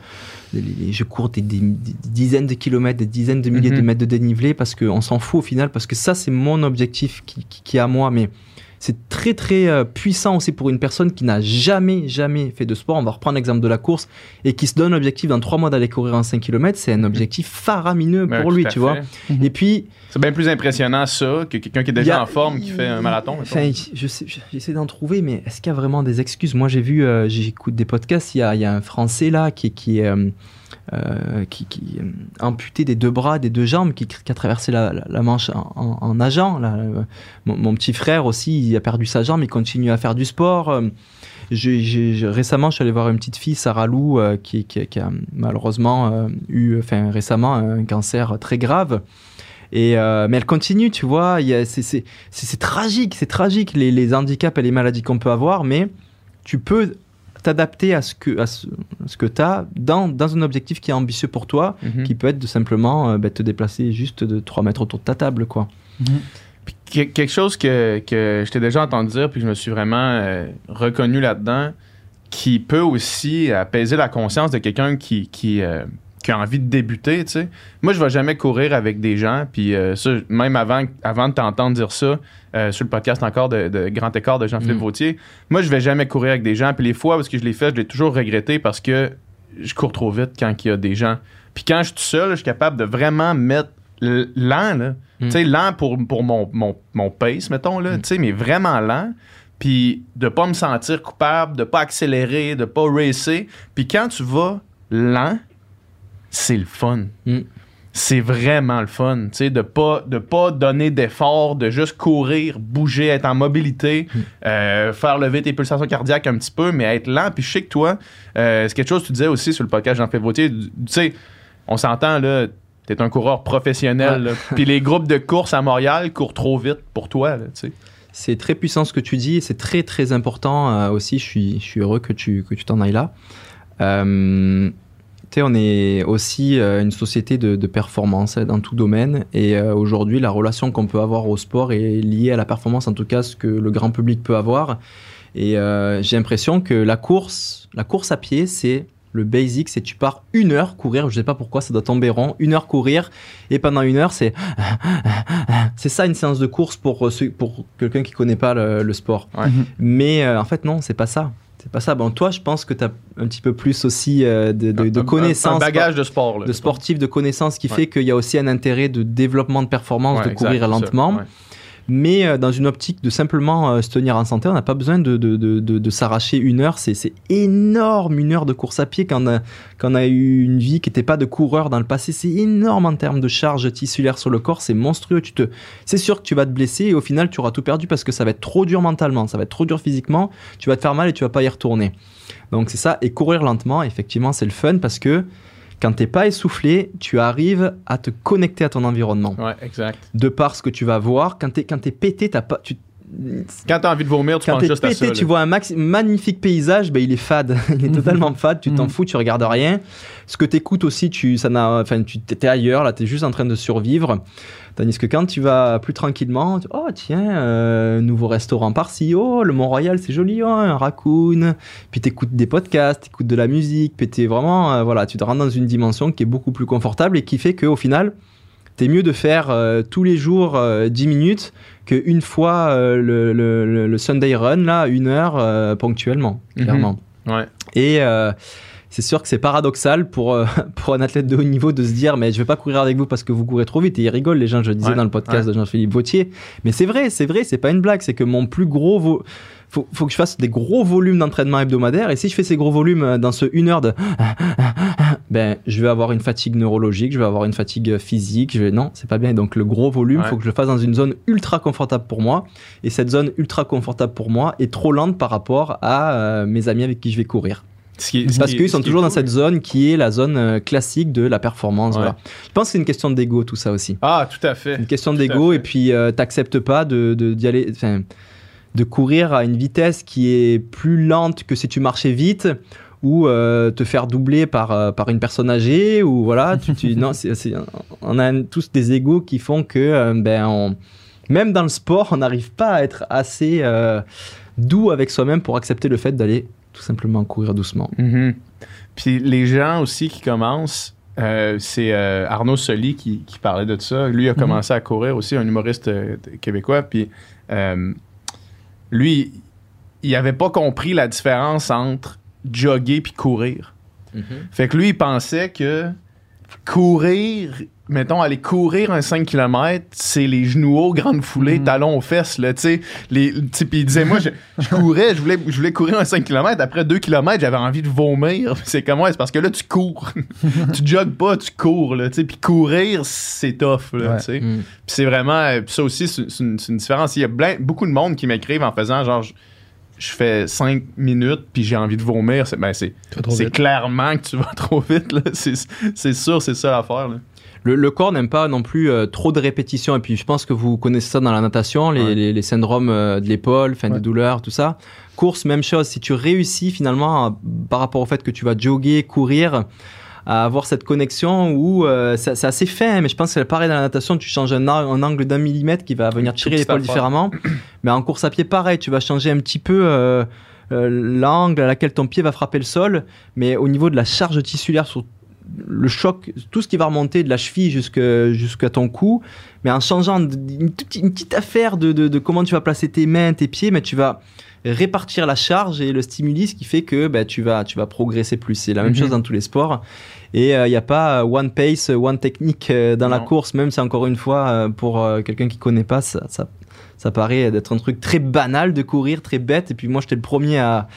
les- je cours des, des- des dizaines de kilomètres, des dizaines de milliers Mhm. de mètres de dénivelé parce qu'on s'en fout au final, parce que ça, c'est mon objectif qui, qui, qui est à moi. Mais c'est très, très euh, puissant aussi pour une personne qui n'a jamais, jamais fait de sport. On va reprendre l'exemple de la course et qui se donne l'objectif dans trois mois d'aller courir en 5 km. C'est un objectif faramineux pour lui, tu vois. Mhm. Et puis, C'est bien plus impressionnant ça que quelqu'un qui est déjà a- en forme qui fait un marathon. Enfin, je j'essaie d'en trouver, mais est-ce qu'il y a vraiment des excuses? Moi, j'ai vu, euh, j'écoute des podcasts. Il y a, il y a un Français là qui, qui est euh, euh, qui, qui euh, amputé des deux bras, des deux jambes, qui, a traversé la, Manche en, nageant. Euh, Mon, petit frère aussi, il a perdu sa jambe, il continue à faire du sport. Récemment, je suis allé voir une petite fille, Sarah Lou, qui, a malheureusement eu, enfin récemment, un cancer très grave. Mais elle continue, tu vois. C'est tragique, c'est tragique les handicaps et les maladies qu'on peut avoir, mais tu peux t'adapter à ce que, à ce, à ce que tu as dans, dans un objectif qui est ambitieux pour toi, Mhm. qui peut être de simplement euh, bah, te déplacer juste de 3 mètres autour de ta table. quoi. Puis que- quelque chose que, que je t'ai déjà entendu dire, puis je me suis vraiment euh, reconnu là-dedans, qui peut aussi apaiser la conscience de quelqu'un qui, qui, euh, qui a envie de débuter, tu sais. Moi, je vais jamais courir avec des gens, puis euh, ça, même avant, avant de t'entendre dire ça, euh, sur le podcast encore de, de Grand Écart de Jean-Philippe Mm. Vautier, moi, je vais jamais courir avec des gens, puis les fois où est-ce que je l'ai fait, je l'ai toujours regretté parce que je cours trop vite quand il y a des gens. Puis quand je suis tout seul, je suis capable de vraiment mettre lent, là. Mm. Tu sais, lent pour, pour mon, mon, mon pace, mettons, là, Mm. tu sais, mais vraiment lent. Puis de pas me sentir coupable, de pas accélérer, de pas racer. Puis quand tu vas lent, c'est le fun. Mm. C'est vraiment le fun, tu sais, de pas, de pas donner d'effort, de juste courir, bouger, être en mobilité, Mm. euh, faire lever tes pulsations cardiaques un petit peu, mais être lent. Puis je sais que toi, euh, c'est quelque chose que tu disais aussi sur le podcast Jean-Philippe Vautier, tu sais, on s'entend, là, t'es un coureur professionnel, puis les groupes de course à Montréal courent trop vite pour toi, tu sais. C'est très puissant ce que tu dis et c'est très très important euh, aussi. Je suis, je suis heureux que tu, que tu t'en ailles là. Euh, on est aussi euh, une société de, de performance dans tout domaine et euh, aujourd'hui la relation qu'on peut avoir au sport est liée à la performance, en tout cas ce que le grand public peut avoir. Et euh, j'ai l'impression que la course, la course à pied, c'est le basic, c'est tu pars une heure courir, je sais pas pourquoi, ça doit tomber rond, une heure courir, et pendant une heure, c'est c'est ça une séance de course pour, pour quelqu'un qui connaît pas le, le sport. Ouais. Mais euh, en fait, non, c'est pas ça. C'est pas ça. Bon, toi, je pense que tu as un petit peu plus aussi euh, de, de, de Un- un- connaissances. Un bagage de sport, là. de sportifs, de connaissances qui Ouais. fait qu'il y a aussi un intérêt de développement de performance, Ouais, de exact, courir ça, lentement. ouais. Mais euh, dans une optique de simplement euh, se tenir en santé, on n'a pas besoin de, de, de, de- s'arracher une heure. C'est c'est énorme, une heure de course à pied quand on a, quand on a eu une vie qui n'était pas de coureur dans le passé. C'est énorme en termes de charge tissulaire sur le corps. C'est monstrueux. Tu te, c'est sûr que tu vas te blesser et au final, tu auras tout perdu parce que ça va être trop dur mentalement, ça va être trop dur physiquement. Tu vas te faire mal et tu vas pas y retourner. Donc c'est ça. Et courir lentement, effectivement, c'est le fun parce que quand t'es pas essoufflé, tu arrives à te connecter à ton environnement Ouais, exact. de par ce que tu vas voir. Quand t'es quand t'es pété, t'as pas tu Quand t'as envie de vomir, tu quand penses juste à ça. pété, là. tu vois un max- magnifique paysage, ben il est fade, il est totalement fade. Tu t'en Mhm. fous, tu regardes rien. Ce que t'écoutes aussi, tu ça n'a, enfin tu t'es ailleurs là, t'es juste en train de survivre. Tandis que quand tu vas plus tranquillement, tu- oh tiens, euh, nouveau restaurant par-ci, oh le Mont-Royal c'est joli, oh, un raccoon. Puis t'écoutes des podcasts, t'écoutes de la musique, puis t'es vraiment, euh, voilà, tu te rends dans une dimension qui est beaucoup plus confortable et qui fait qu'au final, t'es mieux de faire euh, tous les jours euh, 10 minutes qu'une fois euh, le, le- le- le Sunday Run, là, une heure euh, ponctuellement, Mhm. clairement. Ouais. Et c'est sûr que c'est paradoxal pour, euh, pour un athlète de haut niveau de se dire mais je vais pas courir avec vous parce que vous courez trop vite. Et ils rigolent les gens je le disais Ouais, dans le podcast de Jean-Philippe Vautier. Mais c'est vrai c'est vrai c'est pas une blague. C'est que mon plus gros vo- faut, faut que je fasse des gros volumes d'entraînement hebdomadaire. Et si je fais ces gros volumes euh, dans ce une heure de ben je vais avoir une fatigue neurologique je vais avoir une fatigue physique je vais non c'est pas bien. Donc le gros volume Ouais. faut que je le fasse dans une zone ultra confortable pour moi. Et cette zone ultra confortable pour moi est trop lente par rapport à euh, mes amis avec qui je vais courir qui parce qu'ils sont toujours dans cette zone qui est la zone euh, classique de la performance. Ouais. Voilà. Je pense que c'est une question d'ego tout ça aussi. Ah, tout à fait. Une question d'ego et puis euh, t'acceptes pas de d'y aller, de courir à une vitesse qui est plus lente que si tu marchais vite ou euh, te faire doubler par euh, par une personne âgée ou voilà. Tu, tu- non, on a tous des égos qui font que euh, ben on même dans le sport, on n'arrive pas à être assez doux avec soi-même pour accepter le fait d'aller tout simplement courir doucement. Mhm. Puis les gens aussi qui commencent, euh, c'est euh, Arnaud Soli qui, qui parlait de ça. Lui a commencé à courir aussi, un humoriste euh, québécois. Puis lui, il avait pas compris la différence entre jogger puis courir. Fait que lui, il pensait que courir, mettons, aller courir un 5 km, c'est les genoux hauts, grande foulée, Mhm. talons aux fesses, là, tu sais. Puis il disait, moi, je, je courais, je voulais, je voulais courir un 5 km. Après 2 km, j'avais envie de vomir. C'est comme, ouais, c'est parce que là, tu cours. tu jogues pas, tu cours, là, tu sais. Puis courir, c'est tough, là, Ouais. tu sais. Mm. Puis c'est vraiment, euh, ça aussi, c'est une, une différence. Il y a plein- beaucoup de monde qui m'écrivent en faisant genre, je, fais 5 minutes puis j'ai envie de vomir. C'est ben, c'est- clairement que tu vas trop vite. C'est sûr, c'est ça l'affaire. Le, le corps n'aime pas non plus euh, trop de répétitions. Et puis, je pense que vous connaissez ça dans la natation, les, Ouais. les- les syndromes euh, de l'épaule, fin Ouais. des douleurs, tout ça. Course, même chose. Si tu réussis finalement, à- par rapport au fait que tu vas jogger, courir, à avoir cette connexion où euh, c'est assez fin, mais je pense que c'est pareil dans la natation, tu changes un, angle d'un millimètre qui va venir tirer l'épaule différemment. mais en course à pied, pareil, tu vas changer un petit peu euh, euh, l'angle à laquelle ton pied va frapper le sol, mais au niveau de la charge tissulaire sur le choc, tout ce qui va remonter de la cheville jusqu'à ton cou, mais en changeant une, petite affaire de, de- de comment tu vas placer tes mains, tes pieds, mais tu vas répartir la charge et le stimuli, ce qui fait que bah, tu, vas, tu vas progresser plus. C'est la même Mhm. chose dans tous les sports. Et il n'y a pas euh, one pace, one technique euh, dans la course, même si encore une fois, euh, pour euh, quelqu'un qui connaît pas, ça, ça, ça paraît d'être un truc très banal de courir, très bête. Et puis moi, j'étais le premier à,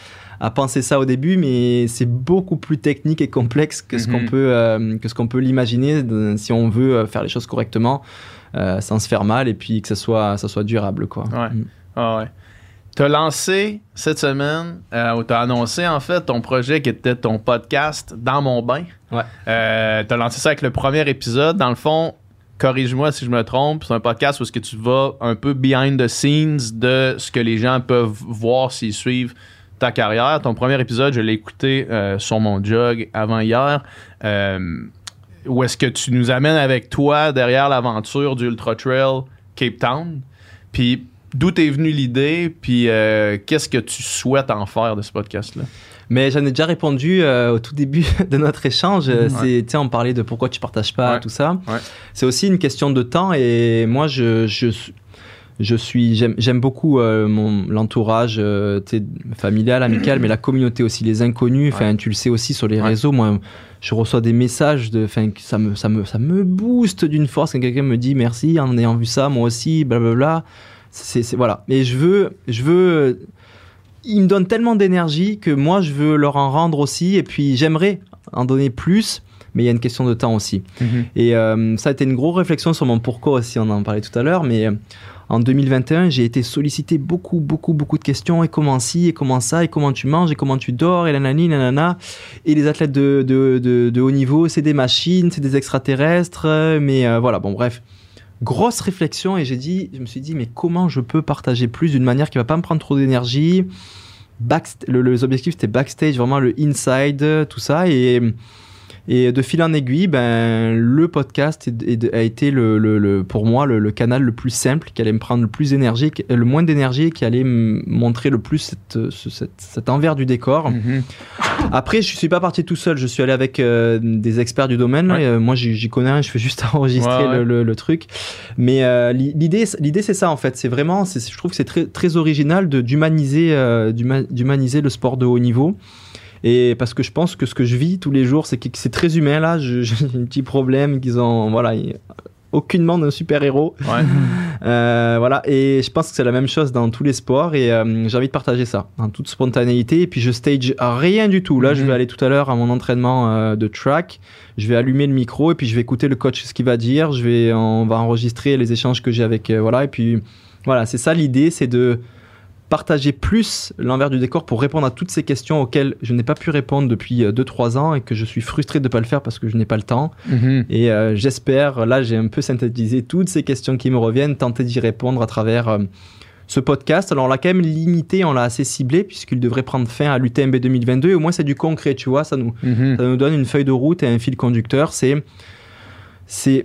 à penser ça au début, mais c'est beaucoup plus technique et complexe que ce Mhm. qu'on peut, euh, que ce qu'on peut l'imaginer si on veut euh, faire les choses correctement, euh, sans se faire mal et puis que ça soit, ça soit durable, quoi. Ouais. Mm. Ah ouais. T'as lancé cette semaine, euh, ou t'as annoncé en fait ton projet qui était ton podcast Dans mon bain. Ouais. Euh, t'as lancé ça avec le premier épisode. Dans le fond, corrige-moi si je me trompe, c'est un podcast où est-ce que tu vas un peu behind the scenes de ce que les gens peuvent voir s'ils suivent ta carrière. Ton premier épisode, je l'ai écouté euh, sur mon jog avant hier. Euh, où est-ce que tu nous amènes avec toi derrière l'aventure du Ultra Trail Cape Town? Puis d'où t'es venue l'idée? Puis euh, qu'est-ce que tu souhaites en faire de ce podcast-là? Mais j'en ai déjà répondu euh, au tout début de notre échange. Mhm. C'est, tu sais, on parlait de pourquoi tu partages pas Ouais. tout ça. Ouais. C'est aussi une question de temps et moi, je, je, je suis, j'aime, j'aime beaucoup euh, mon, l'entourage familial, amical, mais la communauté aussi, les inconnus. Enfin, tu le sais aussi sur les Ouais. réseaux. Moi, je reçois des messages de, que ça me, ça me, ça me booste d'une force quand quelqu'un me dit merci en ayant vu ça, moi aussi, blablabla. C'est, c'est voilà. Et je veux, je veux ils me donnent tellement d'énergie que moi je veux leur en rendre aussi. Et puis j'aimerais en donner plus mais il y a une question de temps aussi. Et euh, ça a été une grosse réflexion sur mon pourquoi aussi on en parlait tout à l'heure. Mais euh, en 2021 j'ai été sollicité beaucoup beaucoup beaucoup de questions. Et comment ci et comment ça et comment tu manges et comment tu dors et nanani nanana. Et les athlètes de, de, de, de haut niveau c'est des machines c'est des extraterrestres. Euh, mais euh, voilà. Bon bref grosse réflexion et j'ai dit, je me suis dit, mais comment je peux partager plus d'une manière qui va pas me prendre trop d'énergie? Backst- le, les objectifs c'était backstage, vraiment le inside, tout ça. Et, et de fil en aiguille, ben, le podcast est- est- a été le, le- le- pour moi le, le canal le plus simple, qui allait me prendre le plus d'énergie, qui- le moins d'énergie, et qui allait me montrer le plus cette- ce- cette- cet envers du décor. Mhm. Après, je suis pas parti tout seul. Je suis allé avec euh, des experts du domaine. là, Ouais. et, euh, moi, j'y j'y connais rien. Je fais juste enregistrer Ouais, ouais. Le, truc. Mais euh, li- l'idée, l'idée, c'est ça en fait. C'est vraiment, c'est- je trouve que c'est très, très original de d'humaniser, euh, d'huma- d'humaniser le sport de haut niveau. Et parce que je pense que ce que je vis tous les jours, c'est que c'est très humain là. J'ai un petit problème qu'ils ont, voilà. Aucunement d'un super héros. Ouais. Euh, voilà, et je pense que c'est la même chose dans tous les sports et euh, j'ai envie de partager ça en toute spontanéité. Et puis je stage rien du tout. Là, je Mhm. vais aller tout à l'heure à mon entraînement euh, de track. Je vais allumer le micro et puis je vais écouter le coach ce qu'il va dire. Je vais, on va enregistrer les échanges que j'ai avec voilà. Et puis voilà, c'est ça l'idée, c'est de partager plus l'envers du décor pour répondre à toutes ces questions auxquelles je n'ai pas pu répondre depuis 2-3 ans et que je suis frustré de ne pas le faire parce que je n'ai pas le temps. Mhm. Et euh, j'espère, là j'ai un peu synthétisé toutes ces questions qui me reviennent, tenter d'y répondre à travers euh, ce podcast. Alors on l'a quand même limité, on l'a assez ciblé puisqu'il devrait prendre fin à l'UTMB 2022 et au moins c'est du concret, tu vois, ça nous, Mhm. ça nous donne une feuille de route et un fil conducteur. C'est, c'est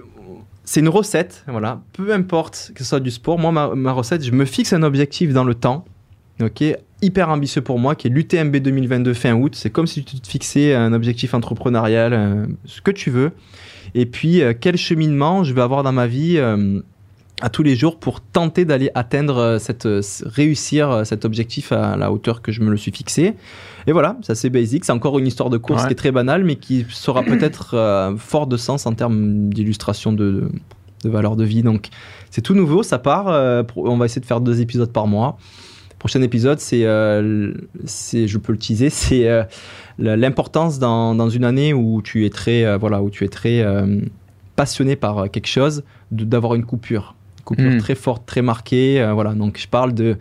c'est une recette, voilà. Peu importe que ce soit du sport, moi, ma, ma recette, je me fixe un objectif dans le temps, ok, hyper ambitieux pour moi, qui est l'UTMB 2022 fin août. C'est comme si tu te fixais un objectif entrepreneurial, euh, ce que tu veux. Et puis, euh, quel cheminement je vais avoir dans ma vie euh, à tous les jours pour tenter d'aller atteindre cette, réussir cet objectif à la hauteur que je me le suis fixé. Et voilà, ça c'est basic. C'est encore une histoire de course Ouais. qui est très banale, mais qui sera peut-être fort de sens en termes d'illustration de, de valeur de vie. Donc, c'est tout nouveau, ça part. on va essayer de faire deux épisodes par mois. Prochain épisode, c'est, euh, c'est, je peux le teaser, c'est euh, l'importance dans, dans une année où tu es très, euh, voilà, où tu es très passionné par quelque chose, d'avoir une coupure, une coupure Mm. très forte, très marquée. voilà, donc je parle de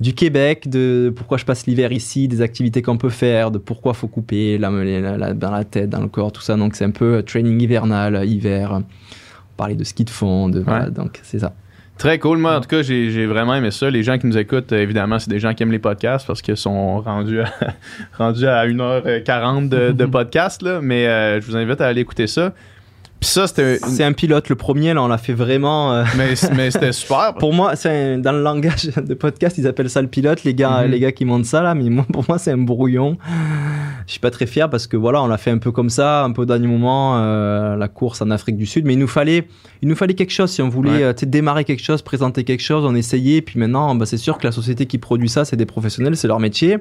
du Québec, de pourquoi je passe l'hiver ici, des activités qu'on peut faire, de pourquoi faut couper la, la- la- dans la tête, dans le corps, tout ça. Donc c'est un peu training hivernal, hiver. On parlait de ski de fond, de, voilà, donc c'est ça. Très cool. Moi, en tout cas, j'ai vraiment aimé ça. Les gens qui nous écoutent, euh, évidemment, c'est des gens qui aiment les podcasts parce qu'ils sont rendus à, rendus à 1h40 de, de podcast. Là. Mais euh, je vous invite à aller écouter ça. Puis ça, c'était. une- C'est un pilote, le premier, là, on l'a fait vraiment. euh, Mais, mais c'était super. Pour moi, c'est dans le langage de podcast, ils appellent ça le pilote, les gars, Mhm. les gars qui montent ça là. Mais moi, pour moi, c'est un brouillon. Je suis pas très fier parce que voilà, on l'a fait un peu comme ça, un peu au dernier moment, euh, la course en Afrique du Sud. Mais il nous fallait, il nous fallait quelque chose si on voulait Ouais. euh, démarrer quelque chose, présenter quelque chose, on essayait. Puis maintenant, bah, c'est sûr que la société qui produit ça, c'est des professionnels, c'est leur métier.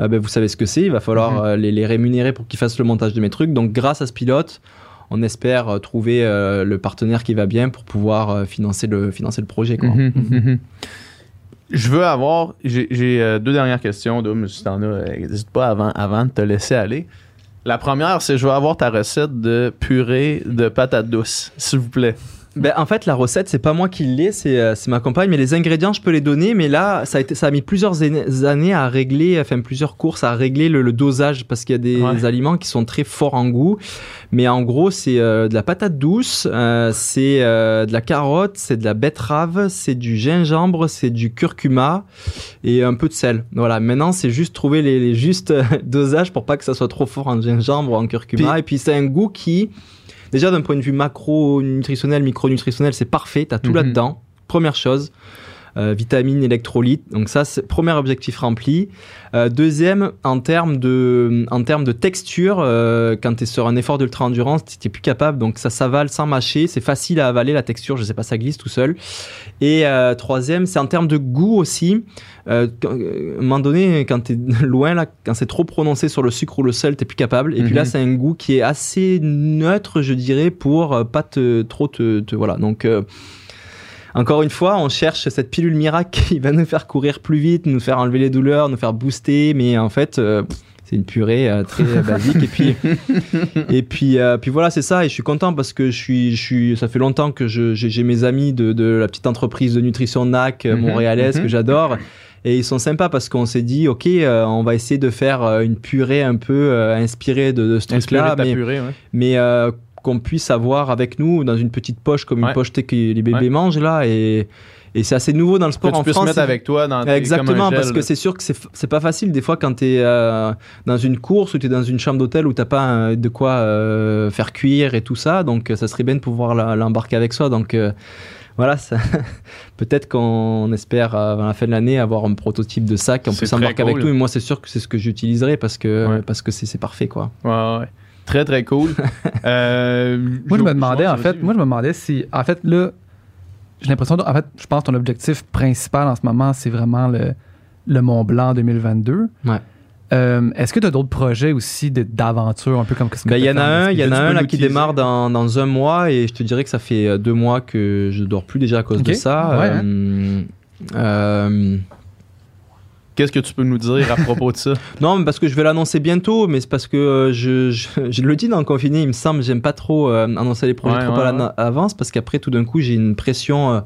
Euh, ben, vous savez ce que c'est. Il va falloir Mhm. les, les rémunérer pour qu'ils fassent le montage de mes trucs. Donc, grâce à ce pilote, on espère euh, trouver euh, le partenaire qui va bien pour pouvoir euh, financer le financer le projet. Quoi. Mhm, mhm. Je veux avoir. J'ai euh, deux dernières questions, Doom, si t'en as. N'hésite pas avant, avant de te laisser aller. La première, c'est je veux avoir ta recette de purée de patates douces, s'il vous plaît. Ben, en fait, la recette, c'est pas moi qui l'ai, c'est euh, c'est ma compagne. Mais les ingrédients, je peux les donner. Mais là, ça a, été, ça a mis plusieurs années à régler, enfin plusieurs courses à régler le, le dosage parce qu'il y a des Ouais. aliments qui sont très forts en goût. Mais en gros, c'est euh, de la patate douce, euh, c'est euh, de la carotte, c'est de la betterave, c'est du gingembre, c'est du curcuma et un peu de sel. Voilà. Maintenant, c'est juste trouver les, les justes dosages pour pas que ça soit trop fort en gingembre ou en curcuma. Puis- et puis, c'est un goût qui Déjà, d'un point de vue macro-nutritionnel, micronutritionnel, c'est parfait. Tu as tout Mhm. là-dedans. Première chose. Euh, vitamines, électrolytes. Donc ça, c'est premier objectif rempli. Euh, deuxième, en termes de, en termes de texture, euh, quand tu es sur un effort d'ultra-endurance, tu n'es plus capable. Donc ça s'avale sans mâcher. C'est facile à avaler, la texture. Je sais pas, ça glisse tout seul. Et euh, troisième, c'est en termes de goût aussi. Euh, quand- euh, à un moment donné, quand tu es loin, là, quand c'est trop prononcé sur le sucre ou le sel, tu plus capable. Et puis là, Mhm. c'est un goût qui est assez neutre, je dirais, pour pas te, trop te, te- Voilà. Donc. Encore une fois, on cherche cette pilule miracle qui va nous faire courir plus vite, nous faire enlever les douleurs, nous faire booster, mais en fait, euh, c'est une purée euh, très basique. Et puis, et puis, euh, puis voilà, c'est ça. Et je suis content parce que je suis, je suis, ça fait longtemps que j'ai mes amis de, de la petite entreprise de nutrition NAC Mhm, montréalaise mhm. que j'adore. Et ils sont sympas parce qu'on s'est dit, ok, euh, on va essayer de faire une purée un peu inspirée de, de ce truc-là, mais, purée, ouais. mais qu'on puisse avoir avec nous dans une petite poche comme Ouais. une poche que les bébés Ouais. mangent là. Et, et c'est assez nouveau dans le Que sport tu en peux se France. mettre avec toi dans Exactement, gel, parce que c'est sûr que c'est pas facile des fois quand tu es dans une course ou tu es dans une chambre d'hôtel où t'as pas euh, de quoi euh, faire cuire et tout ça. Donc euh, ça serait bien de pouvoir l'embarquer avec soi. Donc euh, voilà, peut-être qu'on espère euh, avant la fin de l'année avoir un prototype de ça qu'on peut s'embarquer très avec cool. nous. Et moi, c'est sûr que c'est ce que j'utiliserai parce que Ouais. parce que c'est c'est parfait quoi. Ouais, ouais. Très, très cool. Euh, Moi, je me demandais, en fait, moi, je me demandais si, en fait, là, j'ai l'impression, en fait, je pense que ton objectif principal en ce moment, c'est vraiment le, le Mont Blanc 2022. Ouais. Euh, Est-ce que tu as d'autres projets aussi de- d'aventure, un peu comme ce que Ben, Il y en a un, il y en a un là qui démarre dans, dans un mois et je te dirais que ça fait euh, deux mois que je dors plus déjà à cause de ça. Ouais, hein. Euh, euh, Qu'est-ce que tu peux nous dire à propos de ça? Non, mais parce que je vais l'annoncer bientôt, mais c'est parce que euh, je, je, je le dis dans le confiné, il me semble, j'aime pas trop euh, annoncer les projets Ouais, trop ouais, à l'avance parce qu'après tout d'un coup j'ai une pression euh,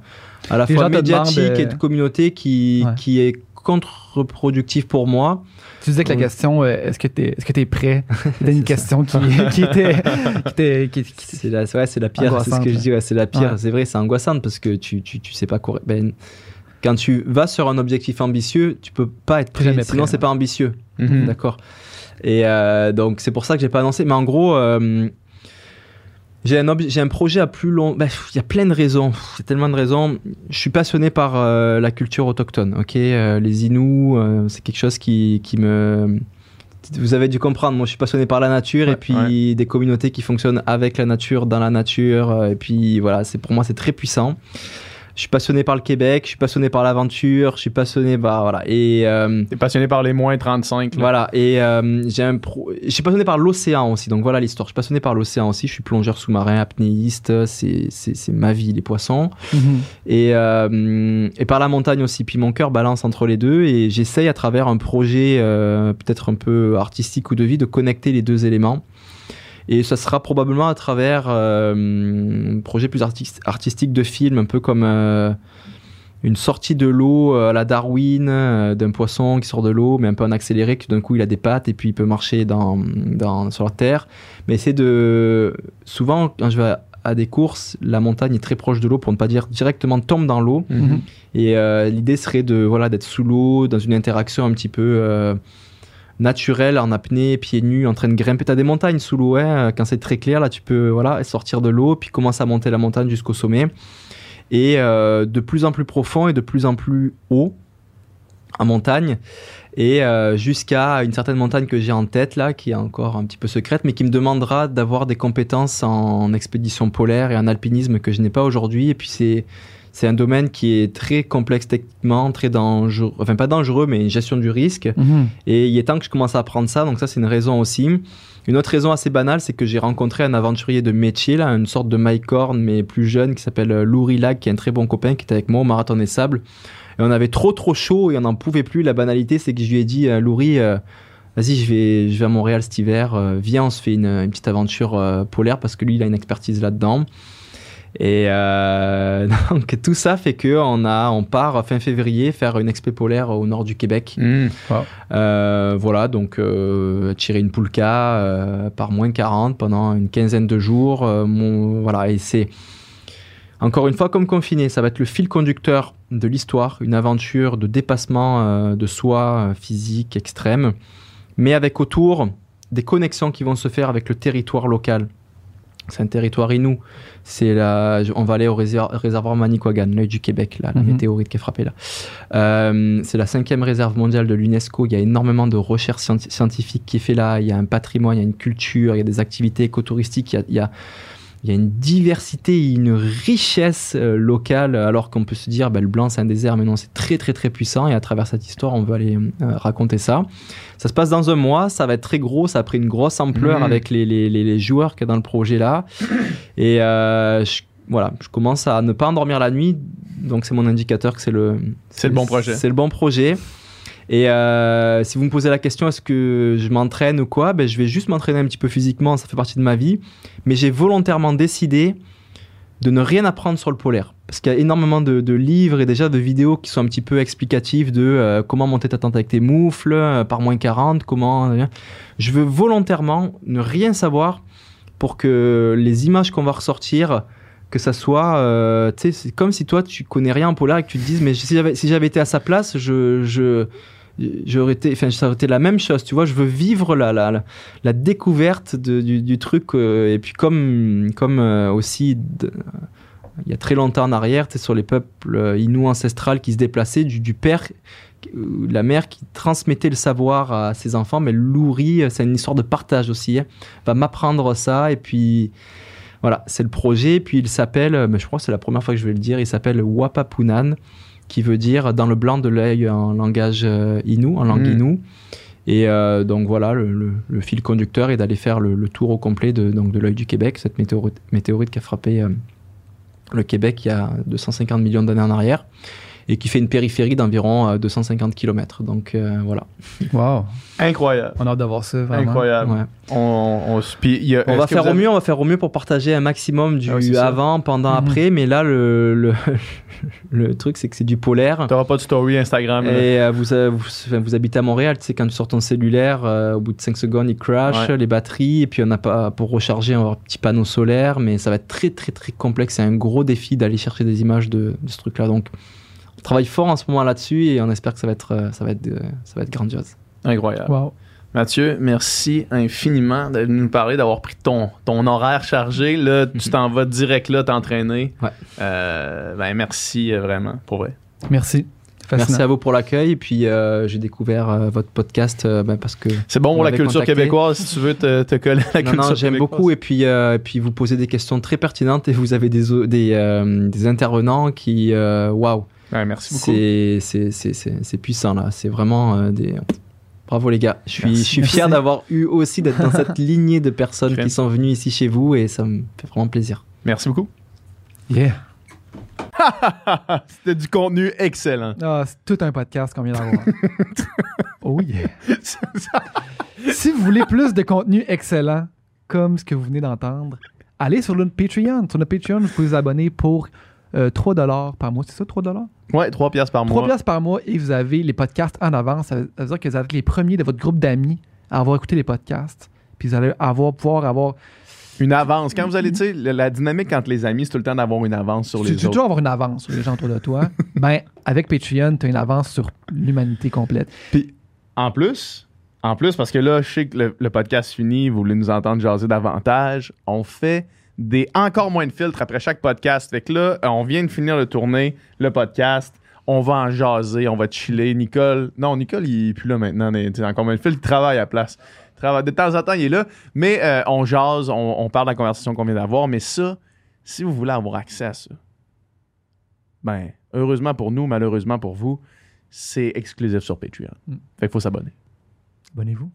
à la Les fois médiatique demandent, euh, et de communauté qui, Ouais. qui est contre-productive pour moi. Tu disais que la question, est-ce que tu es, est-ce que es prêt? C'était une question qui, qui était. Qui était qui- qui- C'est la, ouais, c'est la pire, c'est ce que je dis, ouais, c'est la pire. Ouais. C'est vrai, c'est angoissant parce que tu, tu, tu sais pas courir. Ben, quand tu vas sur un objectif ambitieux, tu peux pas être prêt, Jamais sinon c'est pas ambitieux. Mhm. D'accord. Et euh, donc c'est pour ça que j'ai pas annoncé. Mais en gros, euh, J'ai un, j'ai un projet à plus long. bah, Il y a plein de raisons. Il y a tellement de raisons. Je suis passionné par euh, la culture autochtone. Ok, les Inuits, c'est quelque chose qui, qui me. Vous avez dû comprendre. Moi, je suis passionné par la nature Ouais, et puis des communautés qui fonctionnent avec la nature, dans la nature. Et puis voilà, c'est pour moi, c'est très puissant. Je suis passionné par le Québec. Je suis passionné par l'aventure. Je suis passionné par voilà. Et euh, T'es passionné par les moins 35. là. voilà, et euh, j'ai un pro... je suis passionné par l'océan aussi, donc voilà l'histoire. Je suis passionné par l'océan aussi, je suis plongeur sous-marin, apnéiste, c'est, ma vie, les poissons. Et, euh, et par la montagne aussi, puis mon cœur balance entre les deux, et j'essaye à travers un projet peut-être un peu artistique ou de vie de connecter les deux éléments. Et ça sera probablement à travers euh, un projet plus artis- artistique de film, un peu comme euh, une sortie de l'eau euh, à la Darwin, euh, d'un poisson qui sort de l'eau, mais un peu en accéléré, que d'un coup il a des pattes et puis il peut marcher dans, dans, sur la terre. Mais c'est de. Souvent, quand je vais à, à des courses, la montagne est très proche de l'eau, pour ne pas dire directement tombe dans l'eau. Mhm. Et euh, l'idée serait de voilà d'être sous l'eau, dans une interaction un petit peu naturelle, en apnée, pieds nus, en train de grimper. T'as des montagnes sous l'eau, quand c'est très clair, là tu peux voilà sortir de l'eau, puis commencer à monter la montagne jusqu'au sommet. Et euh, de plus en plus profond et de plus en plus haut en montagne. Et euh, jusqu'à une certaine montagne que j'ai en tête là, qui est encore un petit peu secrète, mais qui me demandera d'avoir des compétences en expédition polaire et en alpinisme que je n'ai pas aujourd'hui. Et puis c'est c'est un domaine qui est très complexe techniquement, très dangereux, enfin pas dangereux, mais une gestion du risque. Mhm. Et il est temps que je commence à apprendre ça, donc ça c'est une raison aussi. Une autre raison assez banale, c'est que j'ai rencontré un aventurier de métier, là, une sorte de Mike Horn, mais plus jeune, qui s'appelle euh, Lou Lag, qui est un très bon copain, qui était avec moi au Marathon des Sables. Et on avait trop trop chaud et on n'en pouvait plus. La banalité, c'est que je lui ai dit, euh, Louri, euh, vas-y, je vais, je vais à Montréal cet hiver, euh, viens, on se fait une, une petite aventure euh, polaire, parce que lui, il a une expertise là-dedans. Et euh, donc tout ça fait que on a, on part fin février faire une expé polaire au nord du Québec. Mhm. Euh, voilà, donc euh, tirer une poulka par moins 40 pendant une quinzaine de jours. mon, voilà, et c'est encore une fois comme confiné, ça va être le fil conducteur de l'histoire, une aventure de dépassement de soi physique extrême, mais avec autour des connexions qui vont se faire avec le territoire local. C'est un territoire inou. C'est la, on va aller au réser- réservoir Manicouagan, l'œil du Québec, là, la Mhm. météorite qui est frappée là. Euh, c'est la cinquième réserve mondiale de l'UNESCO. Il y a énormément de recherches scien- scientifiques qui est fait là. Il y a un patrimoine, il y a une culture, il y a des activités écotouristiques. Il y a, il y a, il y a une diversité, une richesse euh, locale. Alors qu'on peut se dire, ben, le blanc c'est un désert, mais non, c'est très très très puissant. Et à travers cette histoire, on veut aller euh, raconter ça. Ça se passe dans un mois. Ça va être très gros. Ça a pris une grosse ampleur Mhm. avec les, les, les, les joueurs qu'il y a dans le projet là. Et euh, je, voilà, je commence à ne pas endormir la nuit. Donc c'est mon indicateur que c'est le C'est le bon projet. C'est le bon projet. Et euh, si vous me posez la question, est-ce que je m'entraîne ou quoi ben, Je vais juste m'entraîner un petit peu physiquement, ça fait partie de ma vie. Mais j'ai volontairement décidé de ne rien apprendre sur le polaire. Parce qu'il y a énormément de, livres et déjà de vidéos qui sont un petit peu explicatives de euh, comment monter ta tente avec tes moufles, euh, par moins 40, comment... Je veux volontairement ne rien savoir pour que les images qu'on va ressortir, que ça soit... tu sais, c'est comme si toi, tu connais rien en polaire et que tu te dises, mais si j'avais, été à sa place, je j'aurais été enfin ça aurait été la même chose tu vois je veux vivre la la, la, découverte du, du truc euh, et puis comme comme euh, aussi il y a très longtemps en arrière tu sur les peuples euh, inuits ancestrales qui se déplaçaient du, du père la mère qui transmettait le savoir à ses enfants mais Louri c'est une histoire de partage aussi hein, va m'apprendre ça et puis voilà c'est le projet puis il s'appelle je crois que c'est la première fois que je vais le dire il s'appelle Wapapunan qui veut dire dans le blanc de l'œil en langage euh, inou, en langue Mm. inou. Et euh, donc voilà, le, le- le fil conducteur est d'aller faire le, le tour au complet de, donc de l'œil du Québec, cette météorite, météorite qui a frappé euh, le Québec il y a 250 millions d'années en arrière et qui fait une périphérie d'environ euh, 250 km. Donc euh, voilà. Wow. Incroyable. On a hâte d'avoir ça, vraiment. Incroyable. Ouais. On, a- va faire au avez- mieux, on va faire au mieux pour partager un maximum du Ah oui, c'est ça. avant, pendant, Mhm. après. Mais là, le, le, le truc, c'est que c'est du polaire. T'auras pas de story Instagram. Et euh, vous, euh, vous, habitez à Montréal, tu sais, quand tu sors ton cellulaire, euh, au bout de 5 secondes, il crash, Ouais. les batteries, et puis on n'a pas, pour recharger, on va avoir un petit panneau solaire, mais ça va être très, très, très complexe. C'est un gros défi d'aller chercher des images de, de ce truc-là. Donc, on travaille fort en ce moment là-dessus, et on espère que ça va être, euh, ça va être, euh, ça va être grandiose. Incroyable. Wow. Mathieu, merci infiniment de nous parler, d'avoir pris ton, ton horaire chargé. Là, tu t'en vas direct là t'entraîner. Ouais. Euh, ben, merci vraiment, pour vrai. Merci. Fascinant. Merci à vous pour l'accueil. Et puis, euh, j'ai découvert euh, votre podcast euh, ben, parce que. C'est bon pour la culture contacté. québécoise si tu veux te, te coller à la Non, culture non, j'aime beaucoup. Et puis, euh, et puis, vous posez des questions très pertinentes et vous avez des, des, euh, des intervenants qui. Waouh! Ouais, merci beaucoup. C'est puissant, là. C'est vraiment euh, des. Bravo, les gars. Je suis, Merci. je suis fier d'avoir eu aussi d'être dans cette lignée de personnes qui sont venues ici chez vous et ça me fait vraiment plaisir. Merci beaucoup. Yeah. C'était du contenu excellent. Ah, c'est tout un podcast qu'on vient d'avoir. oh yeah. si vous voulez plus de contenu excellent, comme ce que vous venez d'entendre, allez sur notre Patreon. Sur notre Patreon, vous pouvez vous abonner pour euh, 3 par mois. C'est ça, 3 Ouais, 3 piastres par 3 mois. piastres par mois et vous avez les podcasts en avance. Ça veut ça veut dire que vous êtes les premiers de votre groupe d'amis à avoir écouté les podcasts. Puis vous allez avoir, pouvoir avoir. Une avance. Quand vous allez, tu sais, la, dynamique entre les amis, c'est tout le temps d'avoir une avance sur Tu les tu autres. toujours avoir une avance sur les gens autour de toi. ben, avec Patreon, tu as une avance sur l'humanité complète. En plus, en plus, parce que là, je sais que le, le podcast finit, vous voulez nous entendre jaser davantage, on fait des encore moins de filtres après chaque podcast. Fait que là, euh, on vient de finir de tourner le podcast. On va en jaser, on va chiller. Nicole, non, Nicole, il est plus là maintenant. tu sais, encore moins de filtres, il travaille à la place. Il De temps en temps, il est là. Mais euh, on jase, on, on parle de la conversation qu'on vient d'avoir. Mais ça, si vous voulez avoir accès à ça, ben, heureusement pour nous, malheureusement pour vous, c'est exclusif sur Patreon. Mm. Fait qu'il faut s'abonner. Abonnez-vous.